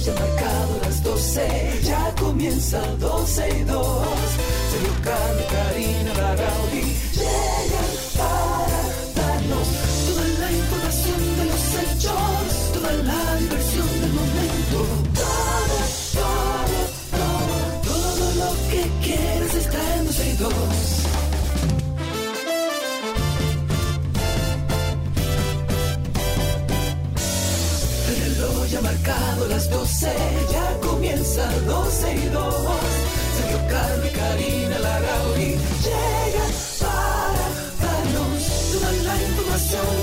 ya ha marcado las 12, ya comienza 12 y 2. Sergio 12 y 2. Sergio y Karina Larrauri llegan para darnos toda la información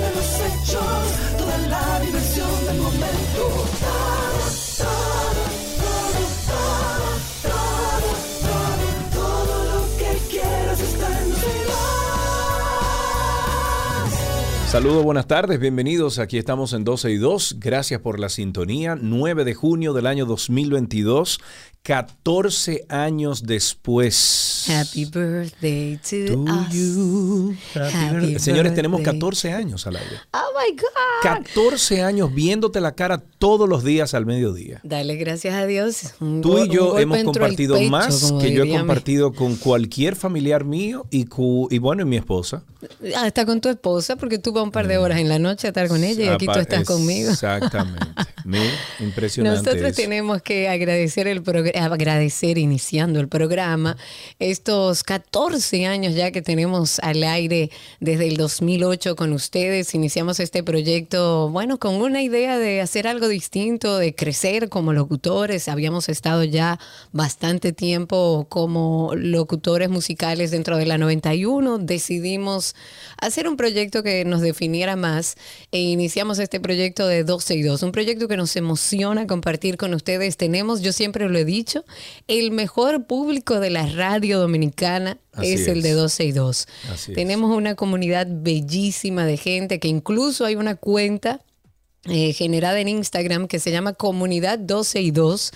Saludos, buenas tardes, bienvenidos. Aquí estamos en 12 y 2. Gracias por la sintonía. 9 de junio del año 2022, 14 años después. Happy birthday to, To us. you. Happy Señores, tenemos birthday. 14 años al aire. Oh my God. 14 años viéndote la cara todos los días al mediodía. Dale gracias a Dios. Un Tú y yo hemos compartido pecho, más que yo he mi- compartido con cualquier familiar mío y, cu- y bueno, y mi esposa. Hasta con tu esposa, porque tú vas un par de horas en la noche a estar con ella y aquí tú estás conmigo. Exactamente. Mira, impresionante. Nosotros eso. tenemos que agradecer el agradecer iniciando el programa estos 14 años ya que tenemos al aire desde el 2008 con ustedes. Iniciamos este proyecto, bueno, con una idea de hacer algo distinto, de crecer como locutores. Habíamos estado ya bastante tiempo como locutores musicales dentro de la 91. Decidimos hacer un proyecto que nos definiera más e iniciamos este proyecto de 12 y 2, un proyecto que nos emociona compartir con ustedes. Tenemos, yo siempre lo he dicho, el mejor público de la radio dominicana es, el de 12 y 2. Así es. Tenemos una comunidad bellísima de gente que incluso hay una cuenta eh, generada en Instagram que se llama Comunidad 12 y 2,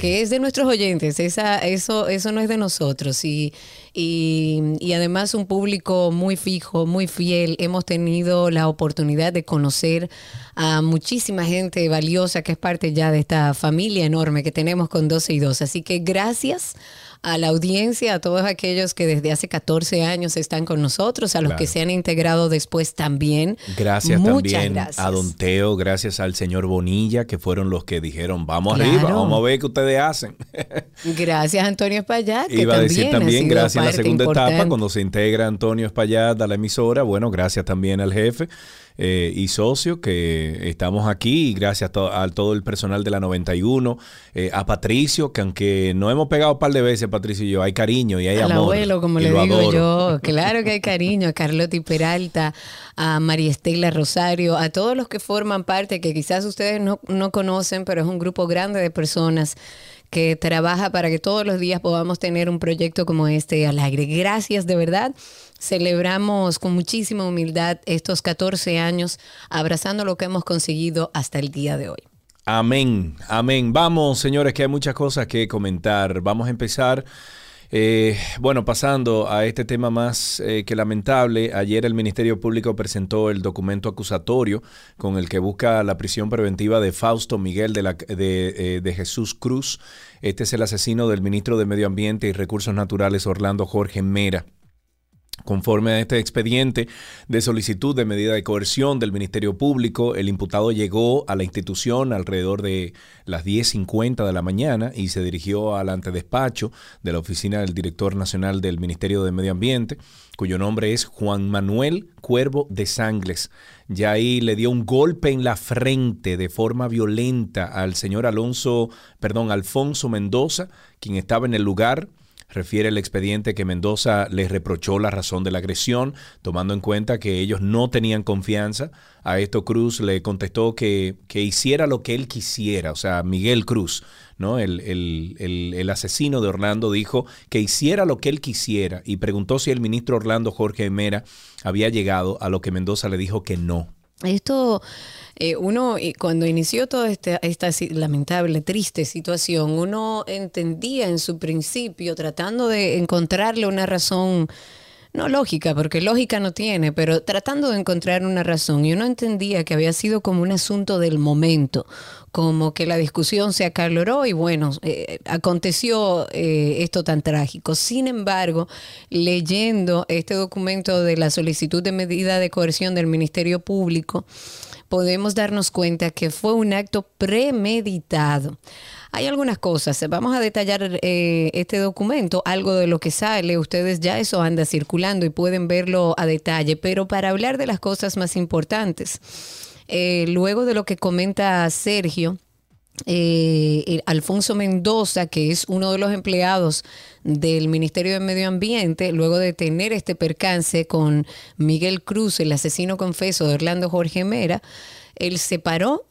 que es de nuestros oyentes, Esa, eso, eso no es de nosotros. Y, y, y además un público muy fijo, muy fiel. Hemos tenido la oportunidad de conocer a muchísima gente valiosa que es parte ya de esta familia enorme que tenemos con 12 y 2. Así que gracias a la audiencia, a todos aquellos que desde hace 14 años están con nosotros, a los Claro. que se han integrado después también. Gracias Muchas también gracias. a Don Teo, gracias al señor Bonilla, que fueron los que dijeron, vamos Claro. arriba, vamos a ver qué ustedes hacen. Gracias Antonio Espaillat, que Iba a también decir ha también, gracias a la segunda etapa, importante. cuando se integra Antonio Espaillat a la emisora, bueno, gracias también al jefe eh, y socio que estamos aquí, y gracias a, to- a todo el personal de la 91, eh, a Patricio, que aunque no hemos pegado un par de veces, Patricio y yo, hay cariño y hay Al amor. abuelo, como le digo adoro. yo. Claro que hay cariño a Carlotti Peralta, a María Estela Rosario, a todos los que forman parte, que quizás ustedes no, no conocen, pero es un grupo grande de personas que trabaja para que todos los días podamos tener un proyecto como este al aire. Gracias de verdad. Celebramos con muchísima humildad estos 14 años, abrazando lo que hemos conseguido hasta el día de hoy. Amén, amén. Vamos, señores, que hay muchas cosas que comentar. Vamos a empezar, eh, bueno, pasando a este tema más eh, que lamentable. Ayer el Ministerio Público presentó el documento acusatorio con el que busca la prisión preventiva de Fausto Miguel de, la- de, eh, de Jesús Cruz. Este es el asesino del ministro de Medio Ambiente y Recursos Naturales, Orlando Jorge Mera. Conforme a este expediente de solicitud de medida de coerción del Ministerio Público, el imputado llegó a la institución alrededor de las 10.50 de la mañana y se dirigió al antedespacho de la oficina del director nacional del Ministerio de Medio Ambiente, cuyo nombre es Juan Manuel Cuervo de Sangles. Ya ahí le dio un golpe en la frente de forma violenta al señor Alonso, perdón, Alfonso Mendoza, quien estaba en el lugar. Refiere el expediente que Mendoza les reprochó la razón de la agresión, tomando en cuenta que ellos no tenían confianza. A esto Cruz le contestó que, que hiciera lo que él quisiera, o sea, Miguel Cruz, ¿no? El, el- el- el asesino de Orlando dijo que hiciera lo que él quisiera y preguntó si el ministro Orlando Jorge Mera había llegado, a lo que Mendoza le dijo que no. Esto, eh, uno, cuando inició toda esta, esta lamentable, triste situación, uno entendía en su principio, tratando de encontrarle una razón, no lógica, porque lógica no tiene, pero tratando de encontrar una razón, y uno entendía que había sido como un asunto del momento, como que la discusión se acaloró y bueno, eh, aconteció eh, esto tan trágico. Sin embargo, leyendo este documento de la solicitud de medida de coerción del Ministerio Público, podemos darnos cuenta que fue un acto premeditado. Hay algunas cosas, vamos a detallar eh, este documento, algo de lo que sale, ustedes ya eso anda circulando y pueden verlo a detalle, pero para hablar de las cosas más importantes, eh, luego de lo que comenta Sergio, eh, Alfonso Mendoza, que es uno de los empleados del Ministerio de Medio Ambiente, luego de tener este percance con Miguel Cruz, el asesino confeso de Orlando Jorge Mera, él se paró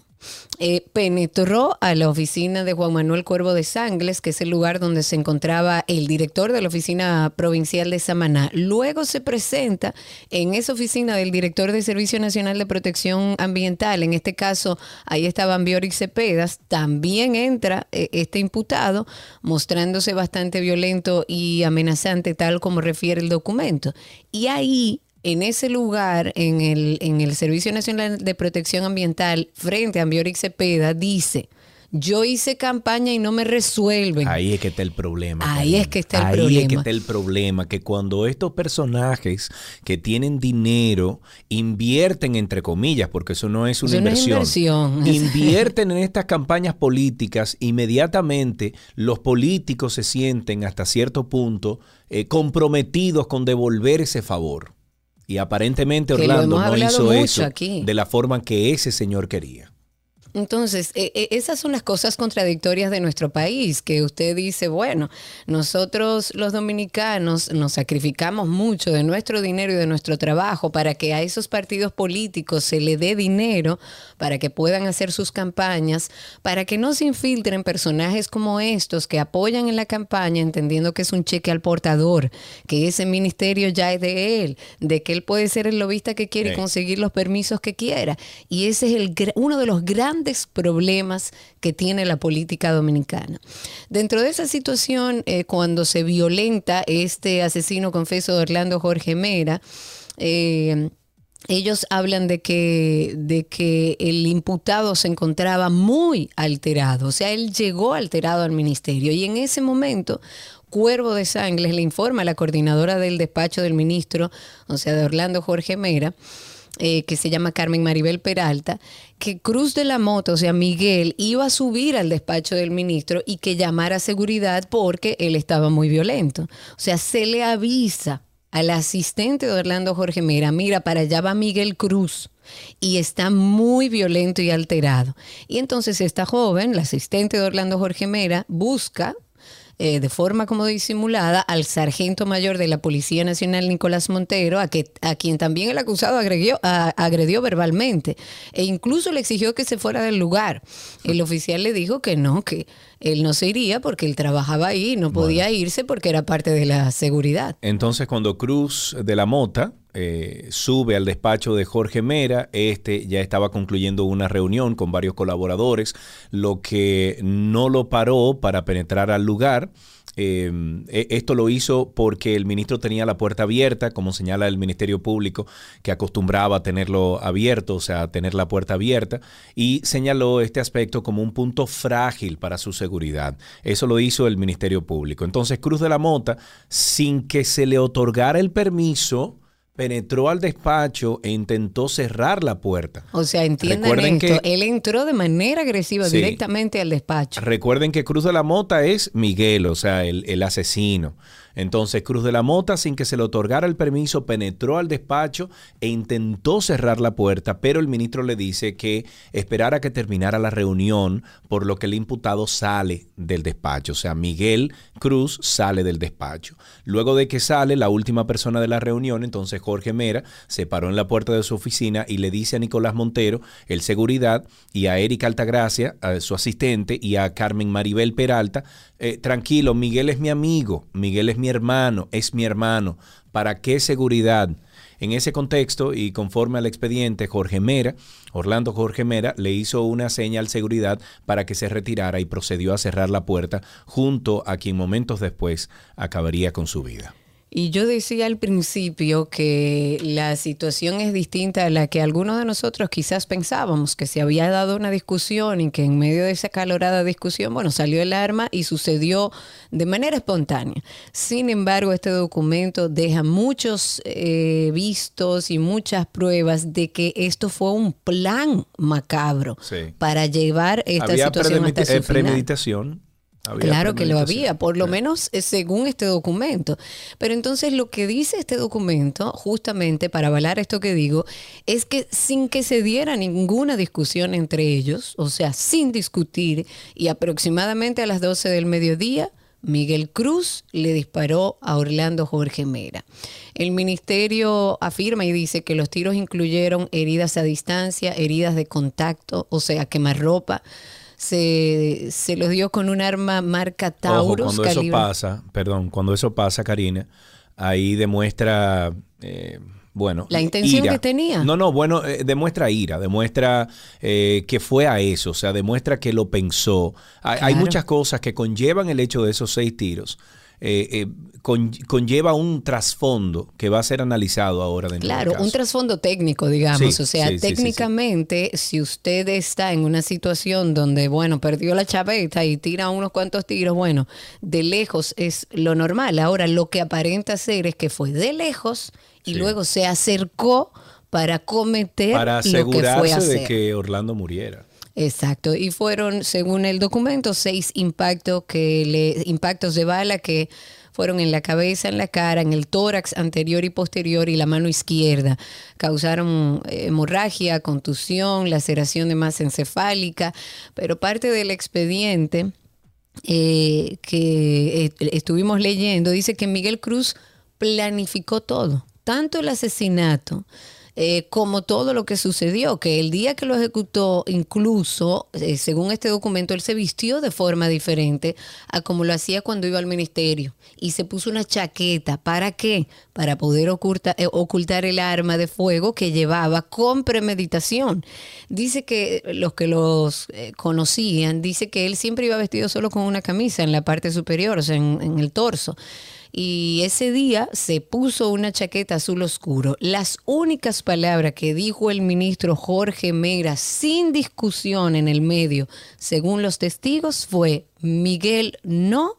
eh, penetró a la oficina de Juan Manuel Cuervo de Sangles, que es el lugar donde se encontraba el director de la oficina provincial de Samaná. Luego se presenta en esa oficina del director del Servicio Nacional de Protección Ambiental, en este caso ahí estaba Biorix Cepedas, también entra eh, este imputado mostrándose bastante violento y amenazante tal como refiere el documento. Y ahí en ese lugar, en el, en el Servicio Nacional de Protección Ambiental, frente a Ambiorix Cepeda, dice, yo hice campaña y no me resuelven. Ahí es que está el problema. Ahí es que está el Ahí problema. es que está el problema, que cuando estos personajes que tienen dinero invierten, entre comillas, porque eso no es una Eso no es inversión, inversión. invierten en estas campañas políticas, inmediatamente los políticos se sienten hasta cierto punto eh, comprometidos con devolver ese favor. Y aparentemente Orlando no hizo eso aquí. de la forma que ese señor quería. Entonces, eh, eh, esas son las cosas contradictorias de nuestro país, que usted dice, bueno, nosotros los dominicanos nos sacrificamos mucho de nuestro dinero y de nuestro trabajo para que a esos partidos políticos se le dé dinero, para que puedan hacer sus campañas, para que no se infiltren personajes como estos que apoyan en la campaña entendiendo que es un cheque al portador, que ese ministerio ya es de él, de que él puede ser el lobista que quiere y conseguir los permisos que quiera. Y ese es el, uno de los grandes problemas que tiene la política dominicana. Dentro de esa situación, eh, cuando se violenta este asesino confeso de Orlando Jorge Mera, eh, ellos hablan de que, de que el imputado se encontraba muy alterado, o sea, él llegó alterado al ministerio y en ese momento Cuervo de Sangles le informa a la coordinadora del despacho del ministro, o sea, de Orlando Jorge Mera, eh, que se llama Carmen Maribel Peralta, que Cruz de la Mota, o sea, Miguel, iba a subir al despacho del ministro y que llamara a seguridad porque él estaba muy violento. O sea, se le avisa al asistente de Orlando Jorge Mera, mira, para allá va Miguel Cruz y está muy violento y alterado. Y entonces esta joven, la asistente de Orlando Jorge Mera, busca eh, de forma como disimulada al sargento mayor de la Policía Nacional Nicolás Montero, a, que, a quien también el acusado agredió, a- agredió verbalmente e incluso le exigió que se fuera del lugar. El oficial le dijo que no, que él no se iría porque él trabajaba ahí no podía irse porque era parte de la seguridad. Entonces, cuando Cruz de la Mota eh, sube al despacho de Jorge Mera, este ya estaba concluyendo una reunión con varios colaboradores, lo que no lo paró para penetrar al lugar. Eh, e- esto lo hizo porque el ministro tenía la puerta abierta, como señala el Ministerio Público, que acostumbraba a tenerlo abierto, o sea, tener la puerta abierta, y señaló este aspecto como un punto frágil para su seguridad. Eso lo hizo el Ministerio Público. Entonces, Cruz de la Mota, sin que se le otorgara el permiso, penetró al despacho e intentó cerrar la puerta. O sea, entiendan Recuerden esto, que- él entró de manera agresiva Sí. directamente al despacho. Recuerden que Cruz de la Mota es Miguel, o sea, el, el asesino. Entonces Cruz de la Mota, sin que se le otorgara el permiso, penetró al despacho e intentó cerrar la puerta, pero el ministro le dice que esperara que terminara la reunión, por lo que el imputado sale del despacho. O sea, Miguel Cruz sale del despacho. Luego de que sale la última persona de la reunión, entonces Jorge Mera se paró en la puerta de su oficina y le dice a Nicolás Montero, el seguridad, y a Erika Altagracia, a su asistente, y a Carmen Maribel Peralta, eh, tranquilo, Miguel es mi amigo, Miguel es mi hermano, es mi hermano. ¿Para qué seguridad? En ese contexto y conforme al expediente, Jorge Mera, Orlando Jorge Mera, le hizo una seña al seguridad para que se retirara y procedió a cerrar la puerta junto a quien momentos después acabaría con su vida. Y yo decía al principio que la situación es distinta a la que algunos de nosotros quizás pensábamos, que se había dado una discusión y que en medio de esa calorada discusión, bueno, salió el arma y sucedió de manera espontánea. Sin embargo, este documento deja muchos eh, vistos y muchas pruebas de que esto fue un plan macabro Sí. para llevar esta Había situación hasta su eh, premeditación. Había Claro que lo había, por lo Sí. menos eh, según este documento. Pero entonces lo que dice este documento, justamente para avalar esto que digo, es que sin que se diera ninguna discusión entre ellos, o sea, sin discutir, y aproximadamente a las 12 del mediodía, Miguel Cruz le disparó a Orlando Jorge Mera. El ministerio afirma y dice que los tiros incluyeron heridas a distancia, heridas de contacto, o sea, quemarropa. Se, se los dio con un arma marca Ojo, Taurus. cuando eso pasa, perdón, cuando eso pasa, Karina, ahí demuestra, eh, bueno, La intención ira. que tenía. No, no, bueno, eh, demuestra ira, demuestra eh, que fue a eso, o sea, demuestra que lo pensó. Hay, hay muchas cosas que conllevan el hecho de esos seis tiros. Eh, eh, con- conlleva un trasfondo que va a ser analizado ahora dentro Claro, un trasfondo técnico, digamos. Sí, o sea, sí, sí, técnicamente, si usted está en una situación donde, bueno, perdió la chaveta y tira unos cuantos tiros, bueno, de lejos es lo normal. Ahora, lo que aparenta ser es que fue de lejos y luego se acercó para cometer para lo que fue a asegurarse hacer. de que Orlando muriera. Exacto, y fueron, según el documento, seis impactos que le, impactos de bala que fueron en la cabeza, en la cara, en el tórax anterior y posterior y la mano izquierda. Causaron eh, hemorragia, contusión, laceración de masa encefálica, pero parte del expediente eh, que eh, estuvimos leyendo dice que Miguel Cruz planificó todo, tanto el asesinato eh, como todo lo que sucedió, que el día que lo ejecutó, incluso, eh, según este documento, él se vistió de forma diferente a como lo hacía cuando iba al ministerio y se puso una chaqueta. ¿Para qué? Para poder eh, ocultar el arma de fuego que llevaba con premeditación. Dice que los que los eh, conocían, dice que él siempre iba vestido solo con una camisa en la parte superior, o sea, en- en el torso y ese día se puso una chaqueta azul oscuro. Las únicas palabras que dijo el ministro Jorge Mera sin discusión en el medio, según los testigos, fue Miguel no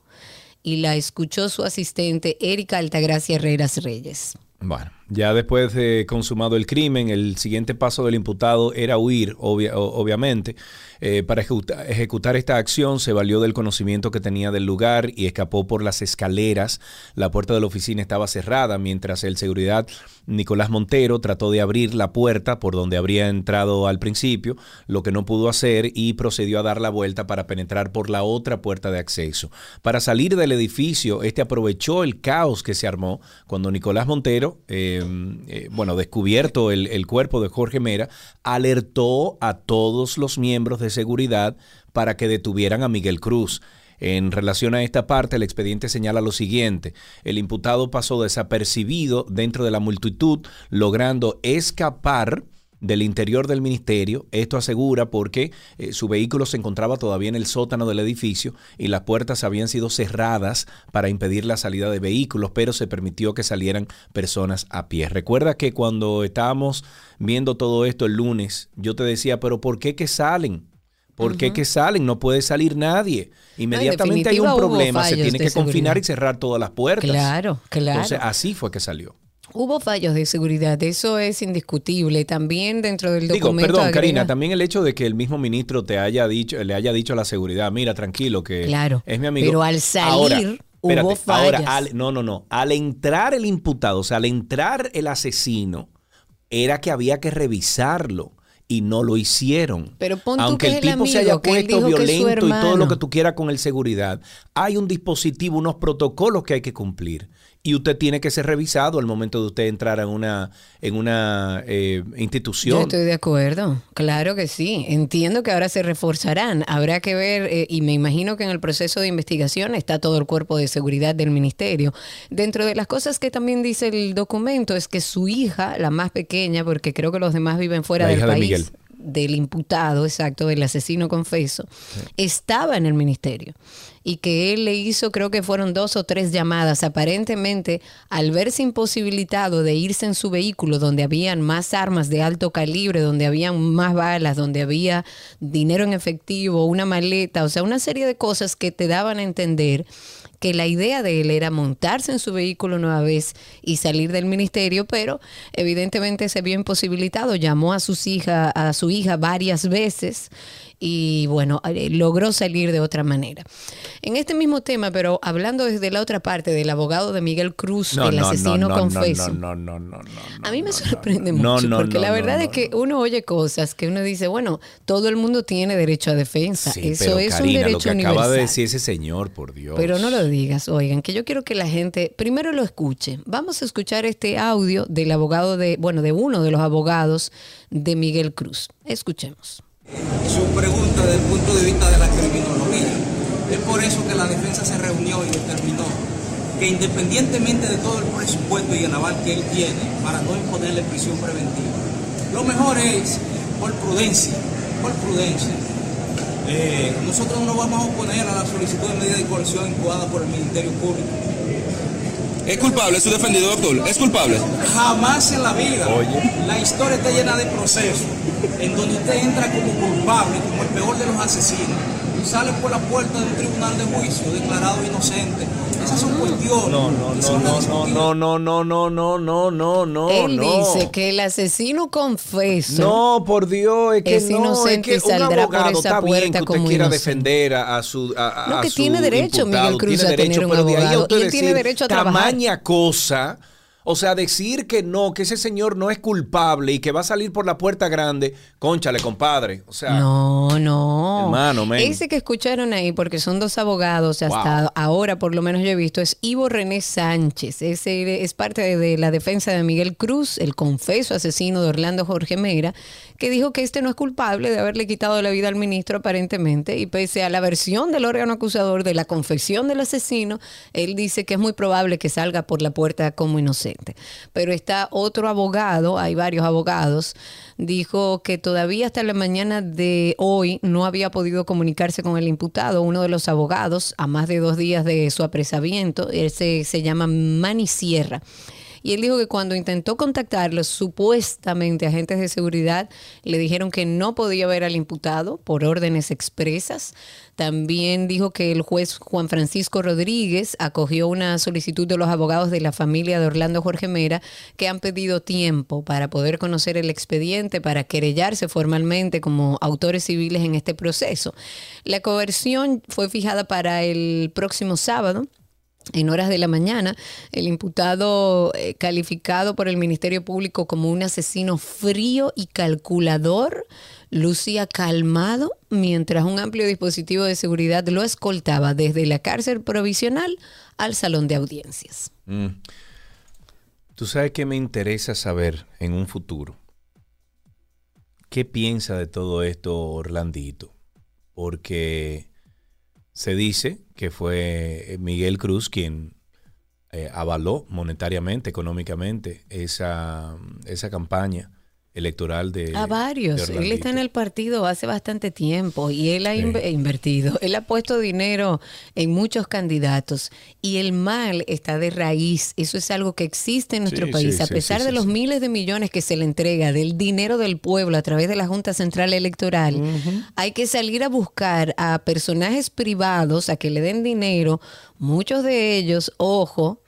y la escuchó su asistente Erika Altagracia Herreras Reyes. Bueno, ya después de consumado el crimen, el siguiente paso del imputado era huir, obviamente. Eh, para ejecuta- ejecutar esta acción se valió del conocimiento que tenía del lugar y escapó por las escaleras. La puerta de la oficina estaba cerrada mientras el seguridad Nicolás Montero trató de abrir la puerta por donde habría entrado al principio, lo que no pudo hacer y procedió a dar la vuelta para penetrar por la otra puerta de acceso. Para salir del edificio, este aprovechó el caos que se armó cuando Nicolás Montero, eh, eh, bueno, descubierto el, el cuerpo de Jorge Mera, alertó a todos los miembros de seguridad para que detuvieran a Miguel Cruz. En relación a esta parte, el expediente señala lo siguiente. El imputado pasó desapercibido dentro de la multitud, logrando escapar del interior del ministerio. Esto asegura porque eh, su vehículo se encontraba todavía en el sótano del edificio y las puertas habían sido cerradas para impedir la salida de vehículos, pero se permitió que salieran personas a pie. Recuerda que cuando estábamos viendo todo esto el lunes, yo te decía, pero ¿por qué que salen? ¿Por qué que salen? No puede salir nadie. Inmediatamente hay un problema, se tiene que confinar seguridad. y cerrar todas las puertas. Claro, claro. Entonces, así fue que salió. Hubo fallos de seguridad, eso es indiscutible. También dentro del Digo, documento. perdón, agrega- Karina, también el hecho de que el mismo ministro te haya dicho, le haya dicho a la seguridad, mira, tranquilo, que Claro, es mi amigo. pero al salir Ahora, hubo espérate, fallas. Ahora, al- no, no, no. Al entrar el imputado, o sea, al entrar el asesino, era que había que revisarlo. Y no lo hicieron. Pero pon Aunque que el es el tipo se amigo, haya puesto violento y todo lo que tú quieras con el seguridad, hay un dispositivo, unos protocolos que hay que cumplir. Y usted tiene que ser revisado al momento de usted entrar en una, en una eh, Yo institución. estoy de acuerdo, claro que sí. Entiendo que ahora se reforzarán. Habrá que ver, eh, y me imagino que en el proceso de investigación está todo el cuerpo de seguridad del ministerio. Dentro de las cosas que también dice el documento es que su hija, la más pequeña, porque creo que los demás viven fuera La del hija de país. Miguel. Del imputado, exacto, del asesino confeso, estaba en el ministerio. y que él le hizo, creo que fueron dos o tres llamadas, aparentemente al verse imposibilitado de irse en su vehículo donde habían más armas de alto calibre, donde habían más balas, donde había dinero en efectivo, una maleta, o sea, una serie de cosas que te daban a entender que la idea de él era montarse en su vehículo nueva vez y salir del ministerio, pero evidentemente se vio imposibilitado. Llamó a sus hija, a su hija varias veces y bueno, eh, logró salir de otra manera. En este mismo tema, pero hablando desde la otra parte del abogado de Miguel Cruz, el asesino confeso. No, no, no, no, A mí me sorprende mucho, porque la verdad es que uno oye cosas que uno dice, bueno, todo el mundo tiene derecho a defensa. Eso es un derecho lo que acaba de decir ese señor, por Dios. Pero no lo digas, oigan, que yo quiero que la gente primero lo escuche. Vamos a escuchar este audio del abogado de, bueno, de uno de los abogados de Miguel Cruz. Escuchemos su pregunta desde el punto de vista de la criminología. Es por eso que la defensa se reunió y determinó que independientemente de todo el presupuesto y el aval que él tiene para no imponerle prisión preventiva, lo mejor es, por prudencia, por prudencia, eh, nosotros no vamos a oponer a la solicitud de medida de coerción incubada por el Ministerio Público ¿Es culpable su defendido, doctor? ¿Es culpable? Jamás en la vida. La historia está llena de procesos en donde usted entra como culpable, como el peor de los asesinos sale por la puerta de un tribunal de juicio declarado inocente. Esas son cuestiones. No, no, no, no, no, no, no, no, no, no, no. Él dice que el asesino confeso. No, por Dios, es que es inocente es que y saldrá por esa puerta que como quiera defender a, su a, No, que tiene derecho Miguel Cruz a tener un abogado. Y él tiene derecho a trabajar. Tamaña cosa o sea, decir que no, que ese señor no es culpable y que va a salir por la puerta grande, conchale, compadre. O sea, no, no. Hermano, Ese que escucharon ahí, porque son dos abogados, hasta ahora por lo menos yo he visto, es Ivo René Sánchez. Ese es parte de la defensa de Miguel Cruz, el confeso asesino de Orlando Jorge Meira, que dijo que este no es culpable de haberle quitado la vida al ministro aparentemente y pese a la versión del órgano acusador de la confesión del asesino, él dice que es muy probable que salga por la puerta como inocente. Pero está otro abogado, hay varios abogados, dijo que todavía hasta la mañana de hoy no había podido comunicarse con el imputado, uno de los abogados, a más de dos días de su apresamiento. Ese se llama Mani Sierra. Y él dijo que cuando intentó contactarlo, supuestamente agentes de seguridad le dijeron que no podía ver al imputado por órdenes expresas. También dijo que el juez Juan Francisco Rodríguez acogió una solicitud de los abogados de la familia de Orlando Jorge Mera que han pedido tiempo para poder conocer el expediente, para querellarse formalmente como autores civiles en este proceso. La coerción fue fijada para el próximo sábado en horas de la mañana, el imputado eh, calificado por el Ministerio Público como un asesino frío y calculador lucía calmado mientras un amplio dispositivo de seguridad lo escoltaba desde la cárcel provisional al salón de audiencias. Mm. Tú sabes que me interesa saber en un futuro. ¿Qué piensa de todo esto Orlandito? Porque se dice que fue Miguel Cruz quien eh, avaló monetariamente, económicamente, esa, esa campaña electoral de... A varios. él está en el partido hace bastante tiempo y él ha invertido. Él ha puesto dinero en muchos candidatos y el mal está de raíz. Eso es algo que existe en nuestro país. a pesar de los miles de millones que se le entrega del dinero del pueblo a través de la Junta Central Electoral, hay que salir a buscar a personajes privados a que le den dinero. Muchos de ellos, ojo,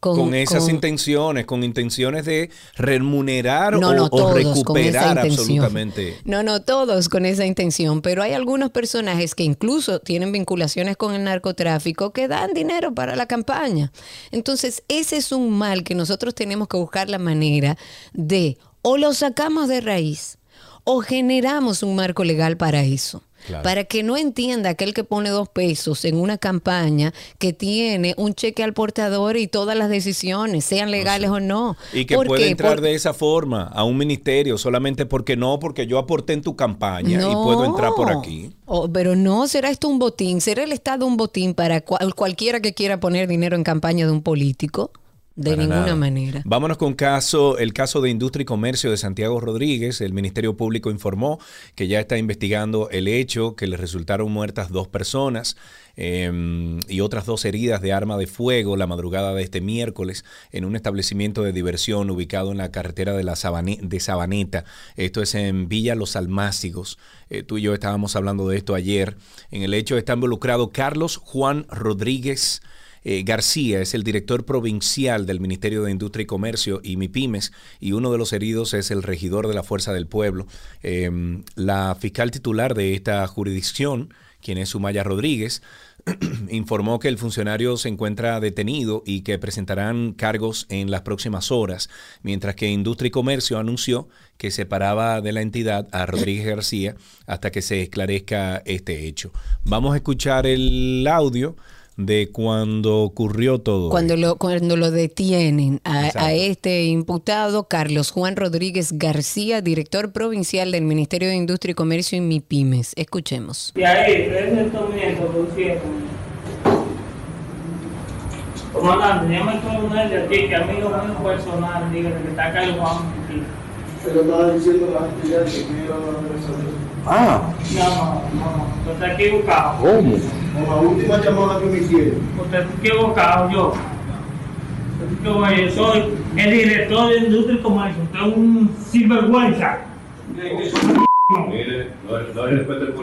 con, esas intenciones, con intenciones de remunerar o, recuperar absolutamente. No, no todos con esa intención, pero hay algunos personajes que incluso tienen vinculaciones con el narcotráfico que dan dinero para la campaña. Entonces, ese es un mal que nosotros tenemos que buscar la manera de o lo sacamos de raíz o generamos un marco legal para eso. Para que no entienda aquel que pone dos pesos en una campaña que tiene un cheque al portador y todas las decisiones, sean legales o no. Y que puede entrar de esa forma a un ministerio solamente porque no, porque yo aporté en tu campaña y puedo entrar por aquí. pero no, será esto un botín, será el Estado un botín para cualquiera que quiera poner dinero en campaña de un político. De Para ninguna nada. manera. Vámonos con caso, el caso de Industria y Comercio de Santiago Rodríguez. El Ministerio Público informó que ya está investigando el hecho que le resultaron muertas dos personas eh, y otras dos heridas de arma de fuego la madrugada de este miércoles en un establecimiento de diversión ubicado en la carretera de, la Sabane- de Sabaneta. Esto es en Villa Los Almácigos. Eh, tú y yo estábamos hablando de esto ayer. En el hecho está involucrado Carlos Juan Rodríguez. Eh, García es el director provincial del Ministerio de Industria y Comercio y MIPIMES y uno de los heridos es el regidor de la Fuerza del Pueblo. Eh, la fiscal titular de esta jurisdicción, quien es Sumaya Rodríguez, informó que el funcionario se encuentra detenido y que presentarán cargos en las próximas horas, mientras que Industria y Comercio anunció que separaba de la entidad a Rodríguez García hasta que se esclarezca este hecho. Vamos a escuchar el audio de cuando ocurrió todo. Cuando lo, cuando lo detienen a, a este imputado, Carlos Juan Rodríguez García, director provincial del Ministerio de Industria y Comercio y MIPIMES. Escuchemos. Y ahí. Comandante, llama al coronel de aquí, que amigo mío personal, dígale que está Carlos Juan. Pero estaba diciendo la actividad que quiero resolver. Ah, No, no, no, usted está equivocado. ¿cómo? Con la última llamada que me hicieron. Usted está equivocado, yo. Usted está equivocado, Yo soy el director de Industria y Comercio. Usted es un sinvergüenza. Mire, no, no hay respeto al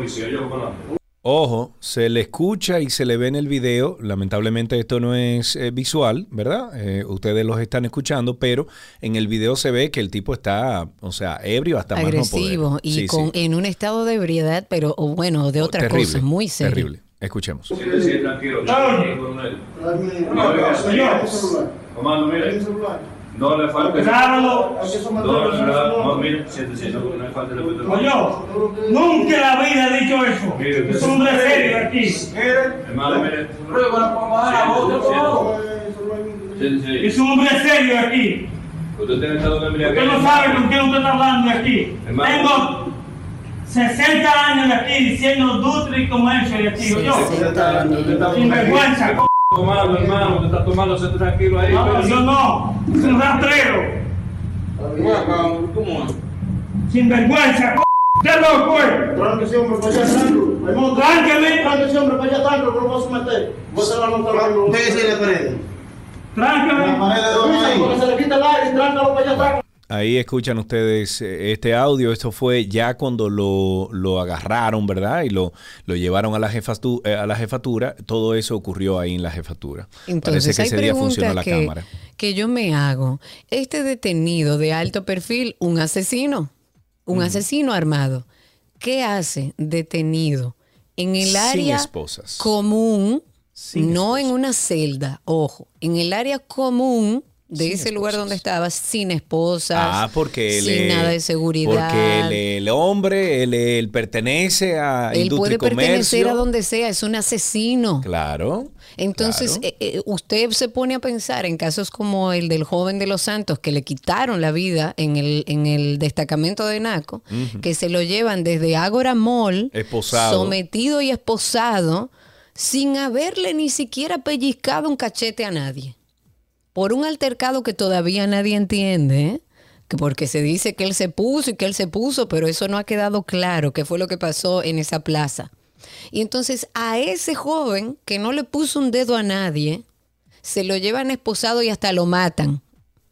Ojo, se le escucha y se le ve en el video. Lamentablemente esto no es eh, visual, ¿verdad? Eh, ustedes los están escuchando, pero en el video se ve que el tipo está, o sea, ebrio hasta más no Agresivo poder. y Sí, con, sí. en un estado de ebriedad, pero o bueno, de otra terrible, cosa, muy serio. Terrible. Escuchemos. Tranquilo, No. No le falte. Claro, No, no, no, no, mire, siéntese, no, no le falte respeto. oye, nunca en la vida he dicho eso. Mire, Es un hombre serio aquí. Hermano, mire, siéntese. Es un hombre serio aquí. Usted tiene estado de embriaguez. Usted no sabe con quién usted está hablando aquí. Hermano. Tengo 60 años de aquí diciendo industria y comercio de aquí. Yo, sin vergüenza. Tomando, hermano, usted está tomando, se tranquilo ahí. No, yo no. Es un rastrero. Sin vergüenza. c*****. Loco. Tranque ese hombre para allá, tranquilo. Raimundo, Tránqueme. Tranque ese hombre para allá, tranquilo, que no lo vas a someter. Voy a hacer la. Pégase pared. Tránqueme. La pared de dos ahí. Porque se le quita el aire y tráncalo para allá, tranquilo. Ahí escuchan ustedes eh, este audio. Esto fue ya cuando lo, lo agarraron, ¿verdad? Y lo, lo llevaron a la, jefatu- eh, a la jefatura. Todo eso ocurrió ahí en la jefatura. Entonces, Parece que hay ese día funcionó preguntas la que, cámara. que yo me hago. Este detenido de alto perfil, un asesino, un asesino armado, ¿qué hace detenido en el Sin área esposas. común, Sin no en una celda, ojo, en el área común de ese lugar donde estaba, sin esposas, Ah, porque él sin es- nada de seguridad. Porque él, el hombre, él, él pertenece a Él industria puede y pertenecer a donde sea, es un asesino. Claro. Entonces, claro. eh, eh, usted se pone a pensar en casos como el del joven de los Santos, que le quitaron la vida en el, en el destacamento de Naco, que se lo llevan desde Ágora Mall, Esposado. sometido y esposado, sin haberle ni siquiera pellizcado un cachete a nadie. Por un altercado que todavía nadie entiende, ¿eh? que porque se dice que él se puso y que él se puso, pero eso no ha quedado claro qué fue lo que pasó en esa plaza. Y entonces a ese joven que no le puso un dedo a nadie, se lo llevan esposado y hasta lo matan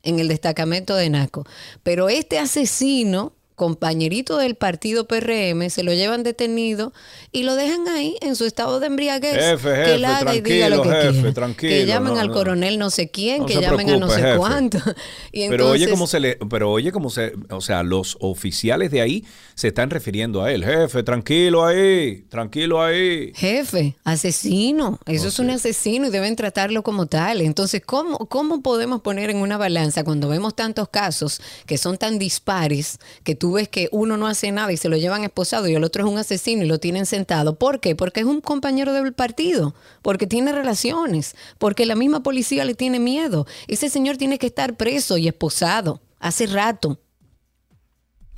en el destacamento de Naco. Pero este asesino, compañerito del partido PRM, se lo llevan detenido y lo dejan ahí en su estado de embriaguez. Jefe, que jefe, él haga y diga lo que jefe, quiera. tranquilo, que llamen no, al no. coronel no sé quién, No que llamen a no sé cuánto. Y pero oye entonces- cómo se le, pero oye cómo se, o sea, los oficiales de ahí se están refiriendo a él. Jefe, tranquilo ahí, tranquilo ahí. Jefe, asesino. Eso es un asesino y deben tratarlo como tal. Entonces, ¿cómo, ¿cómo podemos poner en una balanza cuando vemos tantos casos que son tan dispares que tú ves que uno no hace nada y se lo llevan esposado y el otro es un asesino y lo tienen sentado? ¿Por qué? Porque es un compañero del partido, porque tiene relaciones, porque la misma policía le tiene miedo. Ese señor tiene que estar preso y esposado hace rato.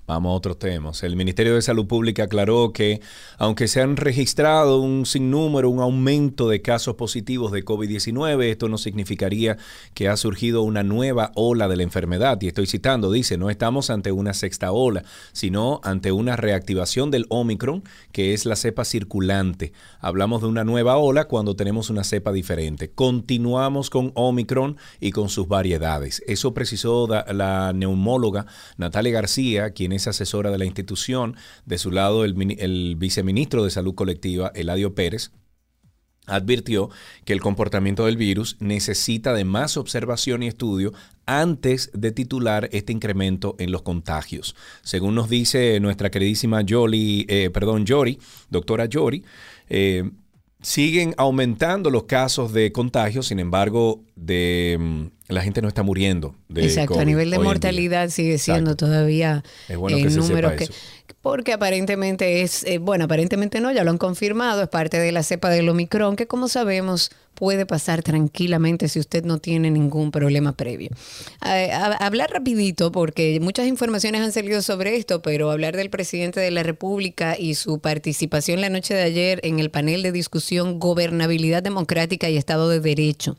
Vamos a otros temas. El Ministerio de Salud Pública aclaró que, aunque se han registrado un sinnúmero, un aumento de casos positivos de COVID-19, esto no significaría que ha surgido una nueva ola de la enfermedad. Y estoy citando, dice, no estamos ante una sexta ola, sino ante una reactivación del Omicron, que es la cepa circulante. Hablamos de una nueva ola cuando tenemos una cepa diferente. Continuamos con Omicron y con sus variedades. Eso precisó la neumóloga Natalia García, quien es asesora de la institución. De su lado, el, mini- el viceministro de Salud Colectiva, Eladio Pérez, advirtió que el comportamiento del virus necesita de más observación y estudio antes de titular este incremento en los contagios. Según nos dice nuestra queridísima Yoli, eh, perdón, doctora Yori, eh, siguen aumentando los casos de contagios, sin embargo, de mm, la gente no está muriendo. De Exacto, a nivel de mortalidad sigue siendo Exacto. todavía Es bueno el que se número que... Porque aparentemente es, eh, bueno, aparentemente no, ya lo han confirmado, es parte de la cepa del Omicron, que como sabemos puede pasar tranquilamente si usted no tiene ningún problema previo. Hablar rapidito, porque muchas informaciones han salido sobre esto, pero hablar del presidente de la República y su participación la noche de ayer en el panel de discusión Gobernabilidad Democrática y Estado de Derecho.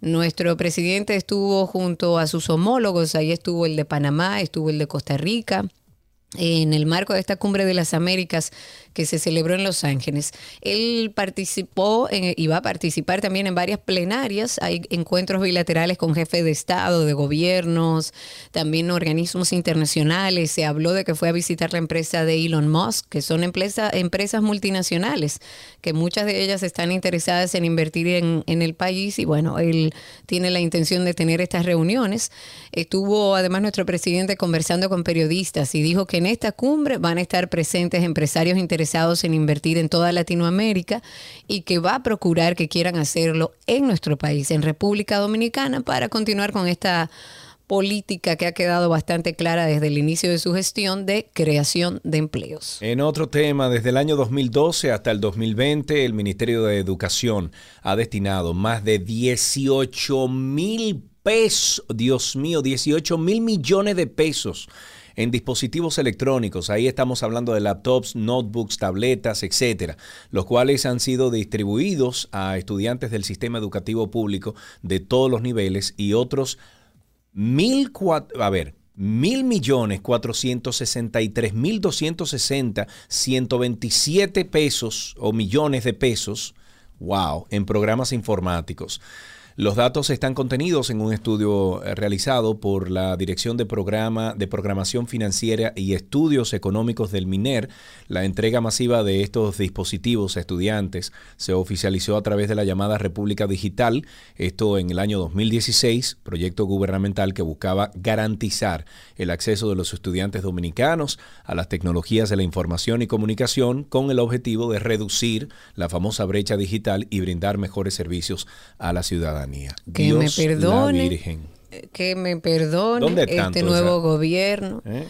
Nuestro presidente estuvo junto a sus homólogos, ahí estuvo el de Panamá, estuvo el de Costa Rica, en el marco de esta cumbre de las Américas que se celebró en Los Ángeles. Él participó y va a participar también en varias plenarias. Hay encuentros bilaterales con jefes de Estado, de gobiernos, también organismos internacionales. Se habló de que fue a visitar la empresa de Elon Musk, que son empresa- empresas multinacionales, que muchas de ellas están interesadas en invertir en, en el país y bueno, él tiene la intención de tener estas reuniones. Estuvo además nuestro presidente conversando con periodistas y dijo que en esta cumbre van a estar presentes empresarios interesados en invertir en toda Latinoamérica y que va a procurar que quieran hacerlo en nuestro país, en República Dominicana, para continuar con esta política que ha quedado bastante clara desde el inicio de su gestión de creación de empleos. En otro tema, desde el año 2012 hasta el 2020, el Ministerio de Educación ha destinado más de 18 mil pesos, Dios mío, 18 mil millones de pesos en dispositivos electrónicos. Ahí estamos hablando de laptops, notebooks, tabletas, etcétera, los cuales han sido distribuidos a estudiantes del sistema educativo público de todos los niveles y otros mil cuatro, a ver, mil millones cuatrocientos sesenta y tres mil doscientos sesenta, ciento veintisiete pesos o millones de pesos, wow, en programas informáticos. Los datos están contenidos en un estudio eh, realizado por la Dirección de Programa de Programación Financiera y Estudios Económicos del MINER. La entrega masiva de estos dispositivos a estudiantes se oficializó a través de la llamada República Digital, esto en el año 2016, proyecto gubernamental que buscaba garantizar el acceso de los estudiantes dominicanos a las tecnologías de la información y comunicación con el objetivo de reducir la famosa brecha digital y brindar mejores servicios a la ciudadanía. Que Dios me la perdone. Virgen. Que me perdone ¿Dónde este nuevo gobierno. ¿Eh?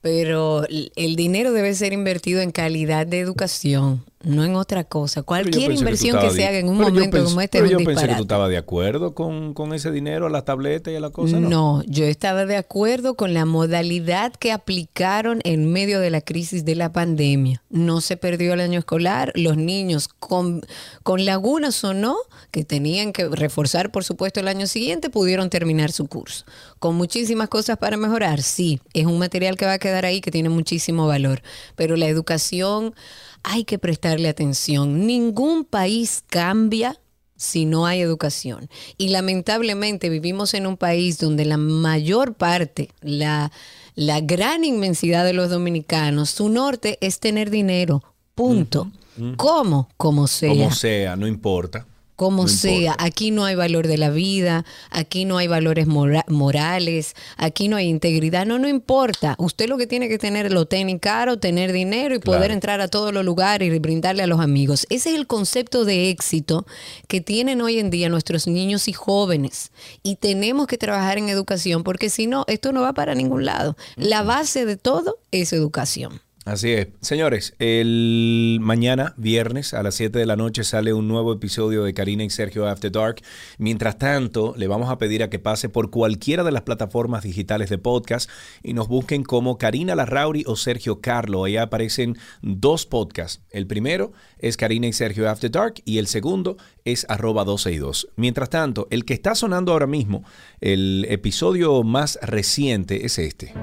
Pero el dinero debe ser invertido en calidad de educación, no en otra cosa. Cualquier inversión que se haga en un momento pensé- como este pero es yo pensé que tú estabas de acuerdo con, con ese dinero a las tabletas y a la cosa, ¿no? No, yo estaba de acuerdo con la modalidad que aplicaron en medio de la crisis de la pandemia. No se perdió el año escolar, los niños con, con lagunas o no, que tenían que reforzar, por supuesto, el año siguiente, pudieron terminar su curso. Con muchísimas cosas para mejorar, sí, es un material que va a quedar ahí que tiene muchísimo valor, pero la educación hay que prestarle atención. Ningún país cambia si no hay educación. Y lamentablemente vivimos en un país donde la mayor parte, la, la gran inmensidad de los dominicanos, su norte es tener dinero. Punto. ¿Cómo? Como sea. Como sea, no importa. Como No sea, aquí no hay valor de la vida, aquí no hay valores mora- morales, aquí no hay integridad, no, no importa. Usted lo que tiene que tener lo tenis caro, tener dinero y poder entrar a todos los lugares y brindarle a los amigos. Ese es el concepto de éxito que tienen hoy en día nuestros niños y jóvenes. Y tenemos que trabajar en educación porque si no, esto no va para ningún lado. La base de todo es educación. Así es. Señores, el mañana, viernes, a las 7 de la noche, sale un nuevo episodio de Karina y Sergio After Dark. Mientras tanto, le vamos a pedir a que pase por cualquiera de las plataformas digitales de podcast y nos busquen como Karina Larrauri o Sergio Carlo. Ahí aparecen dos podcasts. El primero es Karina y Sergio After Dark y el segundo es arroba 12 y 2. Mientras tanto, el que está sonando ahora mismo, el episodio más reciente es este.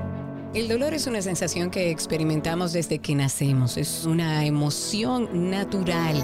El dolor es una sensación que experimentamos desde que nacemos. Es una emoción natural.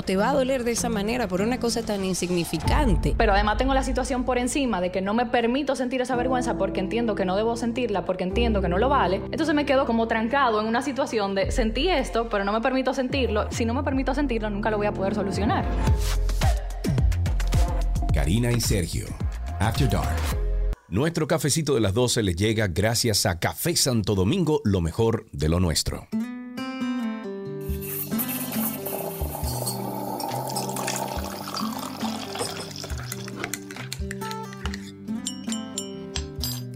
o te va a doler de esa manera por una cosa tan insignificante. Pero además tengo la situación por encima de que no me permito sentir esa vergüenza porque entiendo que no debo sentirla, porque entiendo que no lo vale. Entonces me quedo como trancado en una situación de sentí esto, pero no me permito sentirlo. Si no me permito sentirlo, nunca lo voy a poder solucionar. Karina y Sergio, After Dark. Nuestro cafecito de las 12 les llega gracias a Café Santo Domingo, lo mejor de lo nuestro.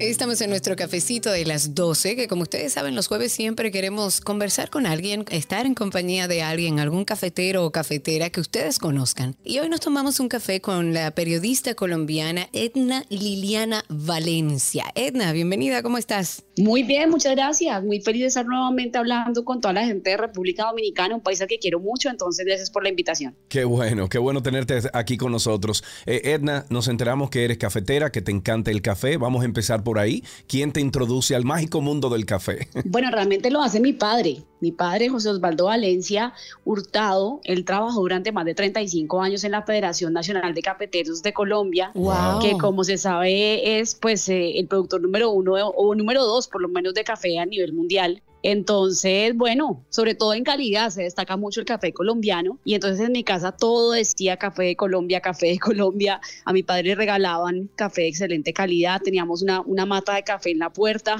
Estamos en nuestro cafecito de las 12, que como ustedes saben, los jueves siempre queremos conversar con alguien, estar en compañía de alguien, algún cafetero o cafetera que ustedes conozcan. Y hoy nos tomamos un café con la periodista colombiana Edna Liliana Valencia. Edna, bienvenida, ¿cómo estás? Muy bien, muchas gracias. Muy feliz de estar nuevamente hablando con toda la gente de República Dominicana, un país al que quiero mucho, entonces gracias por la invitación. Qué bueno, qué bueno tenerte aquí con nosotros. Eh, Edna, nos enteramos que eres cafetera, que te encanta el café. Vamos a empezar por ahí. ¿Quién te introduce al mágico mundo del café? Bueno, realmente lo hace mi padre. Mi padre, José Osvaldo Valencia Hurtado, él trabajó durante más de 35 años en la Federación Nacional de Cafeteros de Colombia, Wow. que como se sabe es pues eh, el productor número uno o número dos por lo menos de café a nivel mundial. Entonces, bueno, sobre todo en calidad se destaca mucho el café colombiano y entonces en mi casa todo decía café de Colombia, café de Colombia. A mi padre regalaban café de excelente calidad, teníamos una, una mata de café en la puerta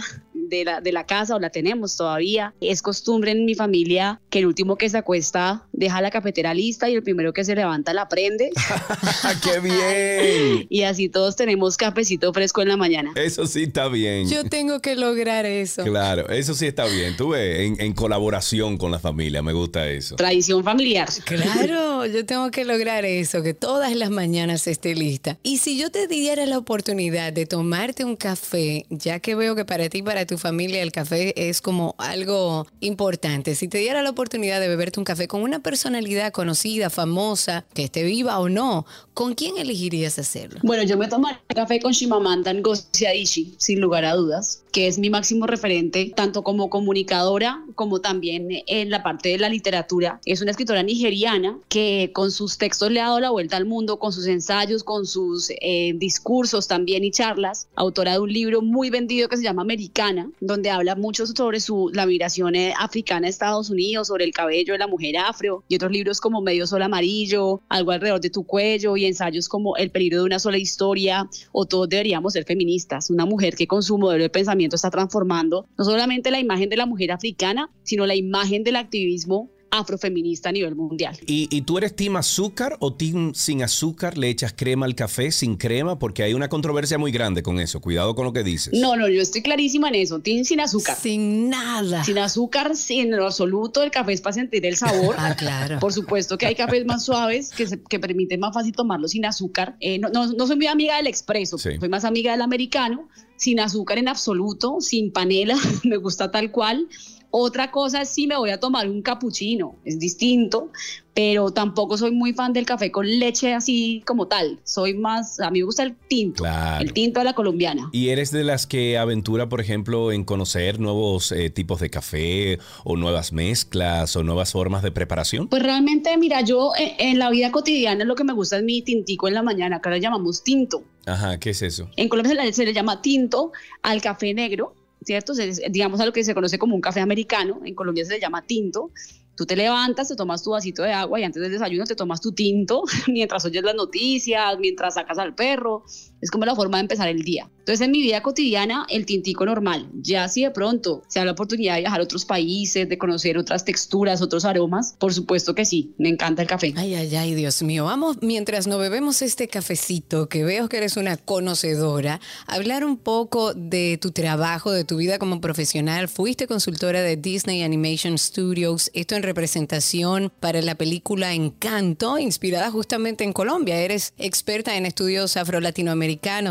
de la, de la casa o la tenemos todavía. Es costumbre en mi familia que el último que se acuesta deja la cafetera lista y el primero que se levanta la prende ¡Qué bien! y así todos tenemos cafecito fresco en la mañana. Eso sí está bien. Yo tengo que lograr eso. Claro, eso sí está bien. Tú ves, en, en colaboración con la familia, me gusta eso. Tradición familiar. Claro, yo tengo que lograr eso, que todas las mañanas esté lista. Y si yo te diera la oportunidad de tomarte un café, ya que veo que para ti y para tu familia el café es como algo importante, si te diera la oportunidad de beberte un café con una personalidad conocida, famosa, que esté viva o no, ¿con quién elegirías hacerlo? Bueno, yo me tomaré café con Shimamanda Ngozi Adichie, sin lugar a dudas, que es mi máximo referente, tanto como comunicadora como también en la parte de la literatura. Es una escritora nigeriana que con sus textos le ha dado la vuelta al mundo, con sus ensayos, con sus eh, discursos también y charlas. Autora de un libro muy vendido que se llama Americana, donde habla mucho sobre su, la migración eh, africana a Estados Unidos, sobre el cabello de la mujer afro, y otros libros como Medio Sol Amarillo, Algo alrededor de tu cuello, y ensayos como El peligro de una sola historia, o Todos deberíamos ser feministas. Una mujer que con su modelo de pensamiento está transformando no solamente la imagen de la mujer africana, sino la imagen del activismo afrofeminista a nivel mundial. ¿Y, y tú eres team azúcar o team sin azúcar? ¿Le echas crema al café sin crema? Porque hay una controversia muy grande con eso. Cuidado con lo que dices. No, no, yo estoy clarísima en eso. Tin sin azúcar. Sin nada. Sin azúcar, sin lo absoluto. El café es para sentir el sabor. Ah, claro. Por supuesto que hay cafés más suaves que, se- que permiten más fácil tomarlo sin azúcar. Eh, no, no, no soy muy amiga del expreso, Sí. soy más amiga del americano. Sin azúcar en absoluto, sin panela, me gusta tal cual. Otra cosa es si me voy a tomar un capuchino, es distinto, pero tampoco soy muy fan del café con leche así como tal. Soy más, a mí me gusta el tinto, Claro. el tinto a la colombiana. ¿Y eres de las que aventura, por ejemplo, en conocer nuevos eh, tipos de café o nuevas mezclas o nuevas formas de preparación? Pues realmente, mira, yo eh, en la vida cotidiana lo que me gusta es mi tintico en la mañana, que ahora llamamos tinto. Ajá, ¿qué es eso? En Colombia se le, se le llama tinto al café negro, ¿cierto? Es, digamos a lo que se conoce como un café americano, en Colombia se le llama tinto. Tú te levantas, te tomas tu vasito de agua y antes del desayuno te tomas tu tinto mientras oyes las noticias, mientras sacas al perro. Es como la forma de empezar el día. Entonces, en mi vida cotidiana, el tintico normal. Ya si de pronto se da la oportunidad de viajar a otros países, de conocer otras texturas, otros aromas, por supuesto que sí, me encanta el café. Ay, ay, ay, Dios mío. Vamos, mientras nos bebemos este cafecito, que veo que eres una conocedora, hablar un poco de tu trabajo, de tu vida como profesional. Fuiste consultora de Disney Animation Studios, esto en representación para la película Encanto, inspirada justamente en Colombia. Eres experta en estudios afro-latinoamericanos,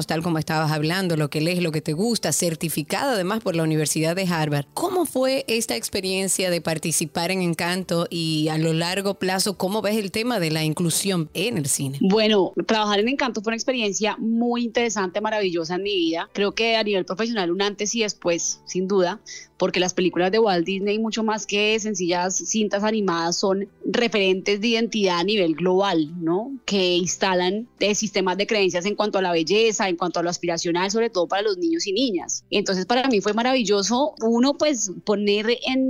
tal como estabas hablando, lo que lees, lo que te gusta, certificada además por la Universidad de Harvard. ¿Cómo fue esta experiencia de participar en Encanto y a lo largo plazo, cómo ves el tema de la inclusión en el cine? Bueno, trabajar en Encanto fue una experiencia muy interesante, maravillosa en mi vida. Creo que a nivel profesional un antes y después, sin duda, porque las películas de Walt Disney, mucho más que sencillas cintas animadas, son referentes de identidad a nivel global, ¿no? Que instalan de sistemas de creencias en cuanto a la belleza, en cuanto a lo aspiracional, sobre todo para los niños y niñas. Entonces, para mí fue maravilloso, uno, pues poner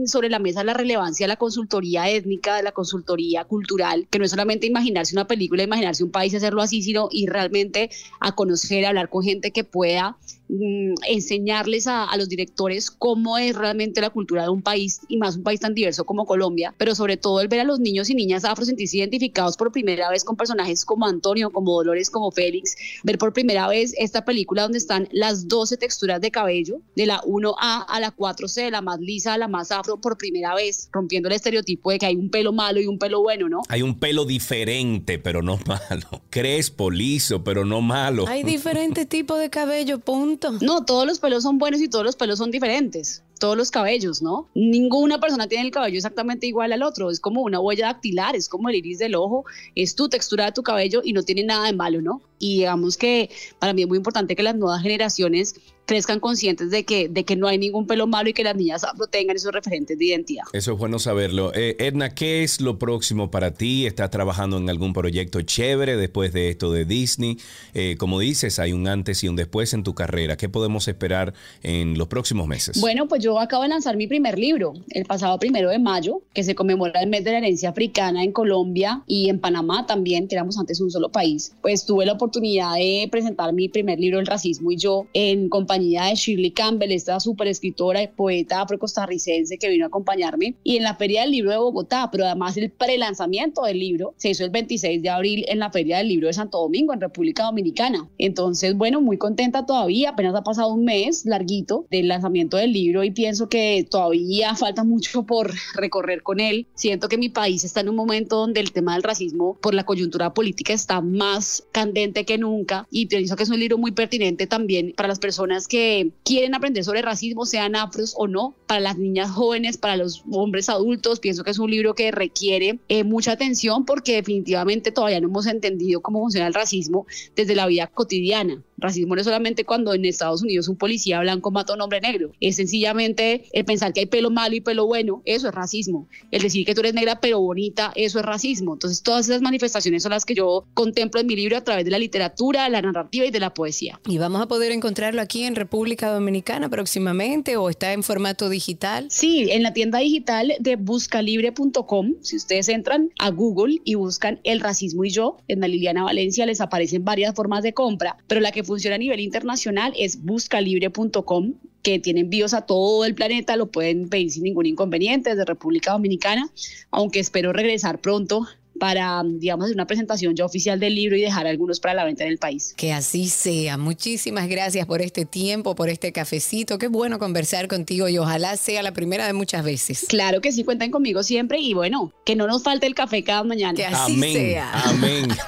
sobre la mesa la relevancia de la consultoría étnica, de la consultoría cultural, que no es solamente imaginarse una película, imaginarse un país y hacerlo así, sino ir realmente a conocer, a hablar con gente que pueda mm, enseñarles a, a, los directores cómo es realmente la cultura de un país y más un país tan diverso como Colombia, pero sobre todo el ver a los niños y niñas afro sentirse identificados por primera vez con personajes como Antonio, como Dolores, como Félix, ver por primera vez esta película donde están las 12 texturas de cabello, de la 1A a la 4C, de la más lisa a la más afro por primera vez, rompiendo el estereotipo de que hay un pelo malo y un pelo bueno, ¿no? Hay un pelo diferente, pero no malo. Crespo, liso, pero no malo. Hay diferentes tipos de cabello, punto. No, todos los pelos son buenos y todos los pelos son diferentes todos los cabellos, ¿no? Ninguna persona tiene el cabello exactamente igual al otro, es como una huella dactilar, es como el iris del ojo, es tu textura de tu cabello y no tiene nada de malo, ¿no? Y digamos que para mí es muy importante que las nuevas generaciones crezcan conscientes de que, de que no hay ningún pelo malo y que las niñas afro tengan esos referentes de identidad. Eso es bueno saberlo. Eh, Edna, ¿qué es lo próximo para ti? ¿Estás trabajando en algún proyecto chévere después de esto de Disney? Eh, como dices, hay un antes y un después en tu carrera. ¿Qué podemos esperar en los próximos meses? Bueno, pues yo acabo de lanzar mi primer libro el pasado primero de mayo, que se conmemora el mes de la herencia africana en Colombia y en Panamá también, que éramos antes un solo país. Pues tuve la oportunidad de presentar mi primer libro, El racismo y yo, en compañía de Shirley Campbell, esta súper escritora y poeta afrocostarricense que vino a acompañarme, y en la Feria del Libro de Bogotá, pero además el prelanzamiento del libro se hizo el 26 de abril en la Feria del Libro de Santo Domingo, en República Dominicana. Entonces, bueno, muy contenta todavía, apenas ha pasado un mes larguito del lanzamiento del libro y pienso que todavía falta mucho por recorrer con él. Siento que mi país está en un momento donde el tema del racismo por la coyuntura política está más candente que nunca y pienso que es un libro muy pertinente también para las personas que quieren aprender sobre racismo, sean afros o no, para las niñas jóvenes, para los hombres adultos. Pienso que es un libro que requiere eh, mucha atención porque definitivamente todavía no hemos entendido cómo funciona el racismo desde la vida cotidiana. Racismo no es solamente cuando en Estados Unidos un policía blanco mata a un hombre negro, es sencillamente el pensar que hay pelo malo y pelo bueno, eso es racismo. El decir que tú eres negra pero bonita, eso es racismo. Entonces todas esas manifestaciones son las que yo contemplo en mi libro a través de la literatura, la narrativa y de la poesía. Y vamos a poder encontrarlo aquí en República Dominicana próximamente o está en formato digital? Sí, en la tienda digital de buscalibre.com. Si ustedes entran a Google y buscan El racismo y yo, en la Liliana Valencia les aparecen varias formas de compra, pero la que funciona a nivel internacional es buscalibre.com que tiene envíos a todo el planeta, lo pueden pedir sin ningún inconveniente desde República Dominicana, aunque espero regresar pronto para, digamos, una presentación ya oficial del libro y dejar algunos para la venta en el país. Que así sea. Muchísimas gracias por este tiempo, por este cafecito. Qué bueno conversar contigo y ojalá sea la primera de muchas veces. Claro que sí, cuenten conmigo siempre y bueno, que no nos falte el café cada mañana. Que así Amén. sea. Amén.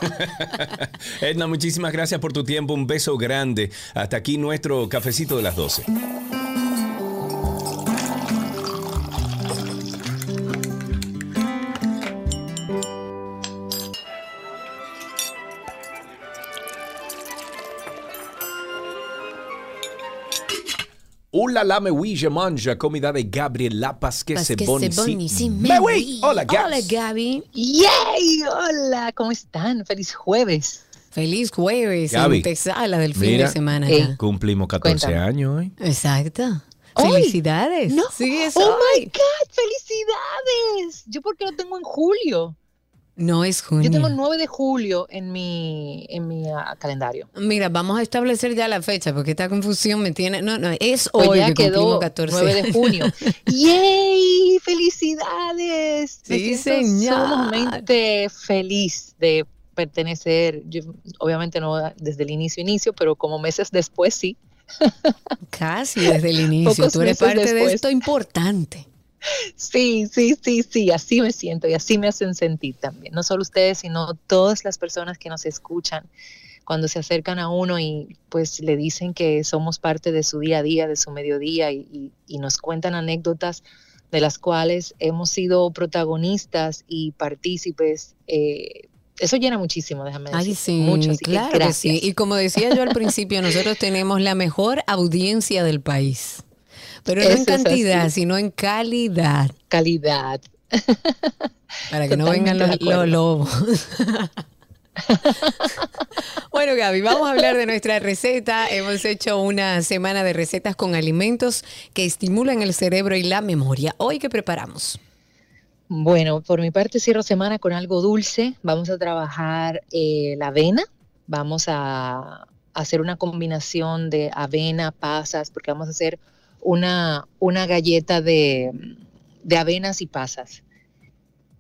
Edna, muchísimas gracias por tu tiempo. Un beso grande. Hasta aquí nuestro cafecito de las 12. Hola la me oui, je mange, comida de Gabriel Lapas que se bonissim. Me oui. Hola, Gabs. Hola, Gaby. ¡Yay! Hola, ¿cómo están? Feliz jueves. Feliz jueves, Gaby, antesala del fin mira, de semana. Ey. ya. Cumplimos 14 Cuéntame. años hoy. Exacto. ¿Hoy? Felicidades. No. Sí, es oh hoy. my God, felicidades. Yo porque lo tengo en julio. No es junio. Yo tengo el 9 de julio en mi, en mi ah, calendario. Mira, vamos a establecer ya la fecha porque esta confusión me tiene. No, no, es hoy ya que quedó cumplimos 14 9 de junio. ¡Yay! ¡Felicidades! Me Sí, siento señor. sumamente feliz de pertenecer, yo, obviamente no desde el inicio, inicio, pero como meses después sí. Casi desde el inicio. Pocos Tú eres parte de esto importante. Sí, sí, sí, sí, así me siento y así me hacen sentir también. No solo ustedes, sino todas las personas que nos escuchan cuando se acercan a uno y pues le dicen que somos parte de su día a día, de su mediodía y, y- y nos cuentan anécdotas de las cuales hemos sido protagonistas y partícipes. eh, eso llena muchísimo, déjame decir. Ay, sí, mucho, claro que sí. Y como decía yo al principio, nosotros tenemos la mejor audiencia del país. Pero no Eso en cantidad, sino en calidad. Calidad. Para que no vengan los, los lobos. bueno, Gaby, vamos a hablar de nuestra receta. Hemos hecho una semana de recetas con alimentos que estimulan el cerebro y la memoria. Hoy, ¿qué preparamos? Bueno, por mi parte cierro semana con algo dulce. Vamos a trabajar eh, la avena. Vamos a hacer una combinación de avena, pasas, porque vamos a hacer una, una galleta de, de avenas y pasas.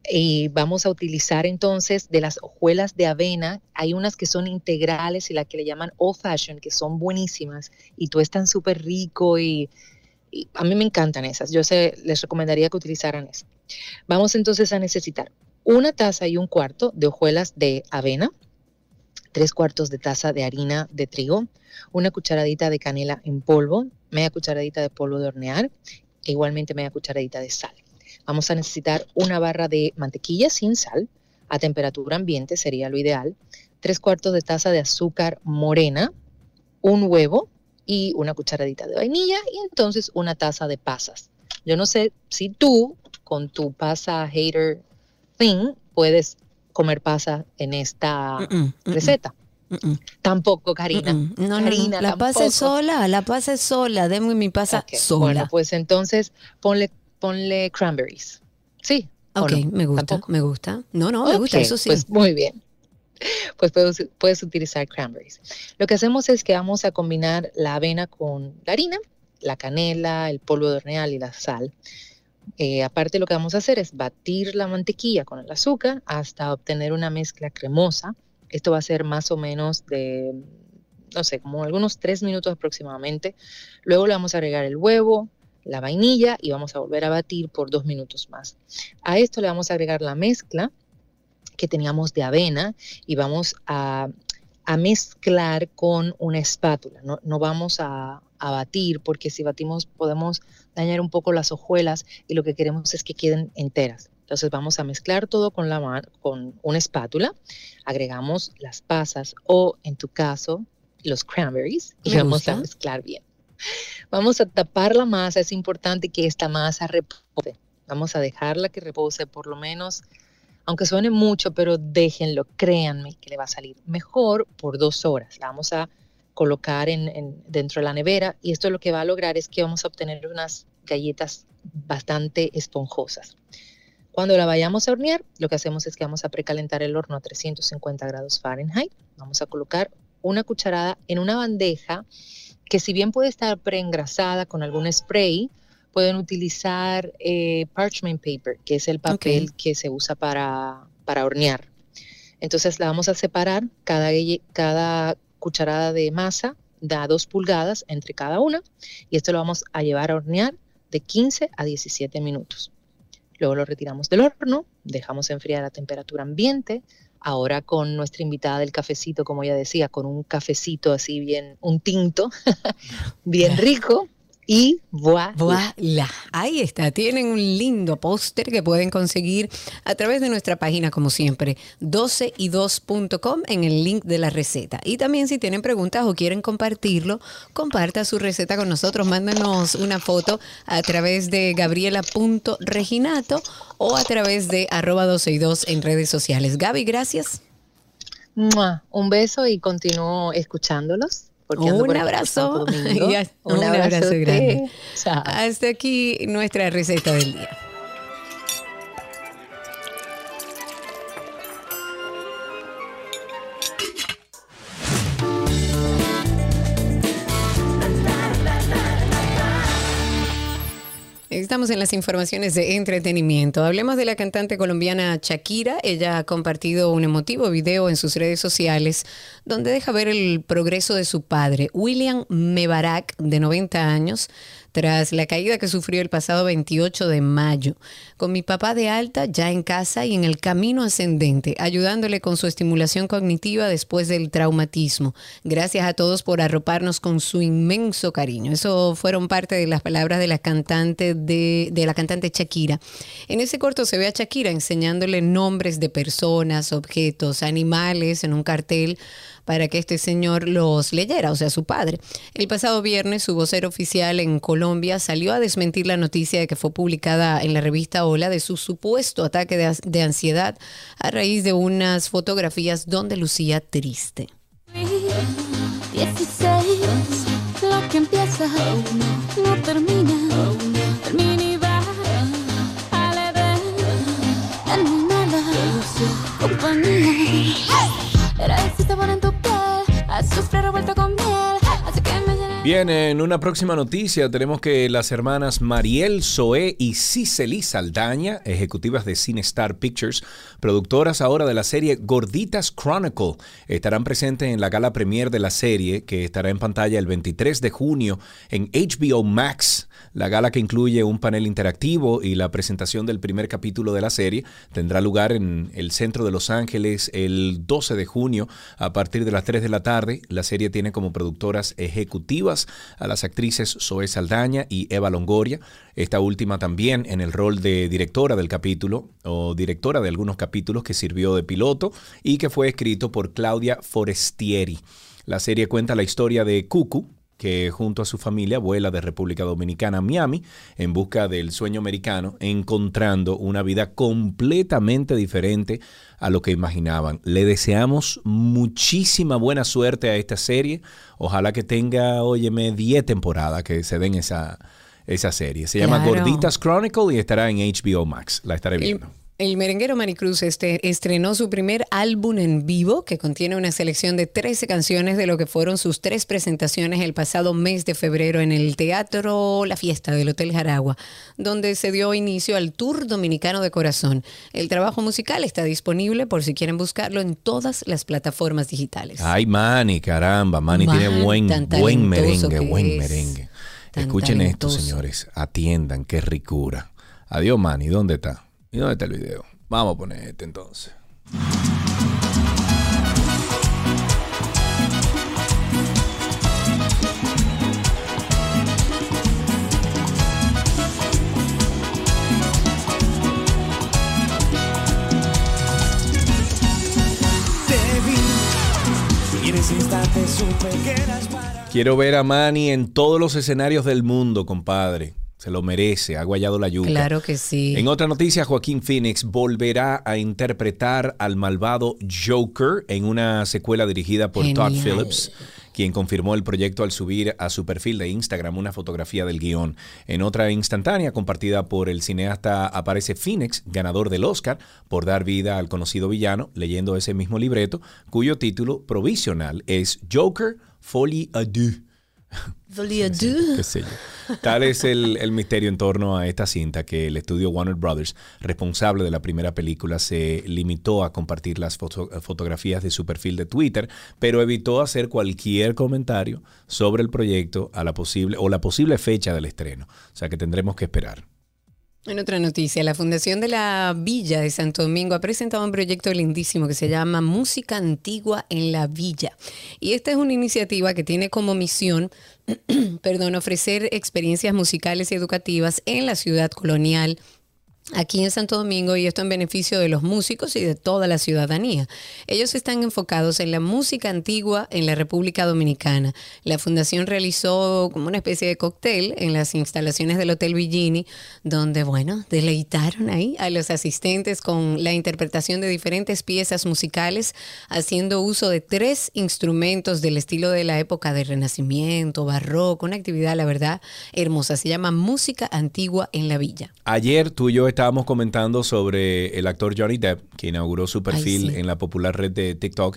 Y vamos a utilizar entonces de las hojuelas de avena. Hay unas que son integrales y las que le llaman old fashion, que son buenísimas y tuestan súper rico y, y a mí me encantan esas. Yo sé, les recomendaría que utilizaran esas. Vamos entonces a necesitar una taza y un cuarto de hojuelas de avena, tres cuartos de taza de harina de trigo, una cucharadita de canela en polvo, media cucharadita de polvo de hornear e igualmente media cucharadita de sal. Vamos a necesitar una barra de mantequilla sin sal, a temperatura ambiente sería lo ideal, tres cuartos de taza de azúcar morena, un huevo y una cucharadita de vainilla y entonces una taza de pasas. Yo no sé si tú con tu pasa hater thing puedes comer pasa en esta Mm, mm, mm, receta. mm, mm. Tampoco, Karina. Mm. No, no, no. Karina, La pasa tampoco. sola, la pasa sola. Deme mi pasa sola. Bueno, pues entonces ponle, ponle cranberries. Sí. ¿o ok, no? me gusta, ¿Tampoco? me gusta. No, no, me gusta, eso sí. Pues muy bien. Pues puedes, puedes utilizar cranberries. Lo que hacemos es que vamos a combinar la avena con la harina, la canela, el polvo de hornear y la sal. Eh, aparte lo que vamos a hacer es batir la mantequilla con el azúcar hasta obtener una mezcla cremosa. Esto va a ser más o menos de, no sé, como algunos tres minutos aproximadamente. Luego le vamos a agregar el huevo, la vainilla y vamos a volver a batir por dos minutos más. A esto le vamos a agregar la mezcla que teníamos de avena y vamos a, mezclar con una espátula. No, vamos a batir porque si batimos podemos dañar un poco las hojuelas y lo que queremos es que queden enteras. Entonces vamos a mezclar todo con, la con una espátula, agregamos las pasas o en tu caso los cranberries y Me vamos gusta. a mezclar bien. Vamos a tapar la masa, es importante que esta masa repose. Vamos a dejarla que repose por lo menos, aunque suene mucho, pero déjenlo, créanme que le va a salir mejor por dos horas. La vamos a colocar en, en- dentro de la nevera y esto lo que va a lograr es que vamos a obtener unas galletas bastante esponjosas. Cuando la vayamos a hornear, lo que hacemos es que vamos a precalentar el horno a 350 grados Fahrenheit. Vamos a colocar una cucharada en una bandeja que si bien puede estar preengrasada con algún spray, pueden utilizar eh, parchment paper, que es el papel que se usa para, para hornear. Entonces la vamos a separar, cada, cada cucharada de masa da dos pulgadas entre cada una y esto lo vamos a llevar a hornear de 15 a 17 minutos. Luego lo retiramos del horno, dejamos enfriar a temperatura ambiente. Ahora con nuestra invitada del cafecito, como ella decía, con un cafecito así bien, un tinto, bien rico. Y voilà. Voilà. Ahí está. Tienen un lindo póster que pueden conseguir a través de nuestra página, como siempre, 12y2.com en el link de la receta. Y también si tienen preguntas o quieren compartirlo, comparta su receta con nosotros. Mándanos una foto a través de gabriela.reginato o a través de arroba 12y2 en redes sociales. Gaby, gracias. Un beso y continúo escuchándolos Un abrazo. Santo Domingo. Ya, Un, un abrazo grande. Hasta aquí nuestra receta del día. Estamos en las informaciones de entretenimiento. Hablemos de la cantante colombiana Shakira. Ella ha compartido un emotivo video en sus redes sociales donde deja ver el progreso de su padre, William Mebarak, de 90 años, tras la caída que sufrió el pasado 28 de mayo. Con mi papá de alta, ya en casa y en el camino ascendente, ayudándole con su estimulación cognitiva después del traumatismo. Gracias a todos por arroparnos con su inmenso cariño. Eso fueron parte de las palabras de la cantante de, de la cantante Shakira. En ese corto se ve a Shakira enseñándole nombres de personas, objetos, animales en un cartel para que este señor los leyera, o sea, su padre. El pasado viernes, su vocero oficial en Colombia salió a desmentir la noticia de que fue publicada en la revista Hola de su supuesto ataque de, de ansiedad a raíz de unas fotografías donde lucía triste. Bien, en una próxima noticia tenemos que las hermanas Mariel Zoé y Cicely Saldaña, ejecutivas de CineStar Pictures, productoras ahora de la serie Gorditas Chronicle, estarán presentes en la gala premier de la serie que estará en pantalla el 23 de junio en HBO Max. La gala que incluye un panel interactivo y la presentación del primer capítulo de la serie tendrá lugar en el centro de Los Ángeles el 12 de junio a partir de las 3 de la tarde. La serie tiene como productoras ejecutivas a las actrices Zoe Saldaña y Eva Longoria, esta última también en el rol de directora del capítulo o directora de algunos capítulos que sirvió de piloto y que fue escrito por Claudia Forestieri. La serie cuenta la historia de Cucu, que junto a su familia vuela de República Dominicana a Miami en busca del sueño americano, encontrando una vida completamente diferente a lo que imaginaban. Le deseamos muchísima buena suerte a esta serie. Ojalá que tenga, óyeme, 10 temporadas que se den esa, esa serie. Se llama Claro. Gorditas Chronicle y estará en HBO Max. La estaré viendo. El merenguero Maricruz este, estrenó su primer álbum en vivo que contiene una selección de 13 canciones de lo que fueron sus tres presentaciones el pasado mes de febrero en el Teatro La Fiesta del Hotel Jaragua, donde se dio inicio al Tour Dominicano de Corazón. El trabajo musical está disponible por si quieren buscarlo en todas las plataformas digitales. Ay, Manny, caramba, Manny Man, tiene buen, merengue, buen merengue. Escuchen esto, señores. Atiendan, qué ricura. Adiós, Manny. ¿Dónde está? ¿Y dónde está el video? Vamos a poner este entonces. Quiero ver a Manny en todos los escenarios del mundo, compadre. Se lo merece, ha guayado la yuca. Claro que sí. En otra noticia, Joaquín Phoenix volverá a interpretar al malvado Joker en una secuela dirigida por Todd. Phillips, quien confirmó el proyecto al subir a su perfil de Instagram una fotografía del guion. En otra instantánea compartida por el cineasta aparece Phoenix, ganador del Oscar, por dar vida al conocido villano, leyendo ese mismo libreto, cuyo título provisional es Joker Folie à deux. Qué sé yo. Tal es el, el misterio en torno a esta cinta que el estudio Warner Brothers, responsable de la primera película, se limitó a compartir las foto- fotografías de su perfil de Twitter, pero evitó hacer cualquier comentario sobre el proyecto a la posible o la posible fecha del estreno. O sea que tendremos que esperar. En otra noticia, la Fundación de la Villa de Santo Domingo ha presentado un proyecto lindísimo que se llama Música Antigua en la Villa. Y esta es una iniciativa que tiene como misión, perdón, ofrecer experiencias musicales y educativas en la ciudad colonial aquí en Santo Domingo y esto en beneficio de los músicos y de toda la ciudadanía. Ellos están enfocados en la música antigua en la República Dominicana. La fundación realizó como una especie de cóctel en las instalaciones del Hotel Villini, donde, bueno, deleitaron ahí a los asistentes con la interpretación de diferentes piezas musicales, haciendo uso de tres instrumentos del estilo de la época del Renacimiento, barroco, una actividad, la verdad, hermosa. Se llama Música Antigua en la Villa. Ayer tú y yo estábamos comentando sobre el actor Johnny Depp, que inauguró su perfil sí. en la popular red de TikTok.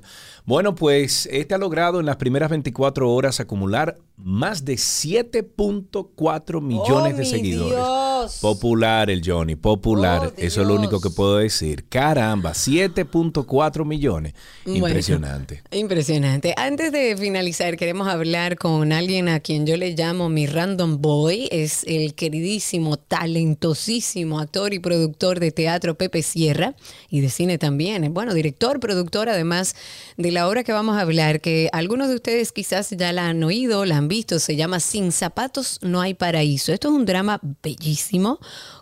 Bueno, pues este ha logrado en las primeras 24 horas acumular más de 7.4 millones ¡Oh, de mi seguidores. Dios! Popular el Johnny, popular. Oh, Eso es lo único que puedo decir. Caramba, 7.4 millones. Bueno. Impresionante. Impresionante. Antes de finalizar, queremos hablar con alguien a quien yo le llamo mi random boy. Es el queridísimo, talentosísimo actor y productor de teatro Pepe Sierra y de cine también. Bueno, director, productor, además de la obra que vamos a hablar, que algunos de ustedes quizás ya la han oído, la han visto. Se llama Sin zapatos no hay paraíso. Esto es un drama bellísimo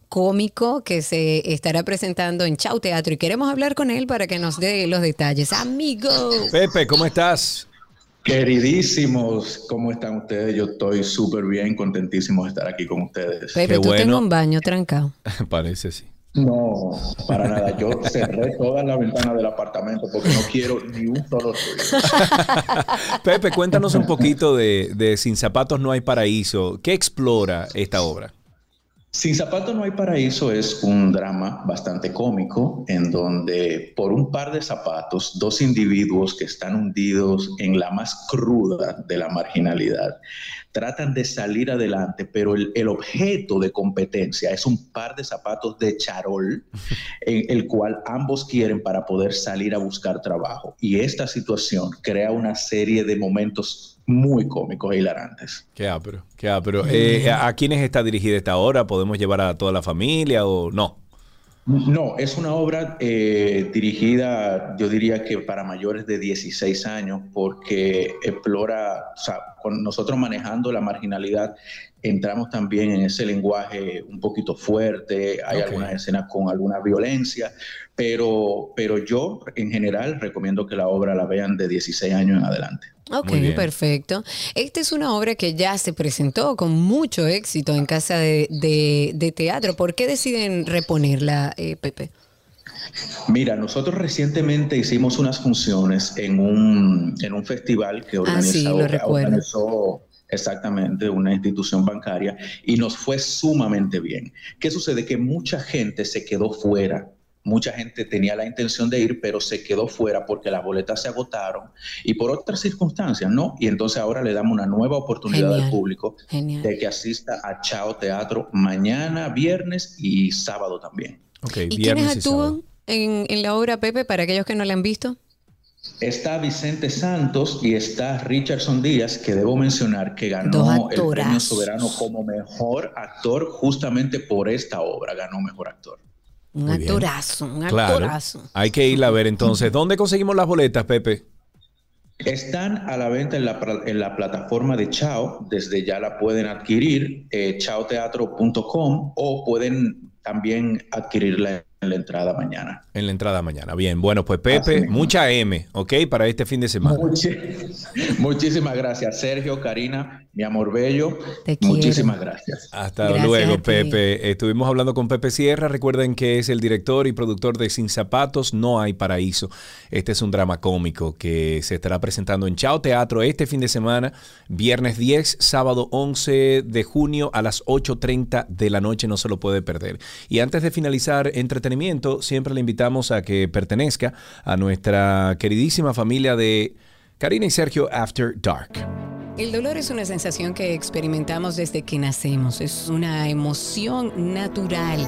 cómico que se estará presentando en Chau Teatro y queremos hablar con él para que nos dé los detalles. Amigo. Pepe, ¿cómo estás? Queridísimos, ¿cómo están ustedes? Yo estoy súper bien, contentísimo de estar aquí con ustedes. Pepe, tú tengo un baño trancado. Parece sí. No, para nada. Yo cerré todas las ventanas del apartamento porque no quiero ni un solo ruido. Pepe, cuéntanos un poquito de, de Sin Zapatos No hay Paraíso. ¿Qué explora esta obra? Sin zapatos no hay paraíso es un drama bastante cómico en donde por un par de zapatos dos individuos que están hundidos en la más cruda de la marginalidad tratan de salir adelante, pero el, el objeto de competencia es un par de zapatos de charol en el cual ambos quieren para poder salir a buscar trabajo. Y esta situación crea una serie de momentos muy cómicos e hilarantes. Qué ápero, qué ápero. Eh, ¿A quiénes está dirigida esta obra? ¿Podemos llevar a toda la familia o no? No, es una obra eh, dirigida, yo diría que para mayores de 16 años, porque explora, o sea, con nosotros manejando la marginalidad, entramos también en ese lenguaje un poquito fuerte, hay algunas escenas con alguna violencia, pero, pero yo en general recomiendo que la obra la vean de 16 años en adelante. Ok, perfecto. Esta es una obra que ya se presentó con mucho éxito en casa de, de- de teatro. ¿Por qué deciden reponerla, eh, Pepe? Mira, nosotros recientemente hicimos unas funciones en un, en un festival que Ah, sí, organizó, lo organizó exactamente una institución bancaria y nos fue sumamente bien. ¿Qué sucede? Que mucha gente se quedó fuera. Mucha gente tenía la intención de ir, pero se quedó fuera porque las boletas se agotaron y por otras circunstancias, ¿no? Y entonces ahora le damos una nueva oportunidad Genial. al público Genial. de que asista a Chao Teatro mañana, viernes y sábado también. ¿Y quiénes actúan en, en la obra, Pepe, para aquellos que no la han visto? Está Vicente Santos y está Richardson Díaz, que debo mencionar que ganó el premio soberano como mejor actor justamente por esta obra, ganó mejor actor. Un Muy bien. actorazo, un Claro. actorazo. Hay que ir a ver entonces. ¿Dónde conseguimos las boletas, Pepe? Están a la venta en la, en la plataforma de Chao, desde ya la pueden adquirir, eh, chaoteatro.com o pueden también adquirirla en la entrada mañana. En la entrada mañana. Bien, bueno, pues Pepe, Así. mucha M, ¿ok? Para este fin de semana. Muchi- Muchísimas gracias, Sergio, Karina, mi amor bello. Te quiero. Muchísimas gracias. Hasta Gracias luego. Pepe. Estuvimos hablando con Pepe Sierra. Recuerden que es el director y productor de Sin Zapatos No Hay Paraíso. Este es un drama cómico que se estará presentando en Chao Teatro este fin de semana, viernes 10, sábado 11 de junio a las 8.30 de la noche. No se lo puede perder. Y antes de finalizar entretenimiento, siempre le invitamos a que pertenezca a nuestra queridísima familia de Karina y Sergio After Dark. El dolor es una sensación que experimentamos desde que nacemos. Es una emoción natural.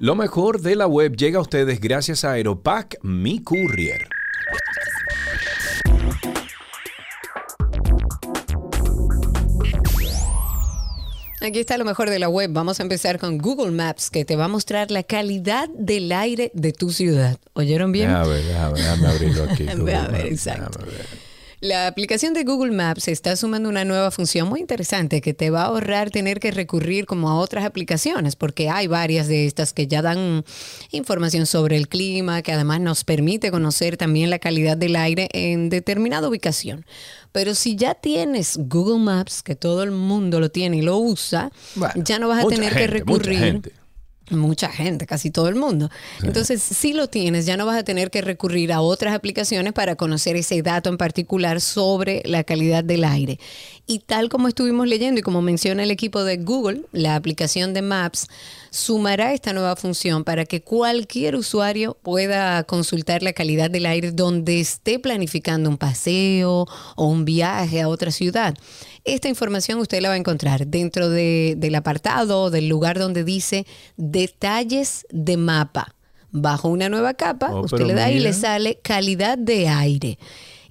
Lo mejor de la web llega a ustedes gracias a Aeropack Mi Courier. Aquí está lo mejor de la web. Vamos a empezar con Google Maps, que te va a mostrar la calidad del aire de tu ciudad. ¿Oyeron bien? A ver, déjame, déjame abrirlo aquí. A ver, exacto. déjame ver. La aplicación de Google Maps está sumando una nueva función muy interesante que te va a ahorrar tener que recurrir como a otras aplicaciones, porque hay varias de estas que ya dan información sobre el clima, que además nos permite conocer también la calidad del aire en determinada ubicación. Pero si ya tienes Google Maps, que todo el mundo lo tiene y lo usa, Bueno, ya no vas a tener que gente, recurrir. Mucha gente, casi todo el mundo. Entonces, si lo tienes, ya no vas a tener que recurrir a otras aplicaciones para conocer ese dato en particular sobre la calidad del aire. Y tal como estuvimos leyendo y como menciona el equipo de Google, la aplicación de Maps sumará esta nueva función para que cualquier usuario pueda consultar la calidad del aire donde esté planificando un paseo o un viaje a otra ciudad. Esta información usted la va a encontrar dentro de- del apartado, del lugar donde dice detalles de mapa. Bajo una nueva capa, Oh, usted le da y le sale calidad de aire.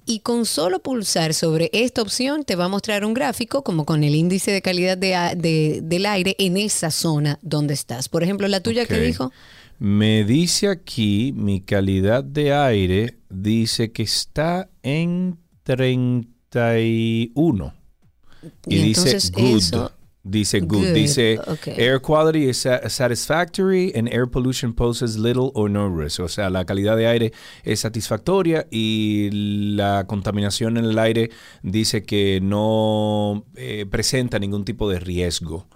Y con solo pulsar sobre esta opción te va a mostrar un gráfico como con el índice de calidad de del aire en esa zona donde estás. Por ejemplo, la tuya que dijo, Me dice aquí, mi calidad de aire dice que está en 31. Y, Y dice good. eso- dice good. Good, Dice air quality is sa- satisfactory and air pollution poses little or no risk. O sea, la calidad de aire es satisfactoria y la contaminación en el aire dice que no eh, presenta ningún tipo de riesgo.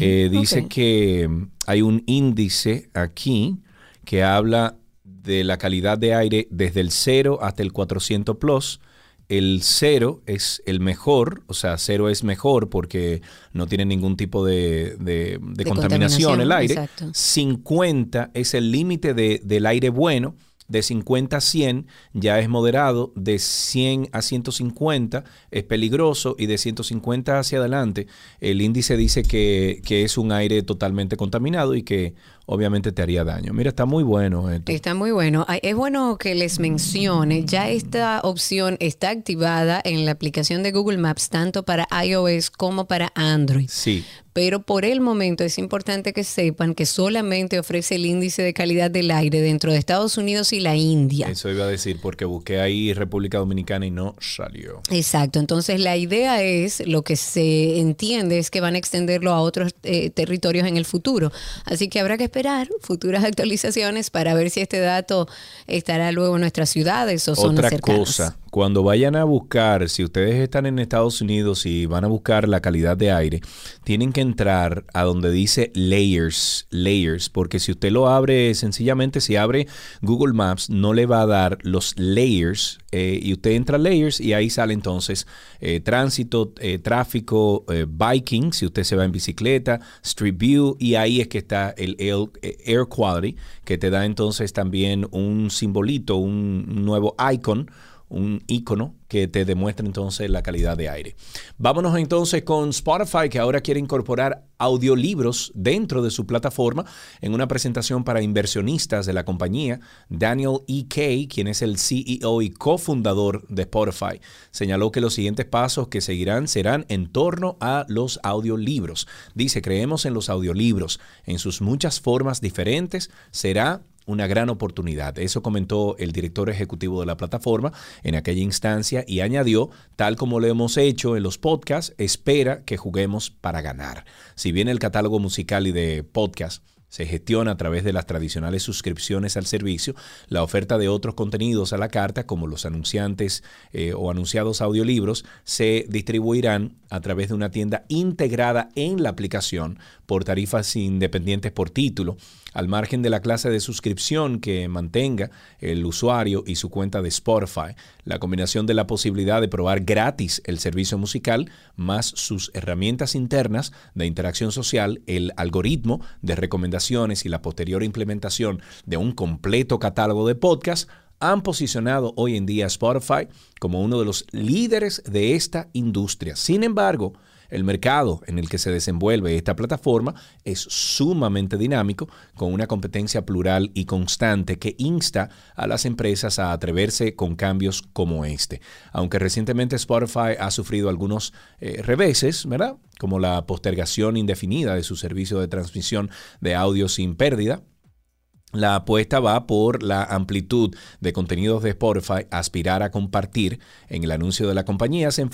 Eh, dice que mm, hay un índice aquí que habla de la calidad de aire desde el 0 hasta el 400 plus. El 0 es el mejor, o sea, 0 es mejor porque no tiene ningún tipo de, de- de De contaminación el contaminación, aire. exacto. 50 es el límite de- del aire bueno. De 50 a 100 ya es moderado, de 100 a 150 es peligroso y de 150 hacia adelante el índice dice que, que es un aire totalmente contaminado y que obviamente te haría daño. Mira, está muy bueno esto. Está muy bueno. Es bueno que les mencione, ya esta opción está activada en la aplicación de Google Maps tanto para iOS como para Android. Sí, Pero por el momento es importante que sepan que solamente ofrece el índice de calidad del aire dentro de Estados Unidos y la India. eso iba a decir porque busqué ahí República Dominicana y no salió. Exacto, entonces la idea es, lo que se entiende es que van a extenderlo a otros eh, territorios en el futuro. Así que habrá que esperar futuras actualizaciones para ver si este dato estará luego en nuestras ciudades o zonas Otra cercanas. cosa, cuando vayan a buscar, si ustedes están en Estados Unidos y van a buscar la calidad de aire, tienen que entrar a donde dice layers, layers, porque si usted lo abre sencillamente, si abre Google Maps, no le va a dar los layers eh, y usted entra a layers y ahí sale entonces eh, tránsito, eh, tráfico, eh, biking, si usted se va en bicicleta, Street View y ahí es que está el air, eh, air quality que te da entonces también un simbolito, un nuevo icon un icono que te demuestra entonces la calidad de aire. Vámonos entonces con Spotify, que ahora quiere incorporar audiolibros dentro de su plataforma en una presentación para inversionistas de la compañía. Daniel E. Kay, quien es el CEO y cofundador de Spotify, señaló que los siguientes pasos que seguirán serán en torno a los audiolibros. Dice, creemos en los audiolibros, en sus muchas formas diferentes, será una gran oportunidad. Eso comentó el director ejecutivo de la plataforma en aquella instancia y añadió, tal como lo hemos hecho en los podcasts, espera que juguemos para ganar. Si bien el catálogo musical y de podcast se gestiona a través de las tradicionales suscripciones al servicio, la oferta de otros contenidos a la carta, como los anunciantes eh, o anunciados audiolibros, se distribuirán a través de una tienda integrada en la aplicación por tarifas independientes por título, al margen de la clase de suscripción que mantenga el usuario y su cuenta de Spotify. La combinación de la posibilidad de probar gratis el servicio musical más sus herramientas internas de interacción social, el algoritmo de recomendaciones y la posterior implementación de un completo catálogo de podcasts han posicionado hoy en día Spotify como uno de los líderes de esta industria. Sin embargo, el mercado en el que se desenvuelve esta plataforma es sumamente dinámico, con una competencia plural y constante que insta a las empresas a atreverse con cambios como este. Aunque recientemente Spotify ha sufrido algunos eh, reveses, ¿verdad? Como la postergación indefinida de su servicio de transmisión de audio sin pérdida, la apuesta va por la amplitud de contenidos de Spotify, aspirar a compartir. En el anuncio de la compañía se,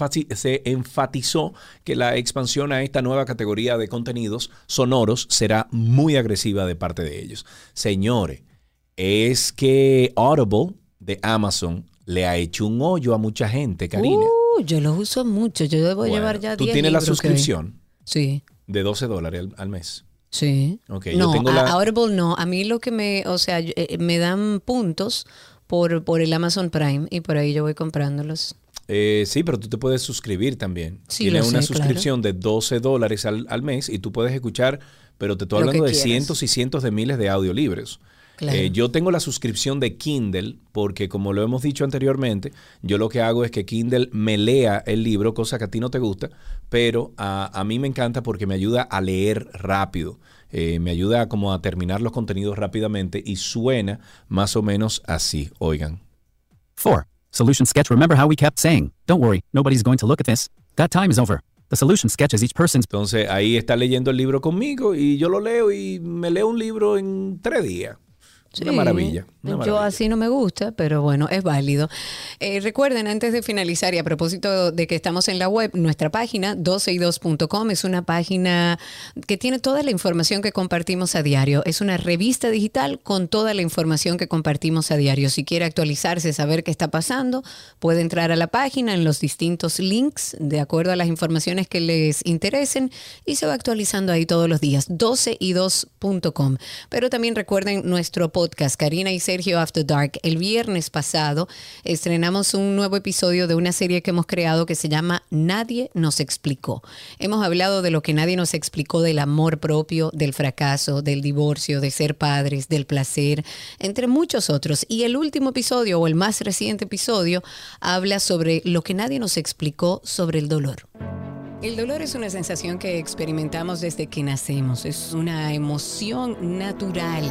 enfatizó que la expansión a esta nueva categoría de contenidos sonoros será muy agresiva de parte de ellos. Señores, es que Audible de Amazon le ha hecho un hoyo a mucha gente, Karina. Uh, yo lo uso mucho. Yo debo Bueno, llevar ya ¿Tú 10 tienes la libros suscripción Sí. de 12 dólares al, al mes? Sí. No, yo tengo a- la... Audible no. A mí lo que me, o sea, eh, me dan puntos por, por el Amazon Prime y por ahí yo voy comprándolos. Eh, sí, pero tú te puedes suscribir también. Sí, Tiene una sé, suscripción de 12 dólares al, al mes y tú puedes escuchar, pero te estoy hablando de quieras. cientos y cientos de miles de audiolibros. Claro. Eh, yo tengo la suscripción de Kindle porque como lo hemos dicho anteriormente, yo lo que hago es que Kindle me lea el libro, cosa que a ti no te gusta, pero a, a mí me encanta porque me ayuda a leer rápido. Eh, me ayuda como a terminar los contenidos rápidamente y suena más o menos así. Oigan. 4. Solution sketch. Remember how we kept saying, don't worry, nobody's going to look at this. That time is over. The solution sketch is each person's. Entonces ahí está leyendo el libro conmigo y yo lo leo y me leo un libro en tres días. Una Sí, maravilla. una Yo maravilla. así no me gusta, pero bueno, es válido. Eh, recuerden, antes de finalizar y a propósito de que estamos en la web, nuestra página 12y2.com es una página que tiene toda la información que compartimos a diario. Es una revista digital con toda la información que compartimos a diario. Si quiere actualizarse, saber qué está pasando, puede entrar a la página en los distintos links de acuerdo a las informaciones que les interesen y se va actualizando ahí todos los días. 12y2.com. Pero también recuerden nuestro podcast, Karina y Sergio After Dark. El viernes pasado estrenamos un nuevo episodio de una serie que hemos creado que se llama Nadie nos explicó. Hemos hablado de lo que nadie nos explicó del amor propio, del fracaso, del divorcio, de ser padres, del placer, entre muchos otros. Y el último episodio o el más reciente episodio habla sobre lo que nadie nos explicó sobre el dolor. El dolor es una sensación que experimentamos desde que nacemos. Es una emoción natural.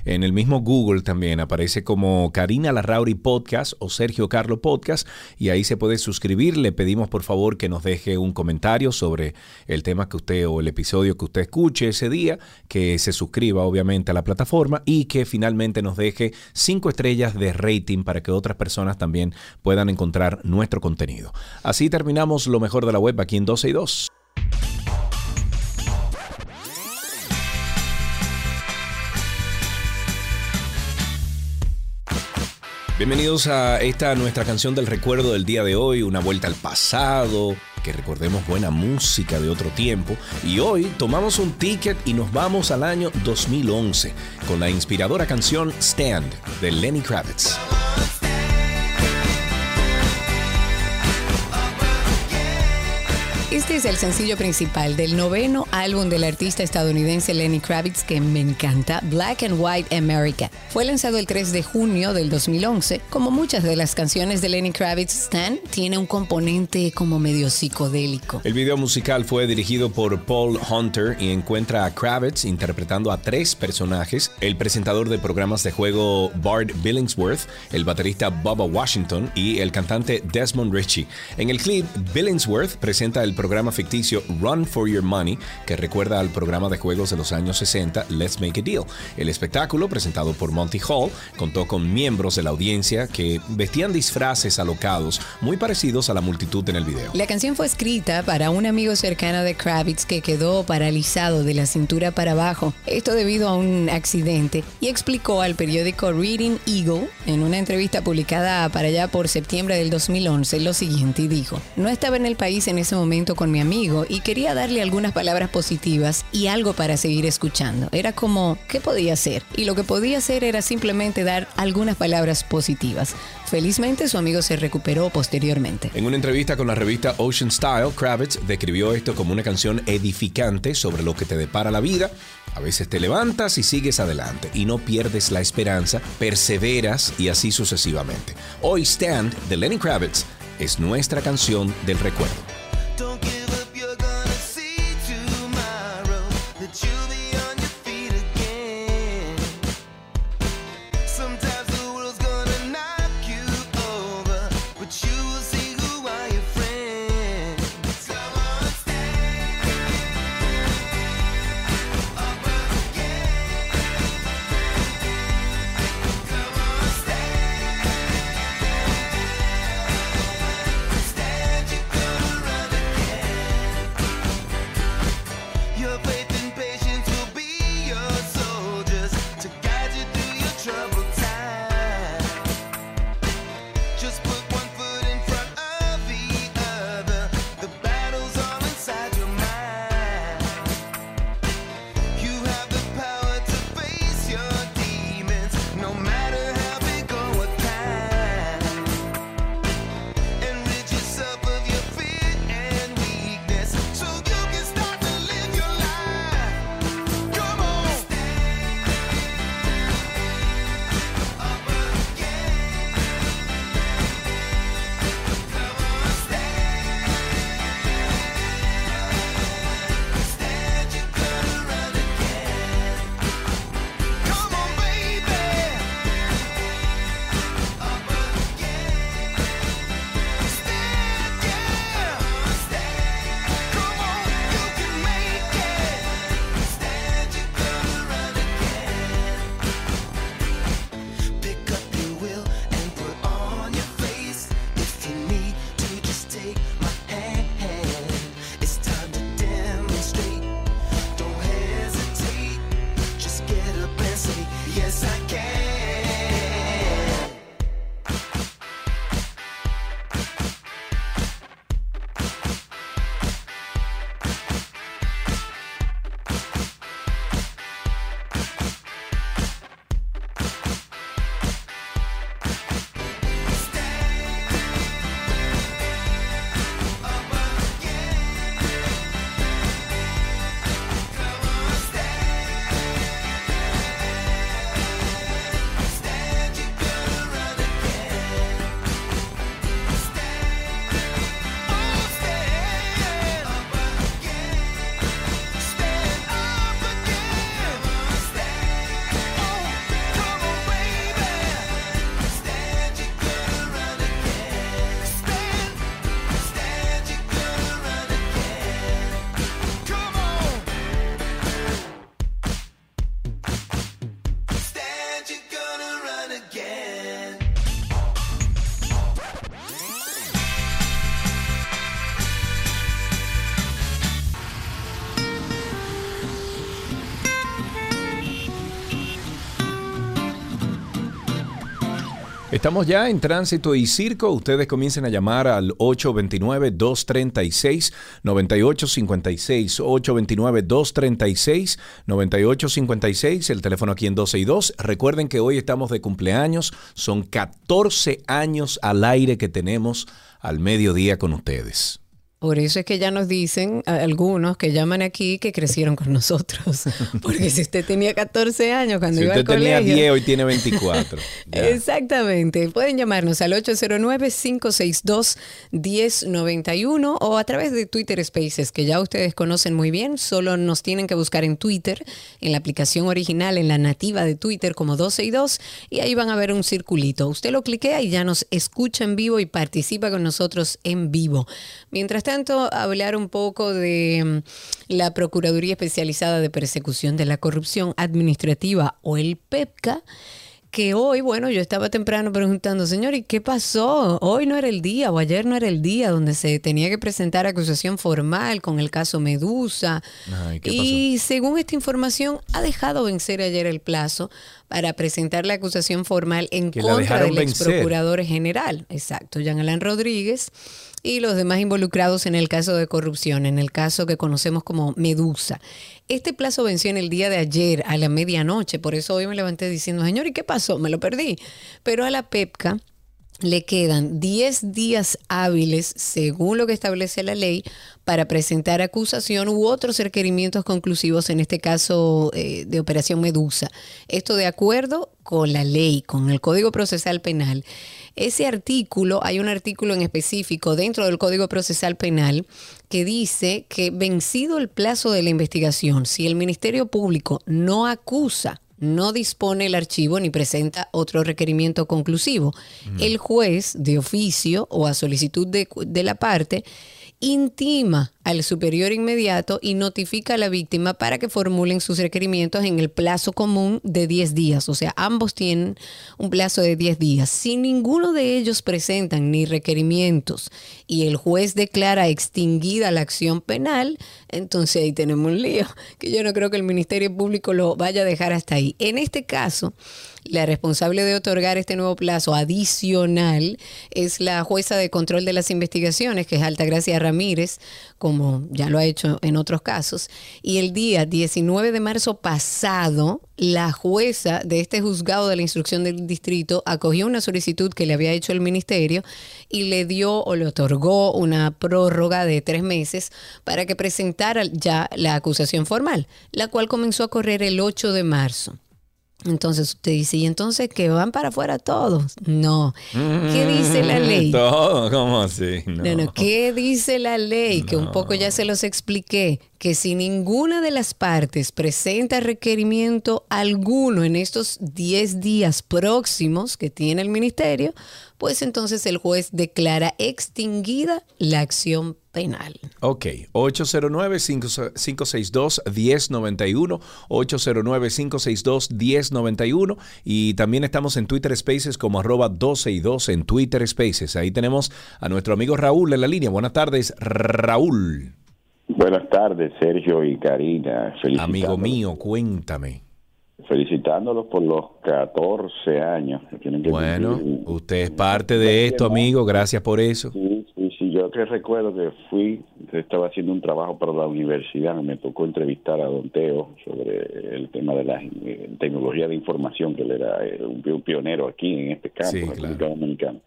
En el mismo Google también aparece como Karina Larrauri Podcast o Sergio Carlo Podcast. Y ahí se puede suscribir. Le pedimos por favor que nos deje un comentario sobre el tema que usted o el episodio que usted escuche ese día. Que se suscriba obviamente a la plataforma y que finalmente nos deje cinco estrellas de rating para que otras personas también puedan encontrar nuestro contenido. Así terminamos lo mejor de la web aquí en 12 y 2. Bienvenidos a esta nuestra canción del recuerdo del día de hoy, una vuelta al pasado, que recordemos buena música de otro tiempo. Y hoy tomamos un ticket y nos vamos al año 2011 con la inspiradora canción Stand de Lenny Kravitz. Este es el sencillo principal del noveno álbum del artista estadounidense Lenny Kravitz que me encanta, Black and White America. Fue lanzado el 3 de junio del 2011. Como muchas de las canciones de Lenny Kravitz, Stan tiene un componente como medio psicodélico. El video musical fue dirigido por Paul Hunter y encuentra a Kravitz interpretando a tres personajes, el presentador de programas de juego Bart Billingsworth, el baterista Bubba Washington y el cantante Desmond Ritchie. En el clip, Billingsworth presenta el programa ficticio Run for Your Money, que recuerda al programa de juegos de los años 60 Let's Make a Deal. El espectáculo, presentado por Monty Hall, contó con miembros de la audiencia que vestían disfraces alocados muy parecidos a la multitud en el video. La canción fue escrita para un amigo cercano de Kravitz que quedó paralizado de la cintura para abajo, esto debido a un accidente, y explicó al periódico Reading Eagle, en una entrevista publicada para allá por septiembre del 2011, lo siguiente y dijo, no estaba en el país en ese momento con mi amigo y quería darle algunas palabras positivas y algo para seguir escuchando. Era como, ¿qué podía hacer? Y lo que podía hacer era simplemente dar algunas palabras positivas. Felizmente su amigo se recuperó posteriormente. En una entrevista con la revista Ocean Style, Kravitz describió esto como una canción edificante sobre lo que te depara la vida. A veces te levantas y sigues adelante y no pierdes la esperanza, perseveras y así sucesivamente. Hoy Stand de Lenny Kravitz es nuestra canción del recuerdo. Your Estamos ya en tránsito y circo. Ustedes comiencen a llamar al 829-236-9856. 829-236-9856. El teléfono aquí en 12 y 2. Recuerden que hoy estamos de cumpleaños. Son 14 años al aire que tenemos al mediodía con ustedes. Por eso es que ya nos dicen algunos que llaman aquí que crecieron con nosotros. Porque si usted tenía 14 años cuando Si iba usted al tenía colegio. 10, hoy tiene 24. Ya. Exactamente. Pueden llamarnos al 809-562-1091 o a través de Twitter Spaces, que ya ustedes conocen muy bien. Solo nos tienen que buscar en Twitter, en la aplicación original, en la nativa de Twitter como 12 y 2, y ahí van a ver un circulito. Usted lo cliquea y ya nos escucha en vivo y participa con nosotros en vivo. Mientras tanto, hablar un poco de mm, la Procuraduría Especializada de Persecución de la Corrupción Administrativa o el PEPCA que hoy, bueno, yo estaba temprano preguntando, señor, ¿y qué pasó? Hoy no era el día o ayer no era el día donde se tenía que presentar acusación formal con el caso Medusa. Ay, ¿qué pasó? Y según esta información, ha dejado vencer ayer el plazo para presentar la acusación formal en Que contra del ex vencer. procurador general. Exacto, Jean Alain Rodríguez y los demás involucrados en el caso de corrupción, en el caso que conocemos como Medusa. Este plazo venció en el día de ayer a la medianoche, por eso hoy me levanté diciendo, señor, ¿y qué pasó? Me lo perdí. Pero a la PEPCA le quedan 10 días hábiles, según lo que establece la ley, para presentar acusación u otros requerimientos conclusivos, en este caso eh, de Operación Medusa. Esto de acuerdo con la ley, con el Código Procesal Penal. Ese artículo, hay un artículo en específico dentro del Código Procesal Penal que dice que vencido el plazo de la investigación, si el Ministerio Público no acusa no dispone el archivo ni presenta otro requerimiento conclusivo. El juez, de oficio o a solicitud de, de la parte, intima al superior inmediato y notifica a la víctima para que formulen sus requerimientos en el plazo común de 10 días. O sea, ambos tienen un plazo de 10 días. Si ninguno de ellos presentan ni requerimientos y el juez declara extinguida la acción penal, entonces ahí tenemos un lío, que yo no creo que el Ministerio Público lo vaya a dejar hasta ahí. En este caso, la responsable de otorgar este nuevo plazo adicional es la jueza de control de las investigaciones, que es Altagracia Ramírez, como ya lo ha hecho en otros casos. Y el día 19 de marzo pasado, la jueza de este juzgado de la instrucción del distrito acogió una solicitud que le había hecho el ministerio y le dio o le otorgó una prórroga de tres meses para que presentara ya la acusación formal, la cual comenzó a correr el 8 de marzo. Entonces usted dice, ¿y entonces que van para afuera todos? No. ¿Qué dice la ley? Todo, ¿cómo así? No. No, no, ¿Qué dice la ley? Que un poco ya se los expliqué. Que si ninguna de las partes presenta requerimiento alguno en estos 10 días próximos que tiene el ministerio, pues entonces el juez declara extinguida la acción penal. Ok, 809-562-1091, 809-562-1091 y también estamos en Twitter Spaces como arroba 12 y 2 en Twitter Spaces. Ahí tenemos a nuestro amigo Raúl en la línea. Buenas tardes, Raúl. Buenas tardes, Sergio y Karina. Amigo mío, cuéntame. Felicitándolos por los 14 años. que tienen que Bueno, cumplir. usted es parte de esto, amigo. Gracias por eso. Sí, sí, sí, yo que recuerdo que fui, estaba haciendo un trabajo para la universidad, me tocó entrevistar a Don Teo sobre el tema de la eh, tecnología de información, que él era eh, un, pi- un pionero aquí en este campo, Sí, en República Dominicana.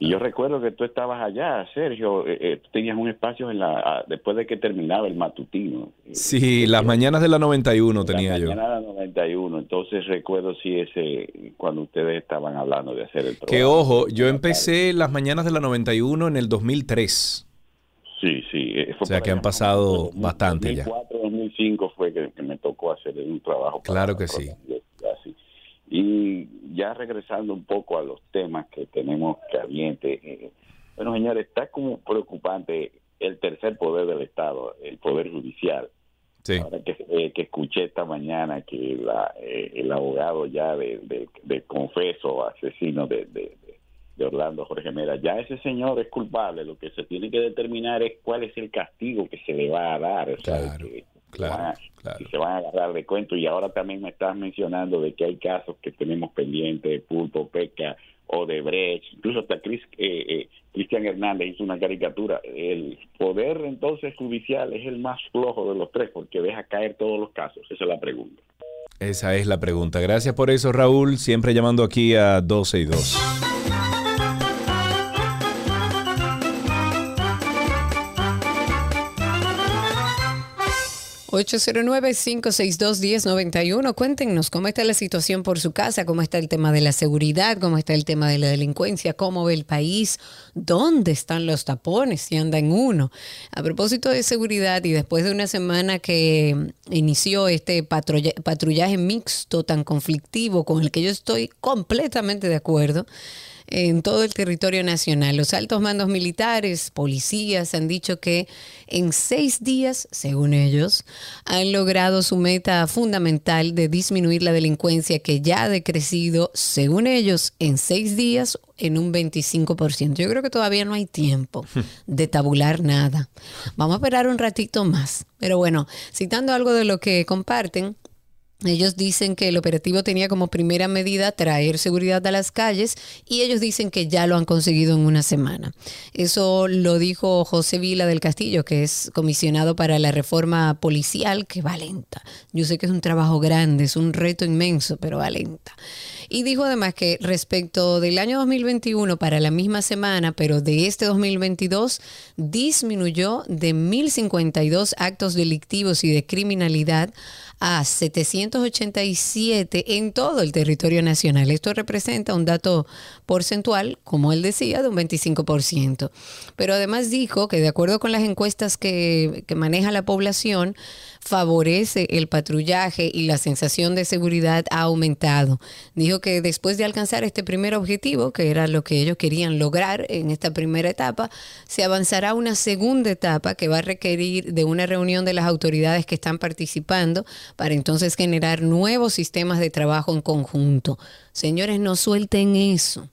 Y yo recuerdo que tú estabas allá, Sergio, eh, eh, tú tenías un espacio en la, después de que terminaba el matutino. Sí, las mañanas de la 91 tenía la yo. mañana del 91, entonces recuerdo si ese, cuando ustedes estaban hablando de hacer el Que programa. ojo, yo empecé las mañanas de la 91 en el 2003. Sí, sí. eh, O sea que han pasado bastante ya. 2004, 2005 fue que, que me tocó hacer un trabajo. para- Claro que para sí. la universidad, sí. Y ya regresando un poco a los temas que tenemos calientes. eh, bueno, señores, está como preocupante el tercer poder del Estado, el poder judicial. Sí. Ahora que, eh, que escuché esta mañana que la, eh, el abogado ya de, de, de confeso asesino de, de, de Orlando Jorge Mera, ya ese señor es culpable. Lo que se tiene que determinar es cuál es el castigo que se le va a dar. o sea, que- que van a- que se van a agarrar de cuento. Y ahora también me estás mencionando de que hay casos que tenemos pendientes, Pulpo, Peca, Odebrecht, incluso hasta Chris, eh, eh, Cristian Hernández hizo una caricatura. El poder entonces judicial es el más flojo de los tres porque deja caer todos los casos. Esa es la pregunta. Esa es la pregunta. Gracias por eso, Raúl. Siempre llamando aquí a 12 y 2. 809-562-1091. Cuéntenos cómo está la situación por su casa, cómo está el tema de la seguridad, cómo está el tema de la delincuencia, cómo ve el país, dónde están los tapones, si anda en uno. A propósito de seguridad y después de una semana que inició este patrulla- patrullaje mixto tan conflictivo con el que yo estoy completamente de acuerdo, en todo el territorio nacional. Los altos mandos militares, policías han dicho que en seis días, según ellos, han logrado su meta fundamental de disminuir la delincuencia que ya ha decrecido, según ellos, en seis días en un 25%. Yo creo que todavía no hay tiempo de tabular nada. Vamos a esperar un ratito más. Pero bueno, citando algo de lo que comparten, ellos dicen que el operativo tenía como primera medida traer seguridad a las calles y ellos dicen que ya lo han conseguido en una semana. Eso lo dijo José Vila del Castillo, que es comisionado para la reforma policial, que va lenta. Yo sé que es un trabajo grande, es un reto inmenso, pero va lenta. Y dijo además que respecto del año 2021 para la misma semana, pero de este 2022, disminuyó de 1.052 actos delictivos y de criminalidad a 787 en todo el territorio nacional. Esto representa un dato porcentual, como él decía, de un 25%. Pero además dijo que de acuerdo con las encuestas que, que maneja la población, favorece el patrullaje y la sensación de seguridad ha aumentado. Dijo que después de alcanzar este primer objetivo, que era lo que ellos querían lograr en esta primera etapa, se avanzará a una segunda etapa que va a requerir de una reunión de las autoridades que están participando para entonces generar nuevos sistemas de trabajo en conjunto. Señores, no suelten eso.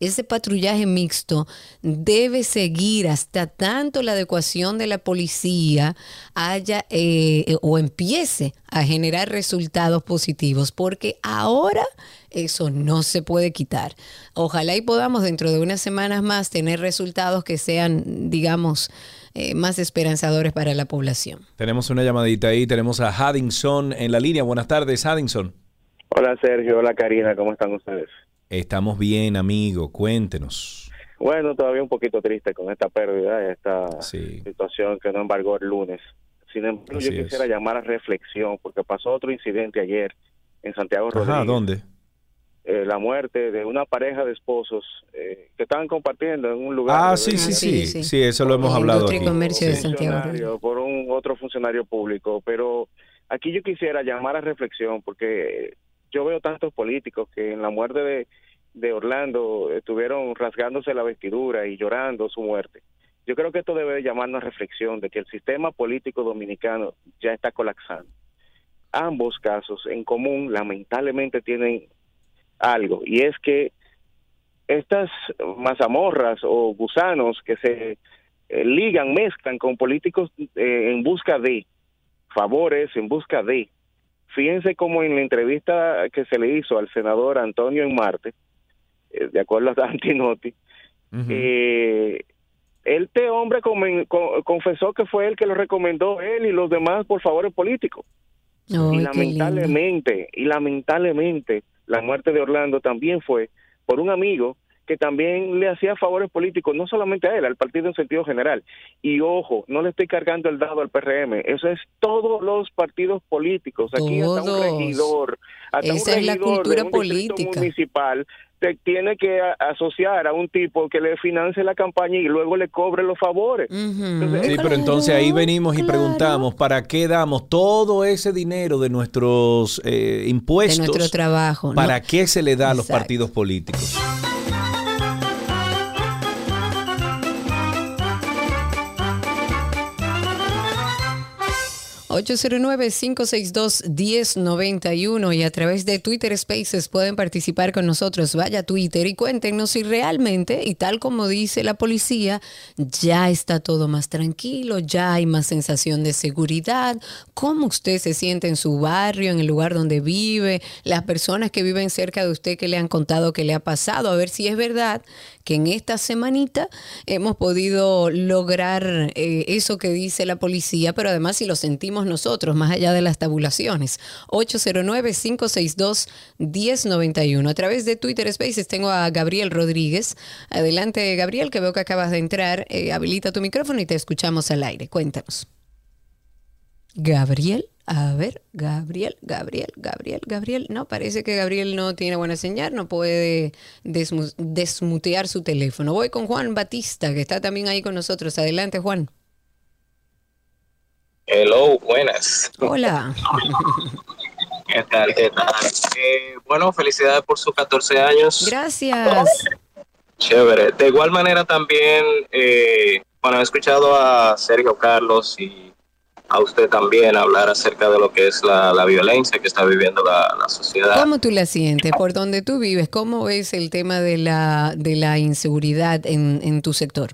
Ese patrullaje mixto debe seguir hasta tanto la adecuación de la policía haya eh, o empiece a generar resultados positivos, porque ahora eso no se puede quitar. Ojalá y podamos dentro de unas semanas más tener resultados que sean, digamos, eh, más esperanzadores para la población. Tenemos una llamadita ahí, tenemos a Haddington en la línea. Buenas tardes, Haddington. Hola Sergio, hola Karina, ¿cómo están ustedes? Estamos bien, amigo, cuéntenos. Bueno, todavía un poquito triste con esta pérdida, esta situación que no embargó el lunes. Sin embargo, Así yo quisiera llamar a reflexión porque pasó otro incidente ayer en Santiago Rodríguez. Ajá, ¿dónde? Eh, la muerte de una pareja de esposos eh, que estaban compartiendo en un lugar. Ah, de- sí, sí, sí, sí, eso lo hemos hablado aquí. Comercio de Sí. Santiago. funcionario, por un otro funcionario público, pero aquí yo quisiera llamar a reflexión porque yo veo tantos políticos que en la muerte de, de Orlando estuvieron rasgándose la vestidura y llorando su muerte. Yo creo que esto debe de llamarnos a reflexión de que el sistema político dominicano ya está colapsando. Ambos casos en común lamentablemente tienen algo y es que estas mazamorras o gusanos que se eh, ligan, mezclan con políticos eh, en busca de favores, en busca de. Fíjense como en la entrevista que se le hizo al senador Antonio en Marte, eh, de acuerdo a Antinotti, eh, este hombre comen- co- confesó que fue él que lo recomendó él y los demás por favores políticos. y lindo. lamentablemente, y lamentablemente, la muerte de Orlando también fue por un amigo que también le hacía favores políticos, no solamente a él, al partido en sentido general. Y ojo, no le estoy cargando el dado al PRM, eso es todos los partidos políticos, aquí hasta un Todos. regidor, hasta Esa un es la regidor cultura de un distrito política. municipal te tiene que asociar a un tipo que le financie la campaña y luego le cobre los favores. Entonces, Sí, pero entonces ahí venimos y preguntamos, ¿para qué damos todo ese dinero de nuestros eh, impuestos? De nuestro trabajo. ¿Para No. qué se le da a los partidos políticos? Nueve 562 y a través de Twitter Spaces pueden participar con nosotros. Vaya a Twitter y cuéntenos si realmente, y tal como dice la policía, ya está todo más tranquilo, ya hay más sensación de seguridad. ¿Cómo usted se siente en su barrio, en el lugar donde vive? Las personas que viven cerca de usted que le han contado que le ha pasado, a ver si es verdad que en esta semanita hemos podido lograr eh, eso que dice la policía, pero además si lo sentimos nosotros, más allá de las tabulaciones. 809-562-1091. A través de Twitter Spaces tengo a Gabriel Rodríguez. Adelante, Gabriel, que veo que acabas de entrar. Eh, habilita tu micrófono y te escuchamos al aire. Cuéntanos. Gabriel, a ver, Gabriel, Gabriel, Gabriel, Gabriel. No, parece que Gabriel no tiene buena señal, no puede desmu- desmutear su teléfono. Voy con Juan Batista, que está también ahí con nosotros. Adelante, Juan. Hello, buenas. Hola. ¿Qué tal? ¿Qué tal? Eh, bueno, felicidades por sus 14 años. Gracias. Chévere. De igual manera también, eh, bueno, he escuchado a Sergio Carlos y a usted también hablar acerca de lo que es la, la violencia que está viviendo la, la sociedad. ¿Cómo tú la sientes? ¿Por donde tú vives? ¿Cómo ves el tema de la, de la inseguridad en, en tu sector?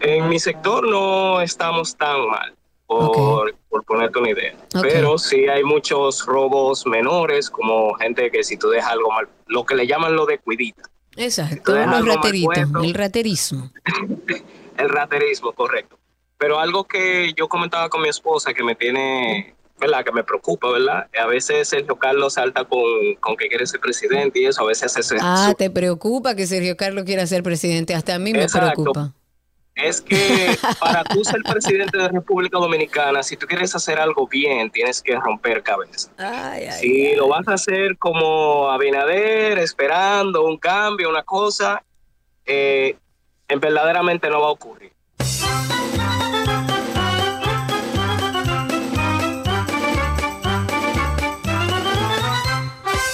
En mi sector no estamos tan mal, por, por ponerte una idea. Pero sí hay muchos robos menores, como gente que si tú dejas algo mal, lo que le llaman lo de cuidita. Exacto, dejas los rateritos, el raterismo. el raterismo, correcto. Pero algo que yo comentaba con mi esposa que me tiene, ¿verdad? Que me preocupa, ¿verdad? A veces Sergio Carlos salta con, con que quiere ser presidente y eso, a veces hace Ah, ¿te preocupa que Sergio Carlos quiera ser presidente? Hasta a mí me Exacto. preocupa. Es que para tú ser presidente de República Dominicana, si tú quieres hacer algo bien, tienes que romper cabeza. si lo vas a hacer como Abinader, esperando un cambio, una cosa, eh, en verdaderamente no va a ocurrir.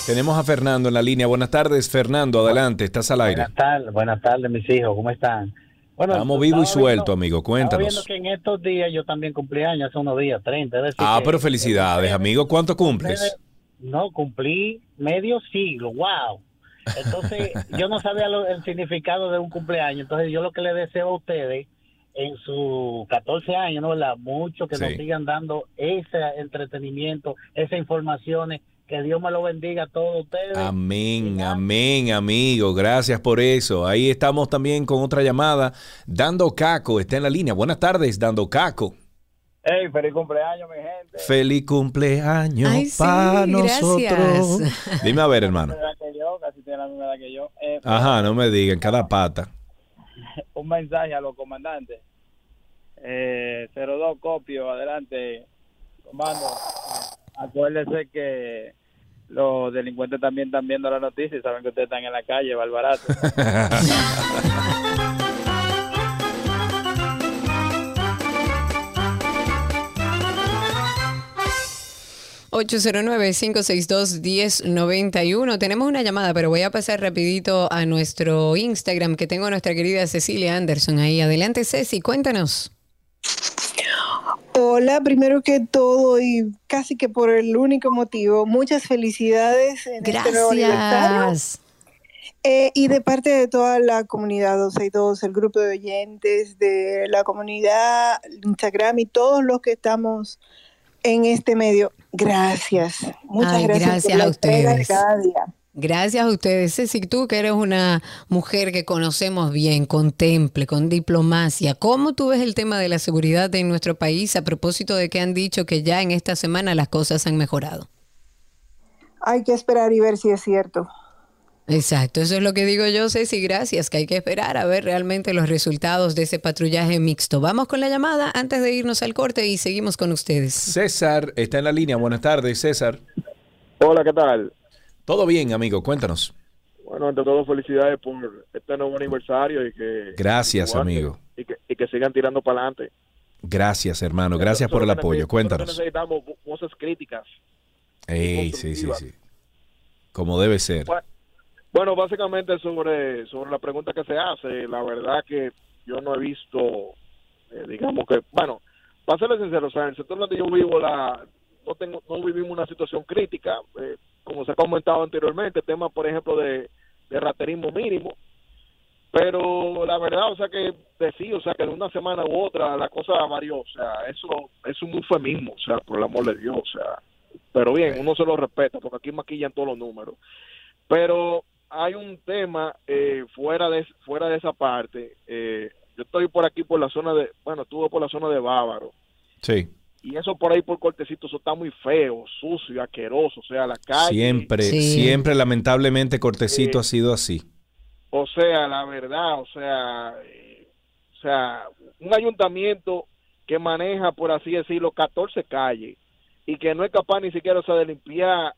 Tenemos a Fernando en la línea. Buenas tardes, Fernando. Adelante, estás al aire. Buenas tardes, buenas tardes, mis hijos, ¿cómo están? Bueno, Estamos vivo y suelto, viendo- amigo. Estaba viendo Cuéntanos. que en estos días yo también cumplí años, hace unos días, 30. es decir Ah, que- pero felicidades, amigo. ¿Cuánto cumples? No, cumplí medio siglo, wow. Entonces, yo no sabía lo- el significado de un cumpleaños, entonces yo lo que le deseo a ustedes en sus 14 años, ¿no? ¿verdad? Mucho que nos sigan dando ese entretenimiento, esas informaciones, que Dios me lo bendiga a todos ustedes. Amén, amén, amigo. Gracias por eso. Ahí estamos también con otra llamada. Dando Caco está en la línea. Buenas tardes, Dando Caco. Hey, feliz cumpleaños, mi gente. Feliz cumpleaños Ay, sí, para gracias. nosotros. Dime a ver, hermano. La misma edad que yo, casi tiene la misma edad que yo. Eh, Ajá, no me digan, cada pata. Un mensaje a los comandantes. Eh, 02 Copio, adelante. Comando, acuérdese que los delincuentes también están viendo la noticia y saben que ustedes están en la calle, Barbarato. 809-562-1091. Tenemos una llamada, pero voy a pasar rapidito a nuestro Instagram, que tengo a nuestra querida Cecilia Anderson ahí. Adelante, Ceci, cuéntanos. Hola, primero que todo y casi que por el único motivo, muchas felicidades en este nuevo. Gracias. Eh, y de parte de toda la comunidad 262, el grupo de oyentes, de la comunidad Instagram y todos los que estamos en este medio, gracias. Muchas Ay, gracias, gracias por la a ustedes. cada día. Gracias a ustedes. Ceci, tú que eres una mujer que conocemos bien, con temple, con diplomacia, ¿cómo tú ves el tema de la seguridad en nuestro país a propósito de que han dicho que ya en esta semana las cosas han mejorado? Hay que esperar y ver si es cierto. Exacto, eso es lo que digo yo, Ceci, gracias, que hay que esperar a ver realmente los resultados de ese patrullaje mixto. Vamos con la llamada antes de irnos al corte y seguimos con ustedes. César está en la línea. Buenas tardes, César. Hola, ¿qué tal? Todo bien, amigo. Cuéntanos. Bueno, ante todo, felicidades por este nuevo aniversario y que... Gracias, amigo. Y que, y que sigan tirando para adelante. Gracias, hermano. Gracias por el apoyo. Cuéntanos. Necesitamos vo- voces críticas. Ey, sí, sí, sí. Como debe ser. Bueno, Bueno, básicamente sobre, sobre la pregunta que se hace, la verdad que yo no he visto, eh, digamos que, bueno, para serles sincero, o sea, en el sector donde yo vivo, la, no, tengo, no vivimos una situación crítica, eh, como se ha comentado anteriormente, tema, por ejemplo, de, de raterismo mínimo, pero la verdad, o sea, que decir, o sea, que de una semana u otra la cosa varió, o sea, eso es un eufemismo, o sea, por el amor de Dios, o sea, pero bien, uno se lo respeta, porque aquí maquillan todos los números. Pero hay un tema eh, fuera de fuera de esa parte. eh, yo estoy por aquí por la zona de, bueno, estuve por la zona de Bávaro Sí. Y eso por ahí por cortecito, eso está muy feo, sucio, asqueroso, o sea, la calle. Siempre, siempre, lamentablemente, Cortecito ha sido así. O sea, la verdad, o sea, eh, o sea, un ayuntamiento que maneja, por así decirlo, 14 calles y que no es capaz ni siquiera o sea, de limpiar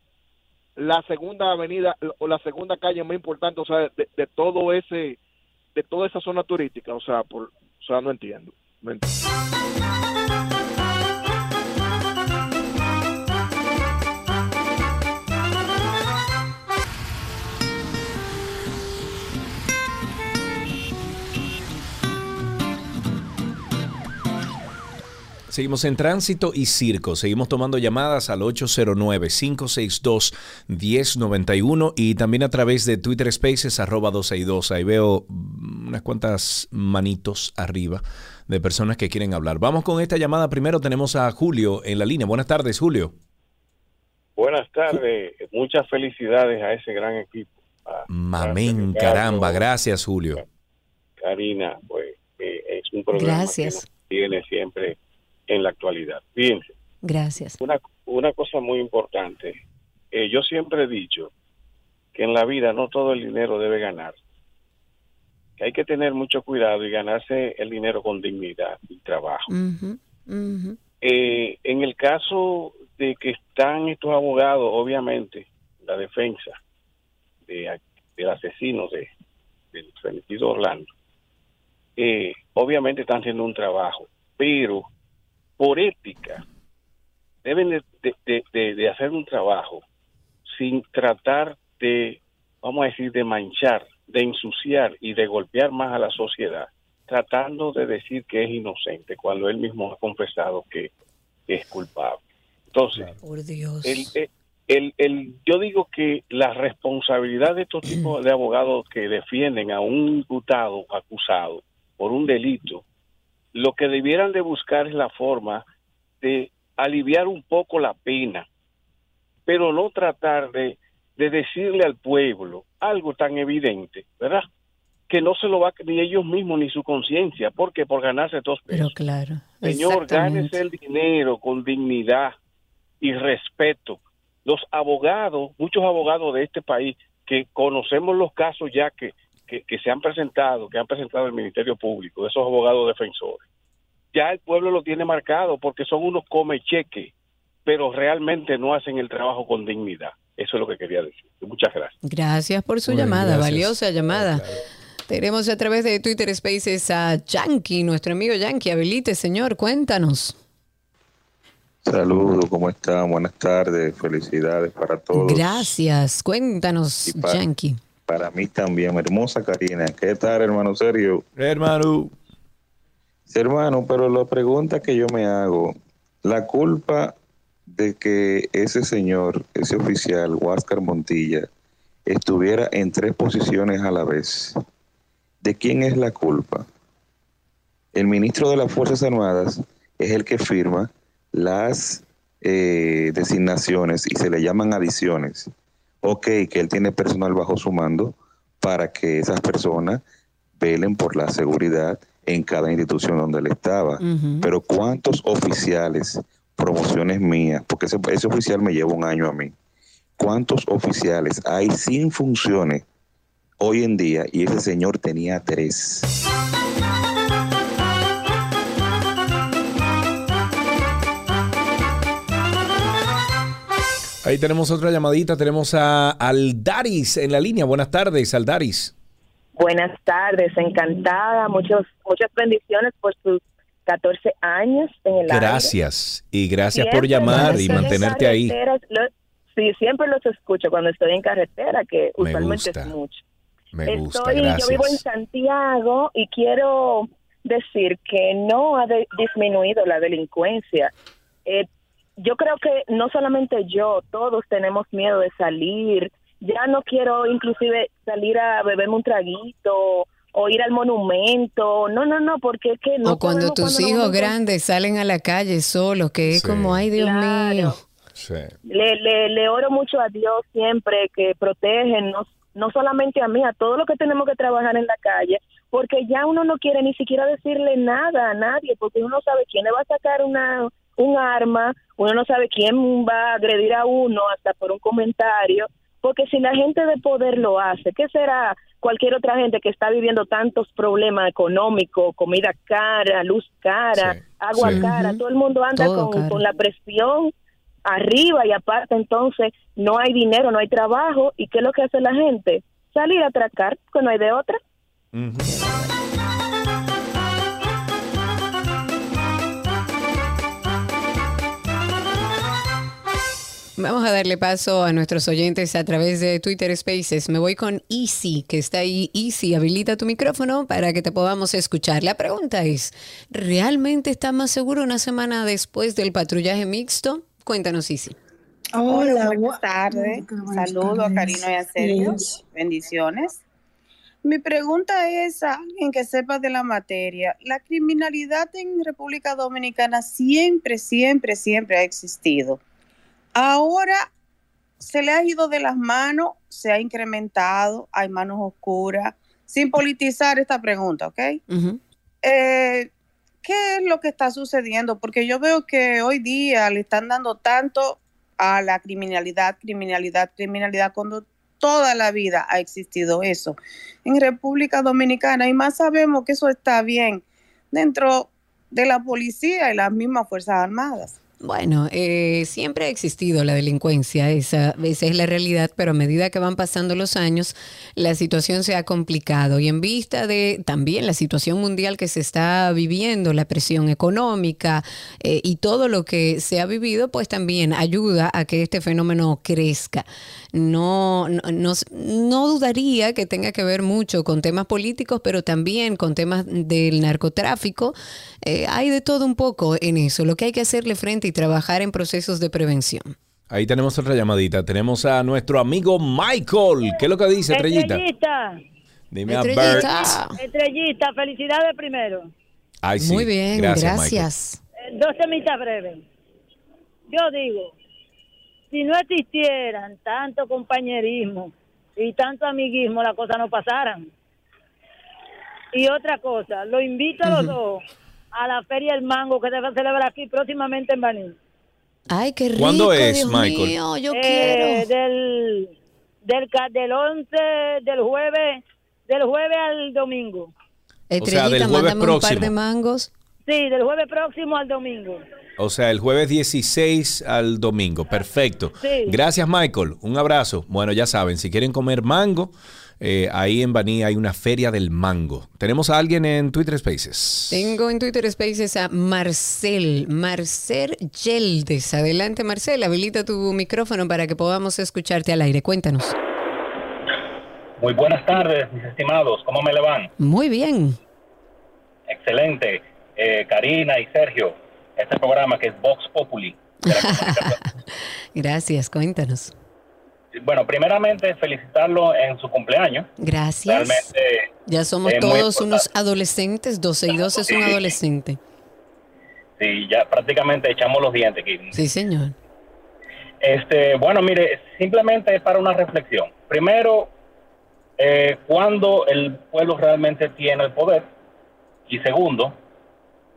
la segunda avenida o la segunda calle más importante, o sea, de, de todo ese, de toda esa zona turística, o sea, por, o sea, no entiendo. No entiendo. Seguimos en tránsito y circo. Seguimos tomando llamadas al 809-562-1091 y también a través de Twitter Spaces arroba 262. Ahí veo mm, unas cuantas manitos arriba de personas que quieren hablar. Vamos con esta llamada. Primero tenemos a Julio en la línea. Buenas tardes, Julio. Buenas tardes, muchas felicidades a ese gran equipo. A Mamén, caramba. Gracias, Julio. Karina, pues eh, es un programa Gracias. que nos tiene siempre en la actualidad. Fíjense, Gracias. una, una cosa muy importante. Eh, yo siempre he dicho que en la vida no todo el dinero debe ganar. Que hay que tener mucho cuidado y ganarse el dinero con dignidad y trabajo. Eh, en el caso de que están estos abogados, obviamente, la defensa de, del asesino de, del femicidio Orlando, eh, obviamente están haciendo un trabajo, pero por ética deben de, de- de- de- de hacer un trabajo sin tratar de, vamos a decir, de manchar, de ensuciar y de golpear más a la sociedad, tratando de decir que es inocente cuando él mismo ha confesado que es culpable. Entonces, Por Dios. el, el- el- el- yo digo que la responsabilidad de estos tipos de abogados que defienden a un imputado acusado por un delito, lo que debieran de buscar es la forma de aliviar un poco la pena, pero no tratar de, de decirle al pueblo algo tan evidente, ¿verdad? Que no se lo va ni ellos mismos ni su conciencia, porque por ganarse dos pesos. Pero claro. Señor, gánese el dinero con dignidad y respeto. Los abogados, muchos abogados de este país, que conocemos los casos ya que, que, que se han presentado, que han presentado el Ministerio Público, de esos abogados defensores, ya el pueblo lo tiene marcado porque son unos come cheque, pero realmente no hacen el trabajo con dignidad. Eso es lo que quería decir. Muchas gracias. Gracias por su Muy llamada, gracias. valiosa llamada. Tenemos a través de Twitter Spaces a Yankee, nuestro amigo Yankee. Habilite, señor, cuéntanos. Saludos, ¿cómo están? Buenas tardes, felicidades para todos. Gracias, cuéntanos, Y para- Yankee. Para mí también, hermosa Karina. ¿Qué tal, hermano Sergio? Hermano. Sí, hermano, pero la pregunta que yo me hago, la culpa de que ese señor, ese oficial, Huáscar Montilla, estuviera en tres posiciones a la vez, ¿de quién es la culpa? El ministro de las Fuerzas Armadas es el que firma las eh, designaciones y se le llaman adiciones. Ok, que él tiene personal bajo su mando para que esas personas velen por la seguridad en cada institución donde él estaba. Pero ¿cuántos oficiales, promociones mías, porque ese, ese oficial me lleva un año a mí, cuántos oficiales hay sin funciones hoy en día y ese señor tenía tres? Ahí tenemos otra llamadita. Tenemos a Aldaris en la línea. Buenas tardes, Aldaris. Buenas tardes, encantada, muchos, muchas bendiciones por sus 14 años en el aire. Gracias. Y gracias por Siempre llamar cuando y estoy en mantenerte ahí. sí, siempre los escucho cuando estoy en carretera, que Me usualmente gusta. es mucho. Me gusta, Estoy, yo vivo en gracias. Santiago y quiero decir que no ha de- disminuido la delincuencia. Eh, yo creo que no solamente yo, todos tenemos miedo de salir. Ya no quiero inclusive salir a beberme un traguito o ir al monumento. No, no, no, porque es que no o cuando tus hijos grandes salen a la calle solos, que es Sí. como, ay Dios Claro. mío. le, le, le oro mucho a Dios siempre que protege, no, no solamente a mí, a todos los que tenemos que trabajar en la calle, porque ya uno no quiere ni siquiera decirle nada a nadie, porque uno no sabe quién le va a sacar una un arma, uno no sabe quién va a agredir a uno hasta por un comentario. Porque si la gente de poder lo hace, ¿qué será cualquier otra gente que está viviendo tantos problemas económicos, comida cara, luz cara, agua Sí. cara? Todo el mundo anda con la presión arriba y aparte entonces no hay dinero, no hay trabajo. ¿Y qué es lo que hace la gente? Salir a atracar, que no hay de otra. Vamos a darle paso a nuestros oyentes a través de Twitter Spaces. Me voy con Easy, que está ahí. Easy, habilita tu micrófono para que te podamos escuchar. La pregunta es, ¿realmente está más seguro una semana después del patrullaje mixto? Cuéntanos, Easy. Hola, buenas tardes. Saludos a Karino y a Sergio. Bendiciones. Mi pregunta es a alguien que sepa de la materia. La criminalidad en República Dominicana siempre, siempre, siempre ha existido. Ahora se le ha ido de las manos, se ha incrementado, hay manos oscuras, sin politizar esta pregunta, ¿ok? Eh, ¿Qué es lo que está sucediendo? Porque yo veo que hoy día le están dando tanto a la criminalidad, criminalidad, criminalidad, cuando toda la vida ha existido eso en República Dominicana y más sabemos que eso está bien dentro de la policía y las mismas Fuerzas Armadas. Bueno, eh, siempre ha existido la delincuencia, esa, esa es la realidad, pero a medida que van pasando los años, la situación se ha complicado y en vista de también la situación mundial que se está viviendo, la presión económica eh, y todo lo que se ha vivido, pues también ayuda a que este fenómeno crezca. No, no, no, no dudaría que tenga que ver mucho con temas políticos, pero también con temas del narcotráfico. Eh, hay de todo un poco en eso. Lo que hay que hacerle frente y trabajar en procesos de prevención. Ahí tenemos otra llamadita. Tenemos a nuestro amigo Michael. ¿Qué es lo que dice, Estrellita? Estrellita. Dime a Estrellita. Bert. Estrellita, felicidades primero. Ay, sí. Muy bien, gracias. gracias. Eh, Dos temitas breves. Yo digo, si no existieran tanto compañerismo y tanto amiguismo, las cosas no pasaran. Y otra cosa, lo invito a los dos a la Feria del Mango que se va a celebrar aquí próximamente en Baní. Ay, qué rico. ¿Cuándo es, Dios Michael? mío, yo Eh, quiero. Del, del, ca- del 11, del jueves, del jueves al domingo. Estrellita, del jueves mándame un par próximo. de mangos. Sí, del jueves próximo al domingo. O sea, el jueves 16 al domingo. Perfecto. Sí. Gracias, Michael. Un abrazo. Bueno, ya saben, si quieren comer mango, eh, ahí en Baní hay una feria del mango. Tenemos a alguien en Twitter Spaces. Tengo en Twitter Spaces a Marcel, Marcel Yeldes. Adelante, Marcel, habilita tu micrófono para que podamos escucharte al aire. Cuéntanos. Muy buenas tardes, mis estimados. ¿Cómo me le van? Muy bien. Excelente. Eh, Karina y Sergio, este programa que es Vox Populi. Gracias, cuéntanos. Bueno, primeramente felicitarlo en su cumpleaños. Gracias. Realmente Ya somos muy todos unos adolescentes, 12 y 2 es un adolescente. Sí, ya prácticamente echamos los dientes aquí. Sí, señor. Este, bueno, mire, simplemente es para una reflexión. Primero, eh, cuando el pueblo realmente tiene el poder. Y segundo,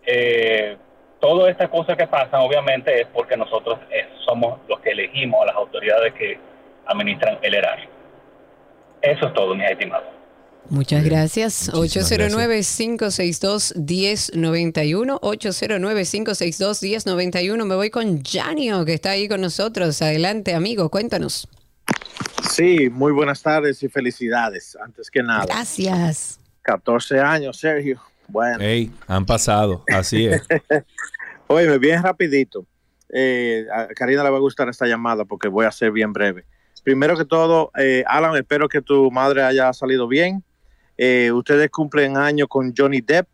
eh, todas estas cosas que pasan, obviamente, es porque nosotros eh, somos los que elegimos a las autoridades que administran el erario. Eso es todo, mis estimados. Muchas gracias. Muchísimas 809-562-1091. 809-562-1091. Me voy con Janio, que está ahí con nosotros. Adelante, amigo, cuéntanos. Sí, muy buenas tardes y felicidades, antes que nada. Gracias. 14 años, Sergio. Bueno. Hey, han pasado. Así es. Oye, bien rapidito. Eh, a Karina le va a gustar esta llamada porque voy a ser bien breve. Primero que todo, eh, Alan, espero que tu madre haya salido bien. Eh, ustedes cumplen año con Johnny Depp.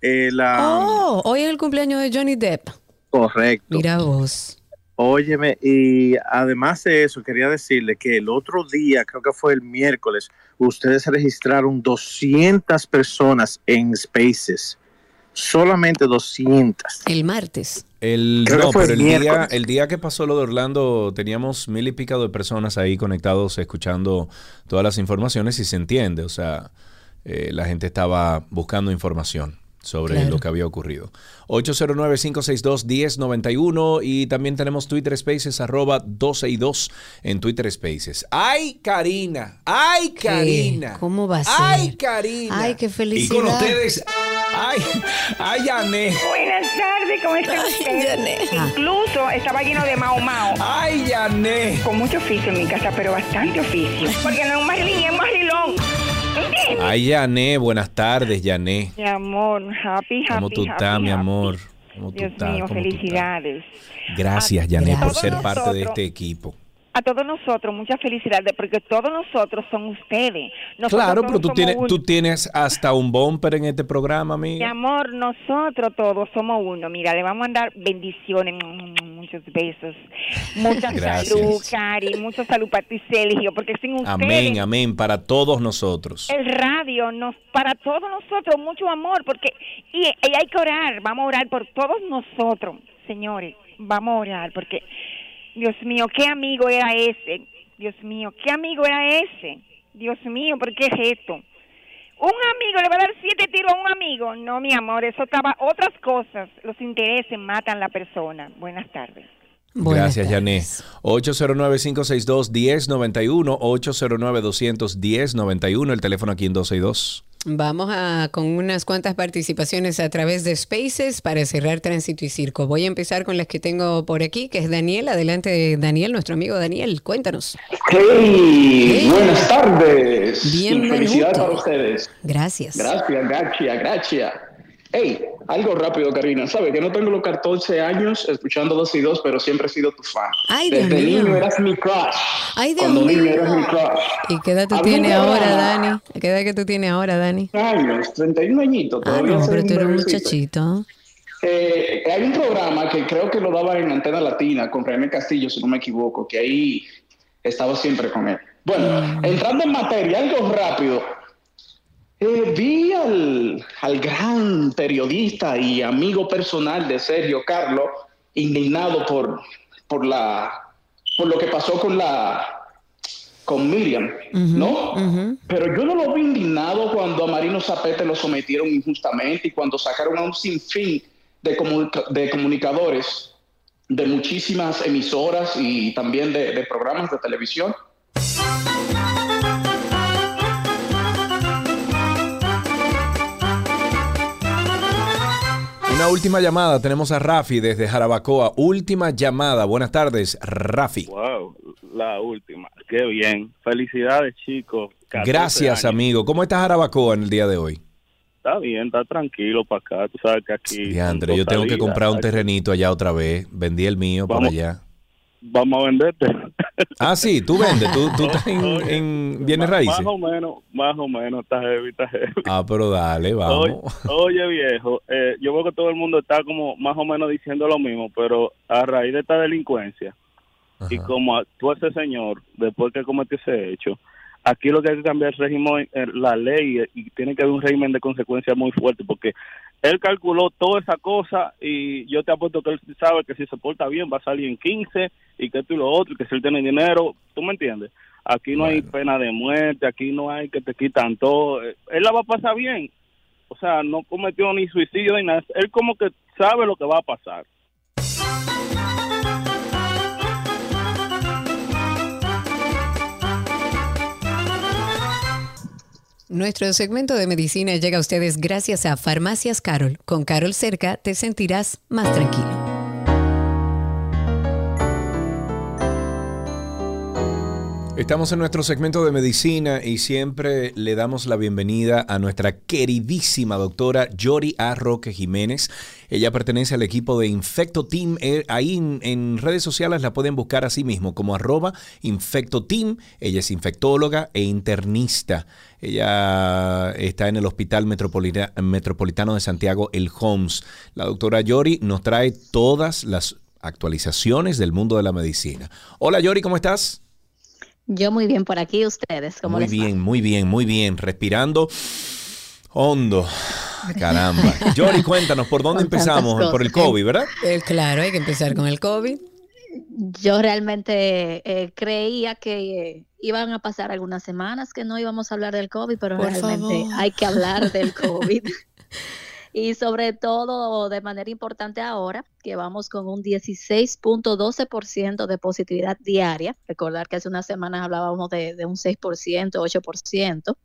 Eh, la, Oh, hoy es el cumpleaños de Johnny Depp. Correcto. Mira vos. Óyeme, y además de eso, quería decirle que el otro día, creo que fue el miércoles, ustedes registraron 200 personas en Spaces. Solamente 200. El martes. El, Creo que no, fue pero el el día, el día que pasó lo de Orlando teníamos mil y pico de personas ahí conectados escuchando todas las informaciones y se entiende, o sea, eh, la gente estaba buscando información. Sobre Claro. lo que había ocurrido. 809-562-1091 y también tenemos Twitter Spaces arroba 12 y 2 en Twitter Spaces. ¡Ay, Karina! ¡Ay, ¿Qué? Karina! ¿Cómo va a ser? ¡Ay, Karina! Ay, qué Y felicidad. con ustedes, ¡ay, ay, Yané! Buenas tardes, ¿cómo está usted? Incluso estaba lleno de mao mao. ¡Ay, Yané! Con mucho oficio en mi casa, pero bastante oficio. Porque no es un Marilyn, es un Marilón. Ay, Yané, buenas tardes, Yané. Mi amor, happy, happy, ¿Cómo tú estás, mi amor? ¿Cómo Dios mío, ¿Cómo tú estás? felicidades. Gracias, Yané, por ser parte de este equipo. A todos nosotros, muchas felicidades, porque todos nosotros son ustedes. Nosotros Claro, pero tú tienes, uno. tú tienes hasta un bumper en este programa, Mi amiga. amor, nosotros todos somos uno. Mira, le vamos a dar bendiciones, muchos besos, mucha Gracias. salud, Cari, mucha salud para ti, Sergio, porque sin ustedes Amén, amén, para todos nosotros. el radio nos para todos nosotros mucho amor, porque y, y hay que orar, vamos a orar por todos nosotros, señores, vamos a orar, porque Dios mío, qué amigo era ese, Dios mío, qué amigo era ese, Dios mío, ¿por qué es esto? Un amigo le va a dar siete tiros a un amigo. No, mi amor, eso estaba otras cosas. Los intereses matan a la persona. Buenas tardes. Gracias, Yané. 809-562-1091, 809-210-91, el teléfono aquí en 12 y 2. Vamos a con unas cuantas participaciones a través de Spaces para cerrar Tránsito y Circo. Voy a empezar con las que tengo por aquí, que es Daniel. Adelante, Daniel, nuestro amigo Daniel, cuéntanos. Hey, buenas tardes. Bienvenido. Felicidades para ustedes. Gracias. Gracias, gracias, gracias. Hey, algo rápido, Karina. Sabes que no tengo los 14 años escuchando 2 y 2, pero siempre he sido tu fan. Ay, Dios Desde mío. niño eras mi crush. Ay, Dios Cuando niño mío. eras mi crush. ¿Y qué edad tú tienes ahora, Dani? ¿Qué edad que tú tienes ahora, Dani? Años, 31 añitos. Ah, no, pero tú eres un muchachito. Eh, hay un programa que creo que lo daba en Antena Latina con René Castillo, si no me equivoco, que ahí estaba siempre con él. Bueno, entrando en materia, algo rápido. Eh, vi al, al gran periodista y amigo personal de Sergio Carlos indignado por, por, la, por lo que pasó con la con Miriam, ¿no? Pero yo no lo vi indignado cuando a Marino Zapete lo sometieron injustamente y cuando sacaron a un sinfín de, comunica- de comunicadores de muchísimas emisoras y también de, de programas de televisión. Una última llamada, tenemos a Rafi desde Jarabacoa. Última llamada, buenas tardes, Rafi. Wow, la última. Qué bien. Felicidades, chicos. 14 Gracias, años. amigo. ¿Cómo está Jarabacoa en el día de hoy? Está bien, está tranquilo para acá. Tú sabes que aquí. Diandre, yo tengo que comprar un terrenito allá otra vez. Vendí el mío Vamos. allá. Vamos a venderte. Ah, sí, tú vendes, tú, tú estás en, en bienes raíces. Más o menos, más o menos, está heavy, está heavy. Ah, pero dale, vamos. Oye, oye, viejo, eh, yo veo que todo el mundo está como más o menos diciendo lo mismo, pero a raíz de esta delincuencia y como actuó ese señor después que cometió ese hecho, aquí lo que hay que cambiar es el régimen, eh, la ley y tiene que haber un régimen de consecuencias muy fuerte porque él calculó toda esa cosa y yo te apuesto que él sabe que si se porta bien va a salir en 15 y que esto y lo otro y que si él tiene dinero, ¿tú me entiendes? Aquí no hay pena de muerte, aquí no hay que te quitan todo. Él la va a pasar bien. O sea, no cometió ni suicidio ni nada. Él como que sabe lo que va a pasar. Nuestro segmento de medicina llega a ustedes gracias a Farmacias Carol. Con Carol cerca te sentirás más tranquilo. Estamos en nuestro segmento de medicina y siempre le damos la bienvenida a nuestra queridísima doctora Yori A. Roque Jiménez. Ella pertenece al equipo de Infecto Team. Eh, Ahí en, redes sociales la pueden buscar así mismo como arroba Infecto Team. Ella es infectóloga e internista. Ella está en el Hospital Metropolita- Metropolitano de Santiago, el HOMS. La doctora Yori nos trae todas las actualizaciones del mundo de la medicina. Hola Yori, ¿cómo estás? Yo muy bien por aquí, ustedes, ¿cómo Muy les va? bien, muy bien, muy bien. Respirando hondo. Caramba. Yori, cuéntanos, ¿por dónde empezamos? Por el. COVID, ¿verdad? Eh, claro, hay que empezar con el COVID. Yo realmente eh, creía que eh, iban a pasar algunas semanas que no íbamos a hablar del COVID, pero Por realmente favor. hay que hablar del COVID. Y sobre todo de manera importante ahora que vamos con un 16.12% de positividad diaria. Recordar que hace unas semanas hablábamos de, de un 6%, 8%,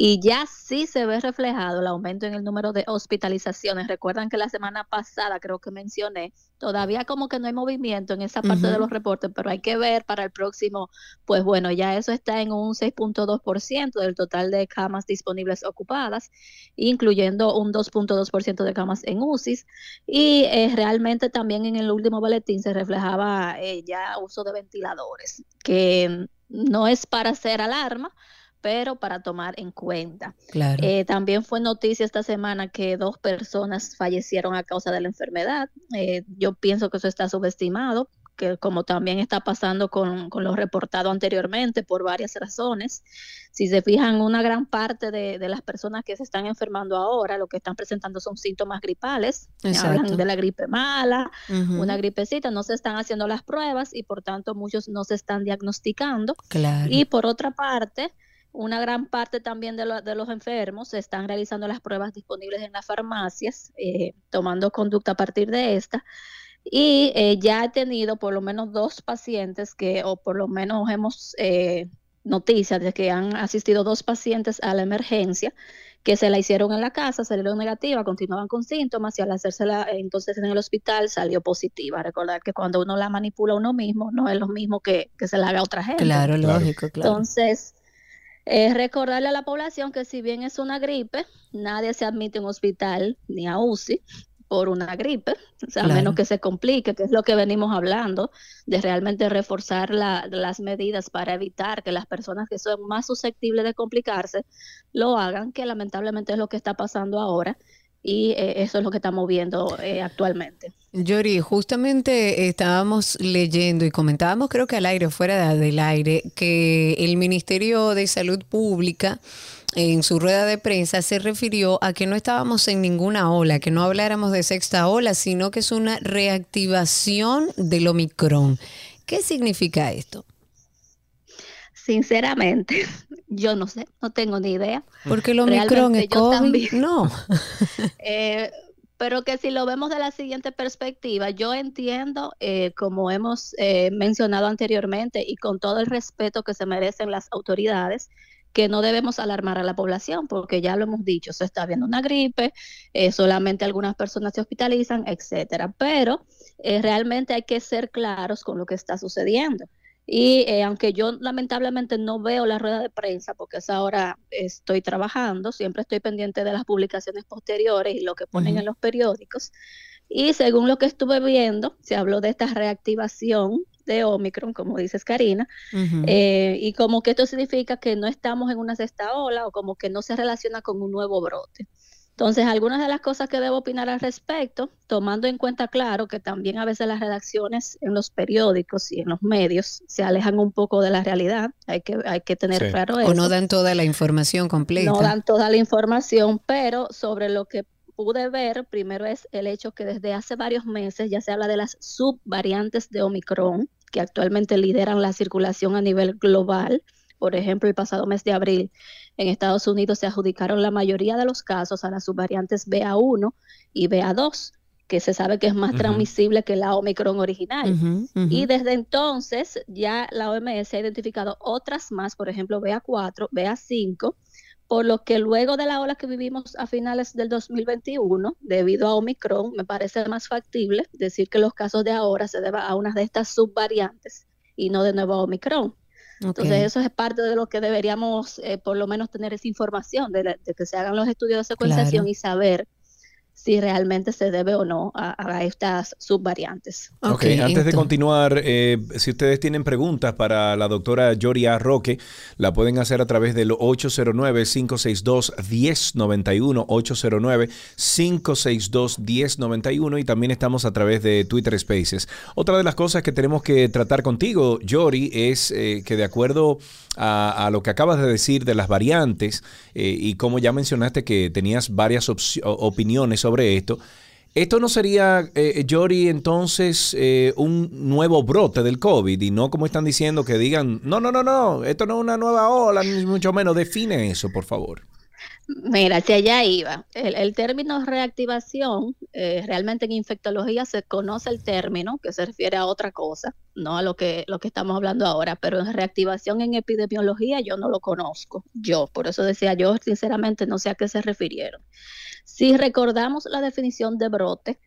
y ya sí se ve reflejado el aumento en el número de hospitalizaciones. Recuerdan que la semana pasada creo que mencioné, todavía como que no hay movimiento en esa parte de los reportes, pero hay que ver para el próximo, pues bueno, ya eso está en un 6.2% del total de camas disponibles ocupadas, incluyendo un 2.2% de camas en UCI, y eh, realmente también en el último boletín se reflejaba eh, ya uso de ventiladores, que no es para hacer alarma, pero para tomar en cuenta. Claro. Eh, también fue noticia esta semana que dos personas fallecieron a causa de la enfermedad. Eh, yo pienso que eso está subestimado, que como también está pasando con, con lo reportado anteriormente por varias razones. Si se fijan, una gran parte de, de, las personas que se están enfermando ahora, lo que están presentando son síntomas gripales. Exacto. Hablan de la gripe mala, una gripecita, no se están haciendo las pruebas y por tanto muchos no se están diagnosticando. Claro. Y por otra parte, una gran parte también de, lo- de los enfermos se están realizando las pruebas disponibles en las farmacias, eh, tomando conducta a partir de esta. Y eh, ya he tenido por lo menos dos pacientes que, o por lo menos hemos eh, noticias de que han asistido dos pacientes a la emergencia que se la hicieron en la casa, salieron negativas, continuaban con síntomas y al hacérsela entonces en el hospital salió positiva. Recordar que cuando uno la manipula uno mismo, no es lo mismo que, que se la haga a otra gente. Claro, lógico, claro. Entonces, es recordarle a la población que si bien es una gripe, nadie se admite en hospital ni a UCI por una gripe, o sea, a menos que se complique, que es lo que venimos hablando, de realmente reforzar la- las medidas para evitar que las personas que son más susceptibles de complicarse lo hagan, que lamentablemente es lo que está pasando ahora y eh, eso es lo que estamos viendo eh, actualmente. Yori, justamente estábamos leyendo y comentábamos, creo que al aire, fuera de- del aire, que el Ministerio de Salud Pública en su rueda de prensa se refirió a que no estábamos en ninguna ola, que no habláramos de sexta ola, sino que es una reactivación del Omicron. ¿Qué significa esto? Sinceramente, yo no sé, no tengo ni idea. Porque el Omicron es yo COVID. también. No. Eh, pero que si lo vemos de la siguiente perspectiva, yo entiendo, eh, como hemos eh, mencionado anteriormente, y con todo el respeto que se merecen las autoridades, que no debemos alarmar a la población, porque ya lo hemos dicho, se está viendo una gripe, eh, solamente algunas personas se hospitalizan, etcétera. Pero eh, realmente hay que ser claros con lo que está sucediendo. Y eh, aunque yo lamentablemente no veo la rueda de prensa, porque esa hora estoy trabajando, siempre estoy pendiente de las publicaciones posteriores y lo que ponen en los periódicos. Y según lo que estuve viendo, se habló de esta reactivación de Omicron, como dices Karina, eh, y como que esto significa que no estamos en una sexta ola o como que no se relaciona con un nuevo brote. Entonces, algunas de las cosas que debo opinar al respecto, tomando en cuenta, claro, que también a veces las redacciones en los periódicos y en los medios se alejan un poco de la realidad, hay que, hay que tener Sí. claro O eso. no dan toda la información completa. No dan toda la información, pero sobre lo que pude ver, primero es el hecho que desde hace varios meses ya se habla de las subvariantes de Omicron, que actualmente lideran la circulación a nivel global. Por ejemplo, el pasado mes de abril en Estados Unidos se adjudicaron la mayoría de los casos a las subvariantes BA1 y BA2, que se sabe que es más transmisible que la Omicron original. Y desde entonces ya la OMS ha identificado otras más, por ejemplo, BA4, BA5, por lo que luego de la ola que vivimos a finales del 2021, debido a Omicron, me parece más factible decir que los casos de ahora se deban a una de estas subvariantes y no de nuevo a Omicron. Entonces, eso es parte de lo que deberíamos, eh, por lo menos, tener esa información, de, la- de que se hagan los estudios de secuenciación Claro. y saber si realmente se debe o no a, a estas subvariantes. Ok, antes de continuar, eh, si ustedes tienen preguntas para la doctora Yoria Roque, la pueden hacer a través del 809-562-1091, 809-562-1091 y también estamos a través de Twitter Spaces. Otra de las cosas que tenemos que tratar contigo, Yori, es eh, que de acuerdo a, a lo que acabas de decir de las variantes eh, y como ya mencionaste que tenías varias opci- o- opiniones sobre esto, ¿Esto no sería, eh, Yori, entonces eh, un nuevo brote del COVID? Y no como están diciendo que digan, no, no, no, no, esto no es una nueva ola, ni mucho menos. Define eso, por favor. Mira, hacia allá iba. El, el término reactivación, eh, realmente en infectología se conoce el término que se refiere a otra cosa, no a lo que, lo que estamos hablando ahora, pero en reactivación en epidemiología yo no lo conozco, yo, por eso decía yo, sinceramente no sé a qué se refirieron. Si recordamos la definición de brote,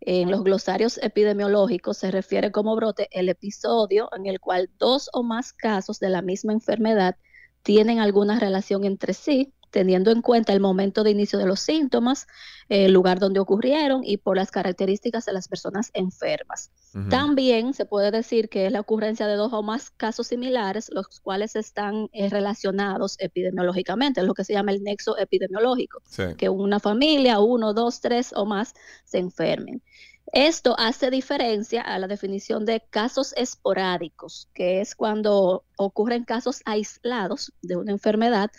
en los glosarios epidemiológicos se refiere como brote el episodio en el cual dos o más casos de la misma enfermedad tienen alguna relación entre sí, teniendo en cuenta el momento de inicio de los síntomas, el lugar donde ocurrieron y por las características de las personas enfermas. También se puede decir que es la ocurrencia de dos o más casos similares, los cuales están eh, relacionados epidemiológicamente, es lo que se llama el nexo epidemiológico, que una familia, uno, dos, tres o más se enfermen. Esto hace diferencia a la definición de casos esporádicos, que es cuando ocurren casos aislados de una enfermedad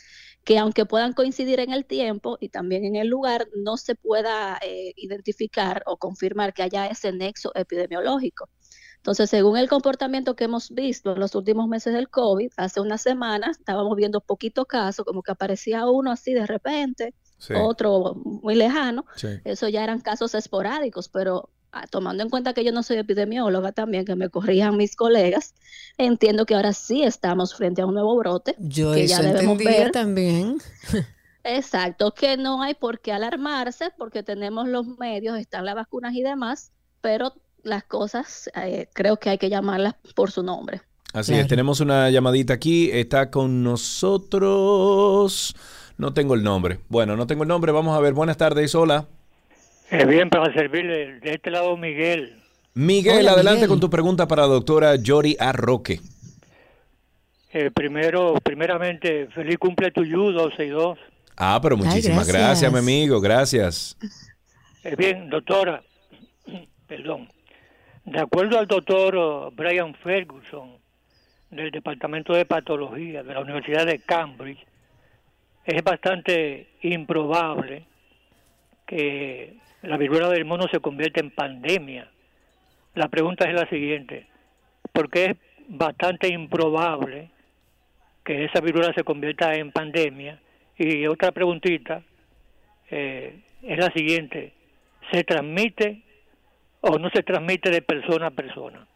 que aunque puedan coincidir en el tiempo y también en el lugar, no se pueda eh, identificar o confirmar que haya ese nexo epidemiológico. Entonces, según el comportamiento que hemos visto en los últimos meses del COVID, hace unas semanas estábamos viendo poquitos casos, como que aparecía uno así de repente, otro muy lejano. Eso ya eran casos esporádicos, pero tomando en cuenta que yo no soy epidemióloga también, que me corrían mis colegas, entiendo que ahora sí estamos frente a un nuevo brote. Yo que ya debemos ver también. Exacto, que no hay por qué alarmarse porque tenemos los medios, están las vacunas y demás, pero las cosas eh, creo que hay que llamarlas por su nombre. Así es, tenemos una llamadita aquí, está con nosotros, no tengo el nombre. Bueno, no tengo el nombre, vamos a ver, buenas tardes, hola. Eh, bien, para servirle de este lado Miguel. Miguel, adelante con tu pregunta para la doctora Yori Arroque. Eh, primero, primeramente, feliz cumple tuyo, 12 y 2. Ah, pero muchísimas gracias. mi amigo, gracias. Eh, bien, doctora, perdón. De acuerdo al doctor Brian Ferguson, del Departamento de Patología de la Universidad de Cambridge, es bastante improbable que la viruela del mono se convierte en pandemia. La pregunta es la siguiente, ¿por qué es bastante improbable que esa viruela se convierta en pandemia? Y otra preguntita eh, es la siguiente, ¿se transmite o no se transmite de persona a persona?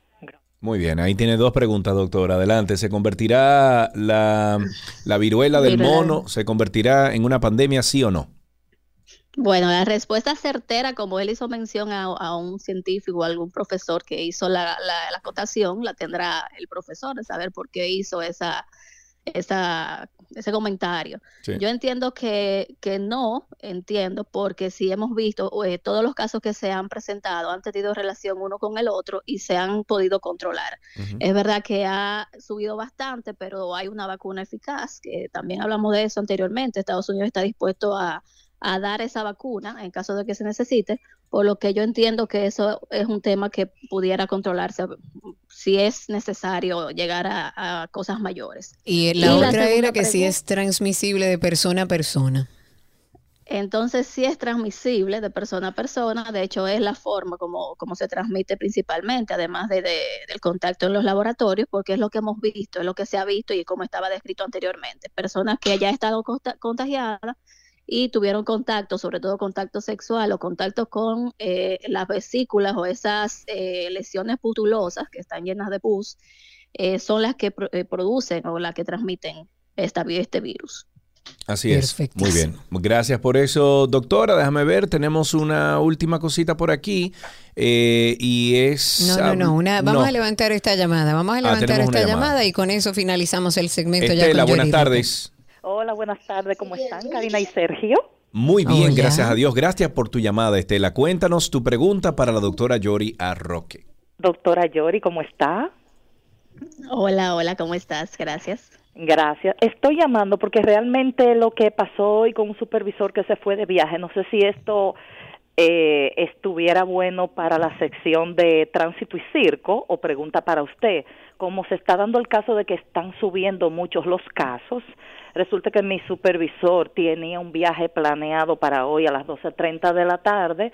Muy bien, ahí tiene dos preguntas, doctor. Adelante, ¿se convertirá la, la viruela del mono, se convertirá en una pandemia, sí o no? Bueno, la respuesta certera, como él hizo mención a, un científico o algún profesor que hizo la, la, la, acotación, la tendrá el profesor de saber por qué hizo esa, esa, ese comentario. Yo entiendo que, que no, entiendo, porque si hemos visto eh, todos los casos que se han presentado han tenido relación uno con el otro y se han podido controlar. Es verdad que ha subido bastante, pero hay una vacuna eficaz, que también hablamos de eso anteriormente. Estados Unidos está dispuesto a a dar esa vacuna en caso de que se necesite, por lo que yo entiendo que eso es un tema que pudiera controlarse si es necesario llegar a, cosas mayores. Y la otra era que si es transmisible de persona a persona. Entonces, si es transmisible de persona a persona, de hecho es la forma como, como se transmite principalmente, además de, del contacto en los laboratorios, porque es lo que hemos visto, es lo que se ha visto y como estaba descrito anteriormente. Personas que ya han estado contagiadas y tuvieron contacto, sobre todo contacto sexual o contacto con eh, las vesículas o esas eh, lesiones putulosas que están llenas de pus, eh, son las que producen o las que transmiten esta, este virus. Así es. Muy bien. Gracias por eso, doctora. Déjame ver, tenemos una última cosita por aquí y es... No, no, no. vamos a levantar esta llamada. Vamos a ah, levantar esta llamada. y con eso finalizamos el segmento. Estela, buenas tardes. Hola, buenas tardes, ¿cómo están? Karina y Sergio. Muy bien, gracias a Dios. Gracias por tu llamada, Estela. Cuéntanos tu pregunta para la doctora Yori Arroque. Doctora Yori, ¿cómo está? Hola, hola, ¿cómo estás? Gracias. Gracias. Estoy llamando porque realmente lo que pasó hoy con un supervisor que se fue de viaje, no sé si esto eh, estuviera bueno para la sección de tránsito y circo o pregunta para usted. Como se está dando el caso de que están subiendo muchos los casos, Resulta que mi supervisor tenía un viaje planeado para hoy a las 12.30 de la tarde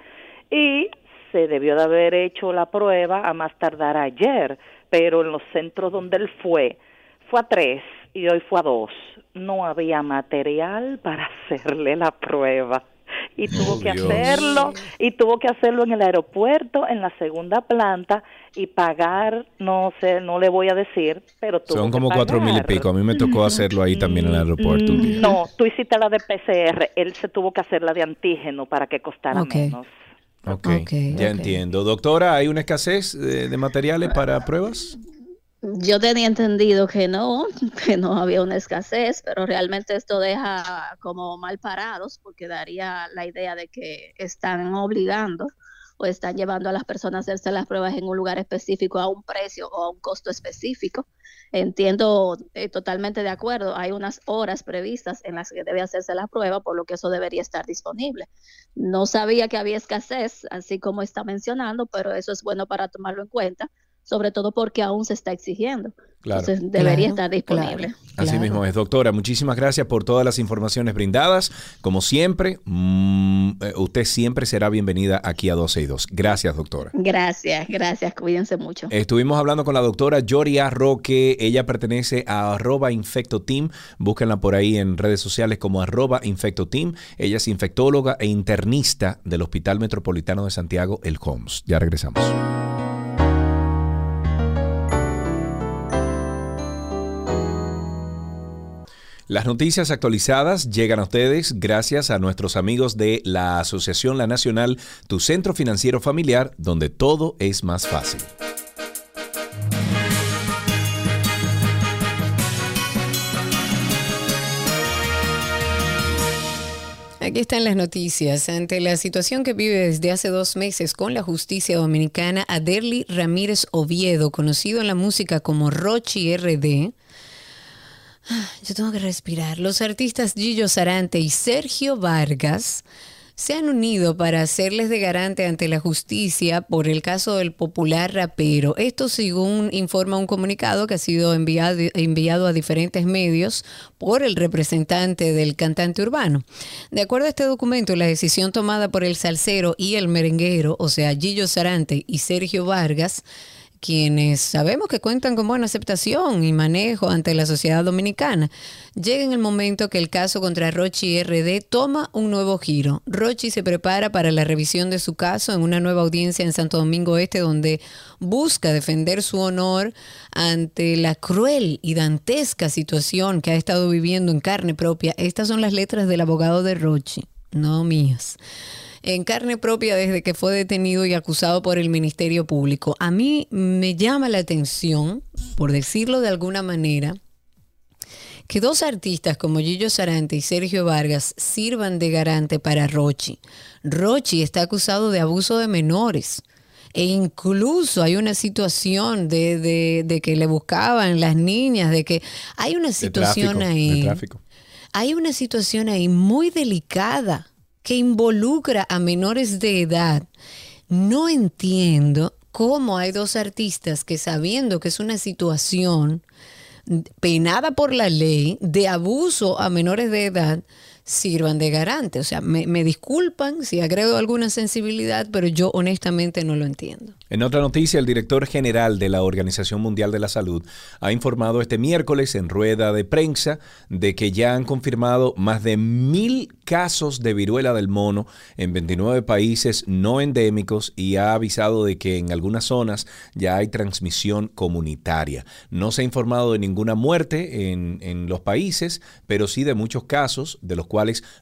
y se debió de haber hecho la prueba a más tardar ayer, pero en los centros donde él fue, fue a tres y hoy fue a dos. no había material para hacerle la prueba y tuvo Oh, que Dios. hacerlo y tuvo que hacerlo en el aeropuerto en la segunda planta y pagar no sé no le voy a decir pero tuvo Son que como cuatro mil y pico. A mí me tocó hacerlo ahí también en el aeropuerto un día. no tú hiciste la de PCR él se tuvo que hacer la de antígeno para que costara menos Ok, ya entiendo. Doctora, ¿hay una escasez de, de materiales para pruebas? Yo tenía entendido que no, que no había una escasez, pero realmente esto deja como mal parados porque daría la idea de que están obligando o están llevando a las personas a hacerse las pruebas en un lugar específico a un precio o a un costo específico. Entiendo eh, totalmente de acuerdo, hay unas horas previstas en las que debe hacerse la prueba, por lo que eso debería estar disponible. No sabía que había escasez, así como está mencionando, pero eso es bueno para tomarlo en cuenta, sobre todo porque aún se está exigiendo. Claro. Entonces debería Claro, estar disponible. Así mismo es, doctora. Muchísimas gracias por todas las informaciones brindadas. Como siempre, mm, eh, usted siempre será bienvenida aquí a 12 y 2. Gracias, doctora. Gracias, gracias, cuídense mucho. Estuvimos hablando con la doctora Yoria Roque. Ella pertenece a arroba infectoteam. Búsquenla por ahí en redes sociales como arroba infectoteam. Ella es infectóloga e internista del Hospital Metropolitano de Santiago, el HOMS. Ya regresamos. Las noticias actualizadas llegan a ustedes gracias a nuestros amigos de la Asociación La Nacional, tu centro financiero familiar, donde todo es más fácil. Aquí están las noticias. Ante la situación que vive desde hace dos meses con la justicia dominicana, Aderly Ramírez Oviedo, conocido en la música como Rochi RD, yo tengo que respirar. Los artistas Gillo Sarante y Sergio Vargas se han unido para hacerles de garante ante la justicia por el caso del popular rapero. Esto según informa un comunicado que ha sido enviado, enviado a diferentes medios por el representante del cantante urbano. De acuerdo a este documento, la decisión tomada por el salsero y el merenguero, o sea, Gillo Sarante y Sergio Vargas, quienes sabemos que cuentan con buena aceptación y manejo ante la sociedad dominicana, llega en el momento que el caso contra Rochi RD toma un nuevo giro. Rochi se prepara para la revisión de su caso en una nueva audiencia en Santo Domingo Este, donde busca defender su honor ante la cruel y dantesca situación que ha estado viviendo en carne propia. Estas son las letras del abogado de Rochi, no mías en carne propia desde que fue detenido y acusado por el Ministerio Público. A mí me llama la atención, por decirlo de alguna manera, que dos artistas como Gillo Sarante y Sergio Vargas sirvan de garante para Rochi. Rochi está acusado de abuso de menores. E incluso hay una situación de, de- de que le buscaban las niñas, de que hay una De situación tráfico, ahí. Hay una situación ahí muy delicada que involucra a menores de edad. No entiendo cómo hay dos artistas que sabiendo que es una situación penada por la ley de abuso a menores de edad, sirvan de garante. O sea, me, disculpan si agrego alguna sensibilidad, pero yo honestamente no lo entiendo. En otra noticia, el director general de la Organización Mundial de la Salud ha informado este miércoles en rueda de prensa de que ya han confirmado más de mil casos de viruela del mono en 29 países no endémicos y ha avisado de que en algunas zonas ya hay transmisión comunitaria. No se ha informado de ninguna muerte en, en los países, pero sí de muchos casos, de los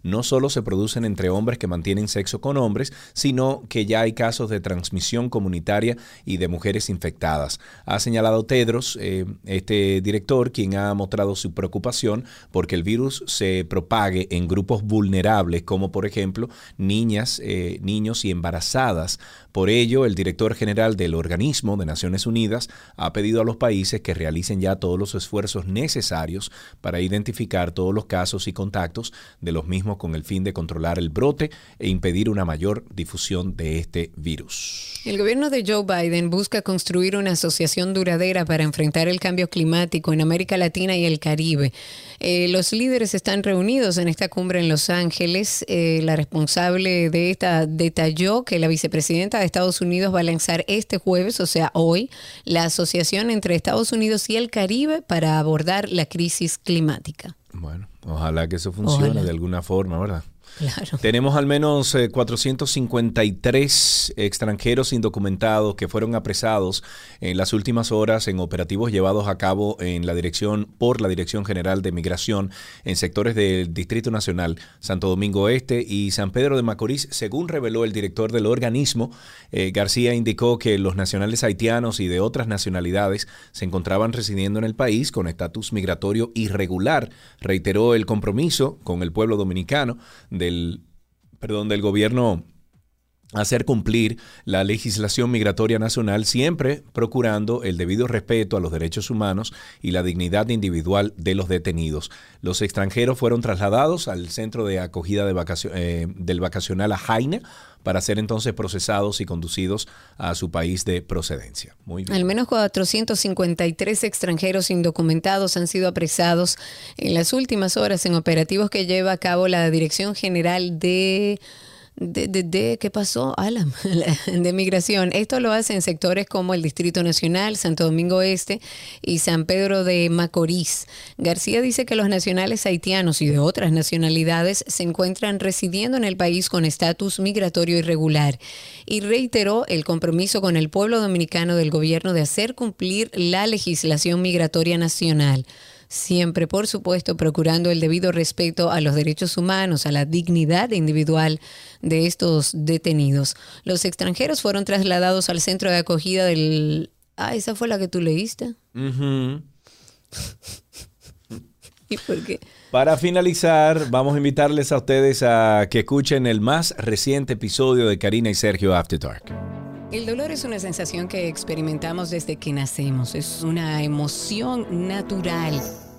no solo se producen entre hombres que mantienen sexo con hombres, sino que ya hay casos de transmisión comunitaria y de mujeres infectadas. Ha señalado Tedros, eh, este director, quien ha mostrado su preocupación porque el virus se propague en grupos vulnerables, como por ejemplo niñas, eh, niños y embarazadas. Por ello, el director general del organismo de Naciones Unidas ha pedido a los países que realicen ya todos los esfuerzos necesarios para identificar todos los casos y contactos de los mismos con el fin de controlar el brote e impedir una mayor difusión de este virus. El gobierno de Joe Biden busca construir una asociación duradera para enfrentar el cambio climático en América Latina y el Caribe. Eh, los líderes están reunidos en esta cumbre en Los Ángeles. Eh, la responsable de esta detalló que la vicepresidenta de Estados Unidos va a lanzar este jueves, o sea, hoy, la asociación entre Estados Unidos y el Caribe para abordar la crisis climática. Bueno, ojalá que eso funcione Ojalá. de alguna forma, ¿verdad? Tenemos al menos eh, 453 extranjeros indocumentados que fueron apresados en las últimas horas en operativos llevados a cabo en la dirección por la Dirección General de Migración en sectores del Distrito Nacional, Santo Domingo Este y San Pedro de Macorís, según reveló el director del organismo. eh, García indicó que los nacionales haitianos y de otras nacionalidades se encontraban residiendo en el país con estatus migratorio irregular. Reiteró el compromiso con el pueblo dominicano del, perdón, del gobierno hacer cumplir la legislación migratoria nacional, siempre procurando el debido respeto a los derechos humanos y la dignidad individual de los detenidos. Los extranjeros fueron trasladados al centro de acogida de vacacio- eh, del vacacional a Jaina para ser entonces procesados y conducidos a su país de procedencia. Muy bien. Al menos 453 extranjeros indocumentados han sido apresados en las últimas horas en operativos que lleva a cabo la Dirección General de... De, de- de- ¿Qué pasó? Alan, de migración. Esto lo hace en sectores como el Distrito Nacional, Santo Domingo Este y San Pedro de Macorís. García dice que los nacionales haitianos y de otras nacionalidades se encuentran residiendo en el país con estatus migratorio irregular y reiteró el compromiso con el pueblo dominicano del gobierno de hacer cumplir la legislación migratoria nacional. Siempre, por supuesto, procurando el debido respeto a los derechos humanos, a la dignidad individual de estos detenidos. Los extranjeros fueron trasladados al centro de acogida del... Ah, esa fue la que tú leíste. ¿Y por qué? Para finalizar, vamos a invitarles a ustedes a que escuchen el más reciente episodio de Karina y Sergio After Dark. El dolor es una sensación que experimentamos desde que nacemos. Es una emoción natural.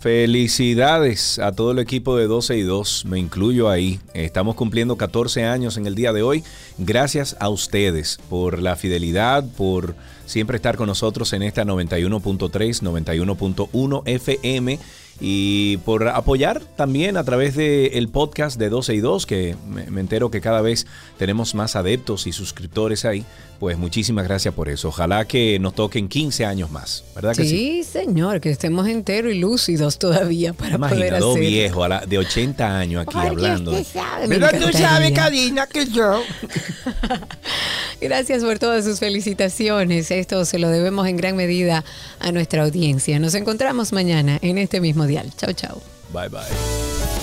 felicidades a todo el equipo de 12 y 2, me incluyo ahí. Estamos cumpliendo 14 años en el día de hoy. Gracias a ustedes por la fidelidad, por siempre estar con nosotros en esta 91.3, 91.1 FM y por apoyar también a través del podcast de 12 y 2, que me, me entero que cada vez tenemos más adeptos y suscriptores ahí. Pues muchísimas gracias por eso. Ojalá que nos toquen 15 años más, ¿verdad que sí? Sí, señor, que estemos enteros y lúcidos todavía para poder Imagina, dos hacer. a la- de 80 años aquí hablando. sabe, Pero tú sabes, Karina, que yo. Gracias por todas sus felicitaciones. Esto se lo debemos en gran medida a nuestra audiencia. Nos encontramos mañana en este mismo dial. Chao, chao. Bye bye.